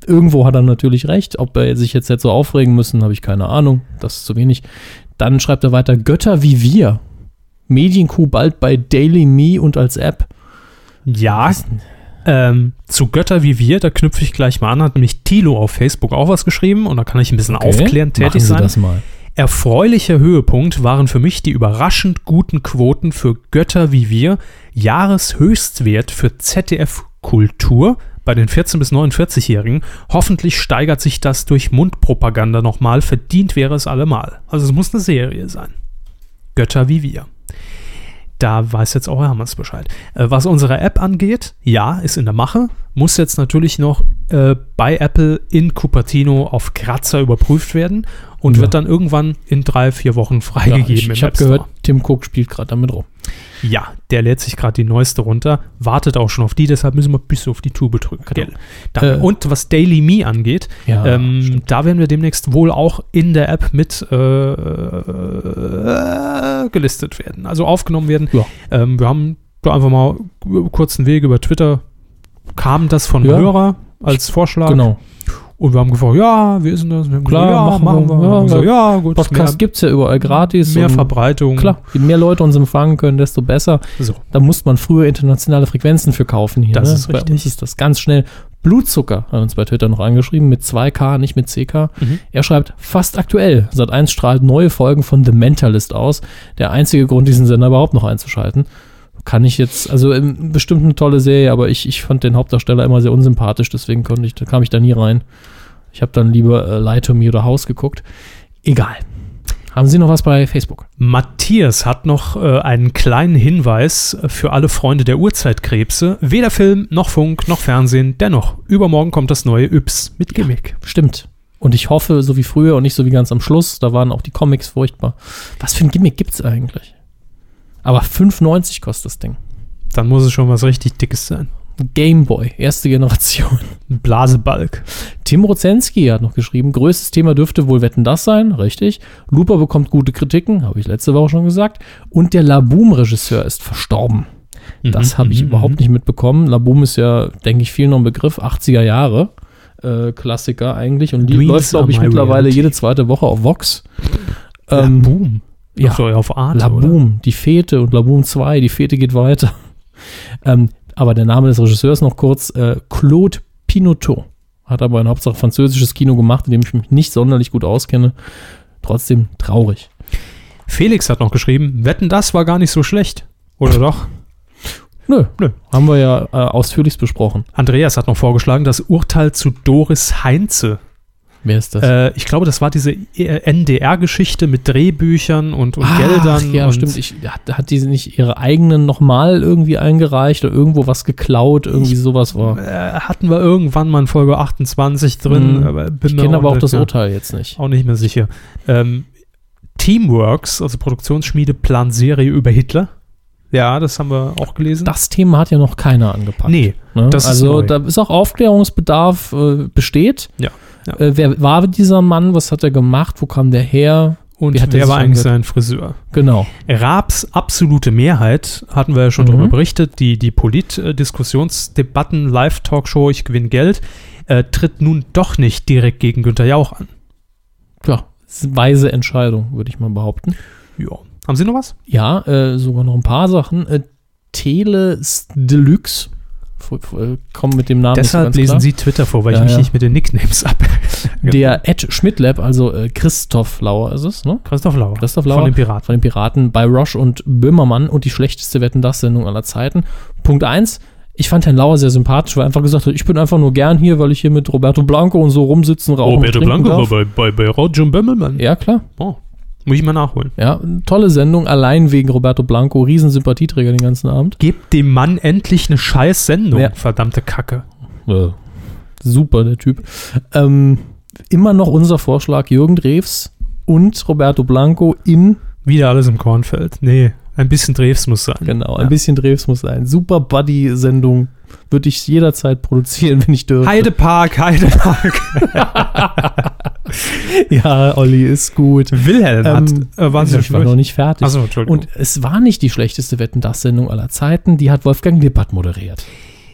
Irgendwo hat er natürlich recht. Ob er sich jetzt, jetzt so aufregen müssen, habe ich keine Ahnung. Das ist zu wenig. Dann schreibt er weiter: Götter wie wir. Medienkuh bald bei Daily Me und als App. ja, ähm, zu Götter wie wir, da knüpfe ich gleich mal an, hat nämlich Tilo auf Facebook auch was geschrieben und da kann ich ein bisschen Okay, aufklärend tätig sein. das mal. Erfreulicher Höhepunkt waren für mich die überraschend guten Quoten für Götter wie wir, Jahreshöchstwert für ZDF Kultur bei den 14- bis 49-Jährigen. Hoffentlich steigert sich das durch Mundpropaganda nochmal, verdient wäre es allemal. Also es muss eine Serie sein. Götter wie wir. Da weiß jetzt auch Hammers Bescheid. Äh, was unsere App angeht, ja, ist in der Mache. Muss jetzt natürlich noch äh, bei Apple in Cupertino auf Kratzer überprüft werden und Ja. wird dann irgendwann in drei, vier Wochen Ja, freigegeben. ich im ich habe gehört, Tim Cook spielt gerade damit rum. Ja, der lädt sich gerade die neueste runter, wartet auch schon auf die, deshalb müssen wir bis auf die Tube drücken. Genau. Dann, Äh, und was Daily Me angeht, Ja, ähm, da werden wir demnächst wohl auch in der App mit äh, äh, gelistet werden, also aufgenommen werden. Ja. Ähm, wir haben da einfach mal kurzen Weg über Twitter kam das von Ja. Hörer als Vorschlag Genau. Und wir haben gefragt, ja, wie ist denn das? Wir haben Klar, gesagt, ja, machen wir. wir. Ja, so, ja. gut, Podcast gibt es ja überall gratis. mehr Verbreitung. Klar, je mehr Leute uns empfangen können, desto besser. So. Da muss man früher internationale Frequenzen für kaufen hier. Das ne? ist Bei richtig. uns ist das ganz schnell. Blutzucker hat uns bei Twitter noch angeschrieben, mit 2K, nicht mit CK. Mhm. Er schreibt, fast aktuell. Sat 1 strahlt neue Folgen von The Mentalist aus. Der einzige Grund, diesen Sender überhaupt noch einzuschalten. Kann ich jetzt, also ähm, bestimmt eine tolle Serie, aber ich, ich fand den Hauptdarsteller immer sehr unsympathisch, deswegen konnte ich, da kam ich da nie rein. Ich habe dann lieber äh, Lie to Me oder House geguckt. Egal. Haben Sie noch was bei Facebook? Matthias hat noch äh, einen kleinen Hinweis für alle Freunde der Urzeitkrebse. Weder Film, noch Funk, noch Fernsehen. Dennoch, übermorgen kommt das neue Yps mit Gimmick. Stimmt. Und ich hoffe, so wie früher und nicht so wie ganz am Schluss, da waren auch die Comics furchtbar. Was für ein Gimmick gibt's eigentlich? Aber 5,90 kostet das Ding. Dann muss es schon was richtig Dickes sein. Gameboy, erste Generation. Blasebalg. Tim Rozenski hat noch geschrieben, größtes Thema dürfte wohl Wetten das sein, richtig. Looper bekommt gute Kritiken, habe ich letzte Woche schon gesagt. Und der Laboom-Regisseur ist verstorben. Das Mhm, habe ich mhm, überhaupt nicht mitbekommen. Laboom ist ja, denke ich, viel noch ein Begriff, 80er Jahre. Äh, Klassiker eigentlich und die Dreams läuft, glaube ich, mittlerweile reality. jede zweite Woche auf Vox. Ähm, Boom. Ja. Ja, auf Arte, oder? Laboom, die Fete und Laboom 2, die Fete geht weiter. [LAUGHS] ähm, aber der Name des Regisseurs noch kurz, äh, Claude Pinoteau. Hat aber ein Hauptsache französisches Kino gemacht, in dem ich mich nicht sonderlich gut auskenne. Trotzdem traurig. Felix hat noch geschrieben, wetten, das war gar nicht so schlecht. Oder doch? [LAUGHS] Nö, Nö. haben wir ja äh, ausführlichst besprochen. Andreas hat noch vorgeschlagen, das Urteil zu Doris Heinze. Wer ist das? Äh, ich glaube, das war diese äh, NDR-Geschichte mit Drehbüchern und, und Ach, Geldern. ja, und stimmt. Ich, hat, hat die nicht ihre eigenen nochmal irgendwie eingereicht oder irgendwo was geklaut? Irgendwie sowas war. äh, hatten wir irgendwann mal in Folge 28 drin. Mhm. aber Ich kenne aber auch das Urteil jetzt nicht. Auch nicht mehr sicher. Ähm, Teamworks, also Produktionsschmiede, plant Serie über Hitler. Ja, das haben wir auch gelesen. Das Thema hat ja noch keiner angepackt. nee, Ne? Ist also neu. da ist auch Aufklärungsbedarf äh, besteht. Ja, ja. Äh, wer war dieser Mann? Was hat er gemacht? Wo kam der her? und wer war eigentlich sein Friseur? Genau. Raabs absolute Mehrheit, hatten wir ja schon Mhm. darüber berichtet, die, die Polit-Diskussionsdebatten, Live-Talkshow, ich gewinne Geld, äh, tritt nun doch nicht direkt gegen Günther Jauch an. Ja, weise Entscheidung, würde ich mal behaupten. Ja. Haben Sie noch was? Ja, äh, sogar noch ein paar Sachen. Äh, Tele Deluxe. Kommen mit dem Namen Deshalb so lesen ganz Sie Twitter vor, weil Ja, ich mich ja. nicht mit den Nicknames ab. klar. [LAUGHS] Der Ed Schmidtlab, also äh, Christoph Lauer ist es, ne? Christoph Lauer. Christoph Lauer. Von den Piraten. Von den Piraten bei Roche und Böhmermann und die schlechteste Wetten das Sendung aller Zeiten. Punkt eins. Ich fand Herrn Lauer sehr sympathisch, weil er einfach gesagt hat, ich bin einfach nur gern hier, weil ich hier mit Roberto Blanco und so rumsitzen, rauchen Roberto Blanco darf. war bei, bei, bei Roger Böhmermann. Ja, klar. Oh, muss ich mal nachholen. Ja, tolle Sendung, allein wegen Roberto Blanco, Riesensympathieträger den ganzen Abend. Gebt dem Mann endlich eine scheiß Sendung, Ja. verdammte Kacke. Ja. Super, der Typ. Ähm, immer noch unser Vorschlag, Jürgen Drews und Roberto Blanco in, Wieder alles im Kornfeld. Nee, ein bisschen Drews muss sein. genau, ein Ja. bisschen Drews muss sein. Super Buddy-Sendung. Würde ich jederzeit produzieren, [LAUGHS] wenn ich dürfte. Heidepark, Heidepark. [LAUGHS] [LAUGHS] [LAUGHS] Ja, Olli, ist gut. Wilhelm hat, Ähm, äh, Sie ich war noch nicht fertig. Achso, Entschuldigung. Und es war nicht die schlechteste Wetten das Sendung aller Zeiten, die hat Wolfgang Lippert moderiert.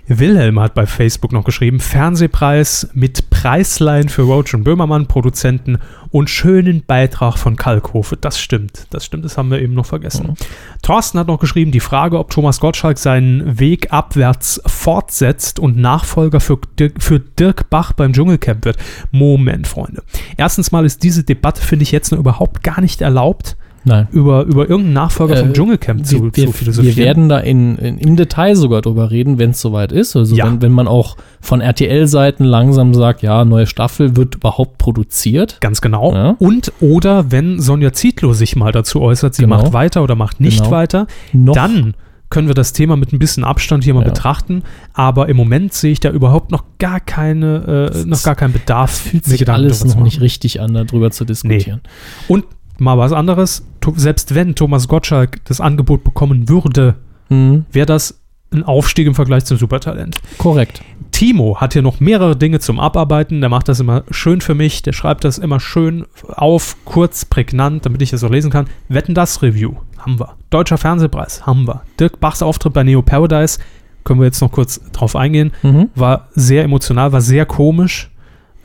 Wilhelm hat bei Facebook noch geschrieben, Fernsehpreis mit Preislein für Roach und Böhmermann, Produzenten und schönen Beitrag von Kalkhofe. Das stimmt, das stimmt, das haben wir eben noch vergessen. Mhm. Thorsten hat noch geschrieben, die Frage, ob Thomas Gottschalk seinen Weg abwärts fortsetzt und Nachfolger für Dirk, für Dirk Bach beim Dschungelcamp wird. Moment, Freunde. Erstens mal ist diese Debatte, finde ich, jetzt noch überhaupt gar nicht erlaubt, Nein. über, über irgendeinen Nachfolger vom Äh, Dschungelcamp zu, wir, zu philosophieren. wir werden da in, in, im Detail sogar drüber reden, wenn es soweit ist. Also Ja. wenn, wenn man auch von RTL-Seiten langsam sagt, ja, neue Staffel wird überhaupt produziert. Ganz genau. Ja. Und oder wenn Sonja Zietlow sich mal dazu äußert, sie Genau. macht weiter oder macht nicht Genau. weiter, Noch, dann können wir das Thema mit ein bisschen Abstand hier mal Ja. betrachten. Aber im Moment sehe ich da überhaupt noch gar keine, äh, noch gar keinen Bedarf. fühlt mir sich alles noch nicht richtig an, darüber zu diskutieren. Und mal was anderes. Selbst wenn Thomas Gottschalk das Angebot bekommen würde, Mhm. wäre das ein Aufstieg im Vergleich zum Supertalent. Korrekt. Timo hat hier noch mehrere Dinge zum Abarbeiten. Der macht das immer schön für mich. Der schreibt das immer schön auf, kurz, prägnant, damit ich das auch lesen kann. Wetten das Review haben wir. Deutscher Fernsehpreis haben wir. Dirk Bachs Auftritt bei Neo Paradise können wir jetzt noch kurz drauf eingehen. Mhm. War sehr emotional, war sehr komisch,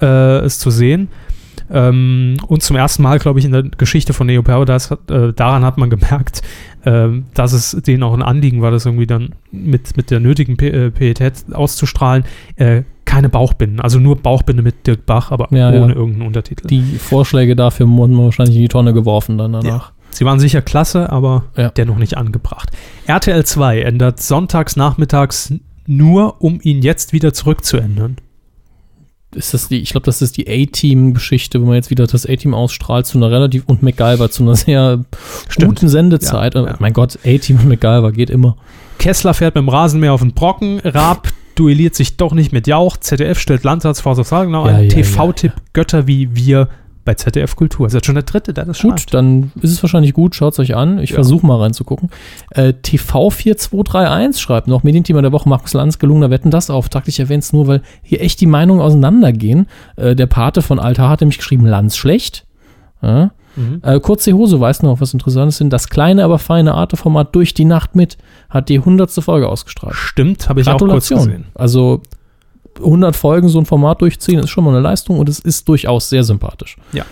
äh, es zu sehen. Ähm, und zum ersten Mal, glaube ich, in der Geschichte von Neo Paradise, hat, äh, daran hat man gemerkt, ähm, dass es denen auch ein Anliegen war, das irgendwie dann mit, mit der nötigen P äh, Pietät auszustrahlen. Äh, keine Bauchbinde, also nur Bauchbinde mit Dirk Bach, aber Ja, ohne ja. irgendeinen Untertitel. Die Vorschläge dafür wurden wahrscheinlich in die Tonne geworfen dann danach. Sie waren sicher klasse, aber Ja. dennoch nicht angebracht. RTL 2 ändert sonntags nachmittags nur, um ihn jetzt wieder zurückzuändern. Ist das die, ich glaube, das ist die A-Team-Geschichte, wo man jetzt wieder das A-Team ausstrahlt zu einer relativ und MacGyver zu einer sehr Stimmt. guten Sendezeit. Ja, ja. Mein Gott, A-Team und MacGyver geht immer. Kessler fährt mit dem Rasenmäher auf den Brocken, Raab duelliert sich doch nicht mit Jauch, ZDF stellt Landsatz vor Saargenau Ja, ein, TV-Tipp Götter wie wir bei ZDF Kultur. Das ist schon der dritte, der das Gut, dann ist es wahrscheinlich gut. Schaut es euch an. Ich Ja. versuche mal reinzugucken. Äh, TV4231 schreibt noch, Medienthema der Woche, Markus Lanz, gelungener Wetten, das Auftakt. Ich erwähne es nur, weil hier echt die Meinungen auseinandergehen. Äh, der Pate von Altar hat nämlich geschrieben, Lanz schlecht. Ja. Mhm. Äh, kurze Hose weiß noch, was Interessantes sind. Das kleine, aber feine Arte-Format durch die Nacht mit hat die hundertste Folge ausgestrahlt. Stimmt, habe ich auch kurz gesehen. Also 100 Folgen so ein Format durchziehen ist schon mal eine Leistung und es ist durchaus sehr sympathisch. Ja.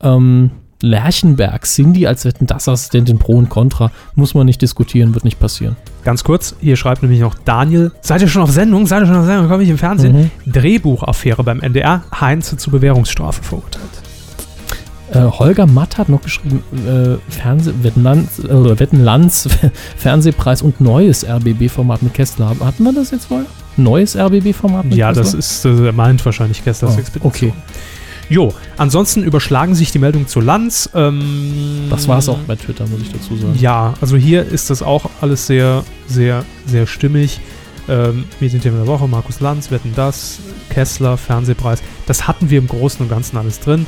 Ähm, Lerchenberg, Cindy als Wetten das Assistentin Pro und Contra, muss man nicht diskutieren, wird nicht passieren. Ganz kurz, hier schreibt nämlich noch Daniel, seid ihr schon auf Sendung? Seid ihr schon auf Sendung? Komme ich im Fernsehen? Mhm. Drehbuchaffäre beim NDR, Heinze zur Bewährungsstrafe verurteilt. Äh, Holger Matt hat noch geschrieben, äh, Fernseh Wettenlands, äh, Wettenlands [LAUGHS] Fernsehpreis und neues RBB-Format mit Kessler. Hatten wir das jetzt mal? Neues RBB-Format Ja, Kessler? das ist, äh, er meint wahrscheinlich Kesslers Oh, Expedition. okay. Jo, ansonsten überschlagen sich die Meldungen zu Lanz. Ähm, Das war es auch bei Twitter, muss ich dazu sagen. Ja, also hier ist das auch alles sehr, sehr, sehr stimmig. Ähm, Medienthema der Woche, Markus Lanz, Wetten das, Kessler, Fernsehpreis. Das hatten wir im Großen und Ganzen alles drin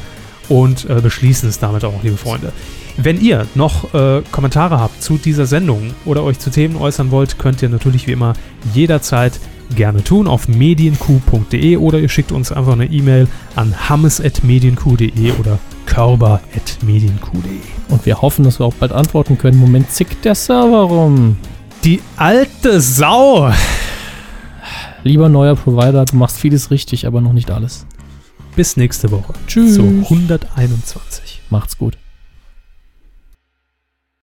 und äh, beschließen es damit auch, liebe Freunde. Wenn ihr noch äh, Kommentare habt zu dieser Sendung oder euch zu Themen äußern wollt, könnt ihr natürlich wie immer jederzeit gerne tun auf medienq.de oder ihr schickt uns einfach eine E-Mail an hammes.medienq.de oder körber.medienq.de. Und wir hoffen, dass wir auch bald antworten können. Moment zickt der Server rum. Die alte Sau! Lieber neuer Provider, du machst vieles richtig, aber noch nicht alles. Bis nächste Woche. Tschüss. Zu 121. Macht's gut.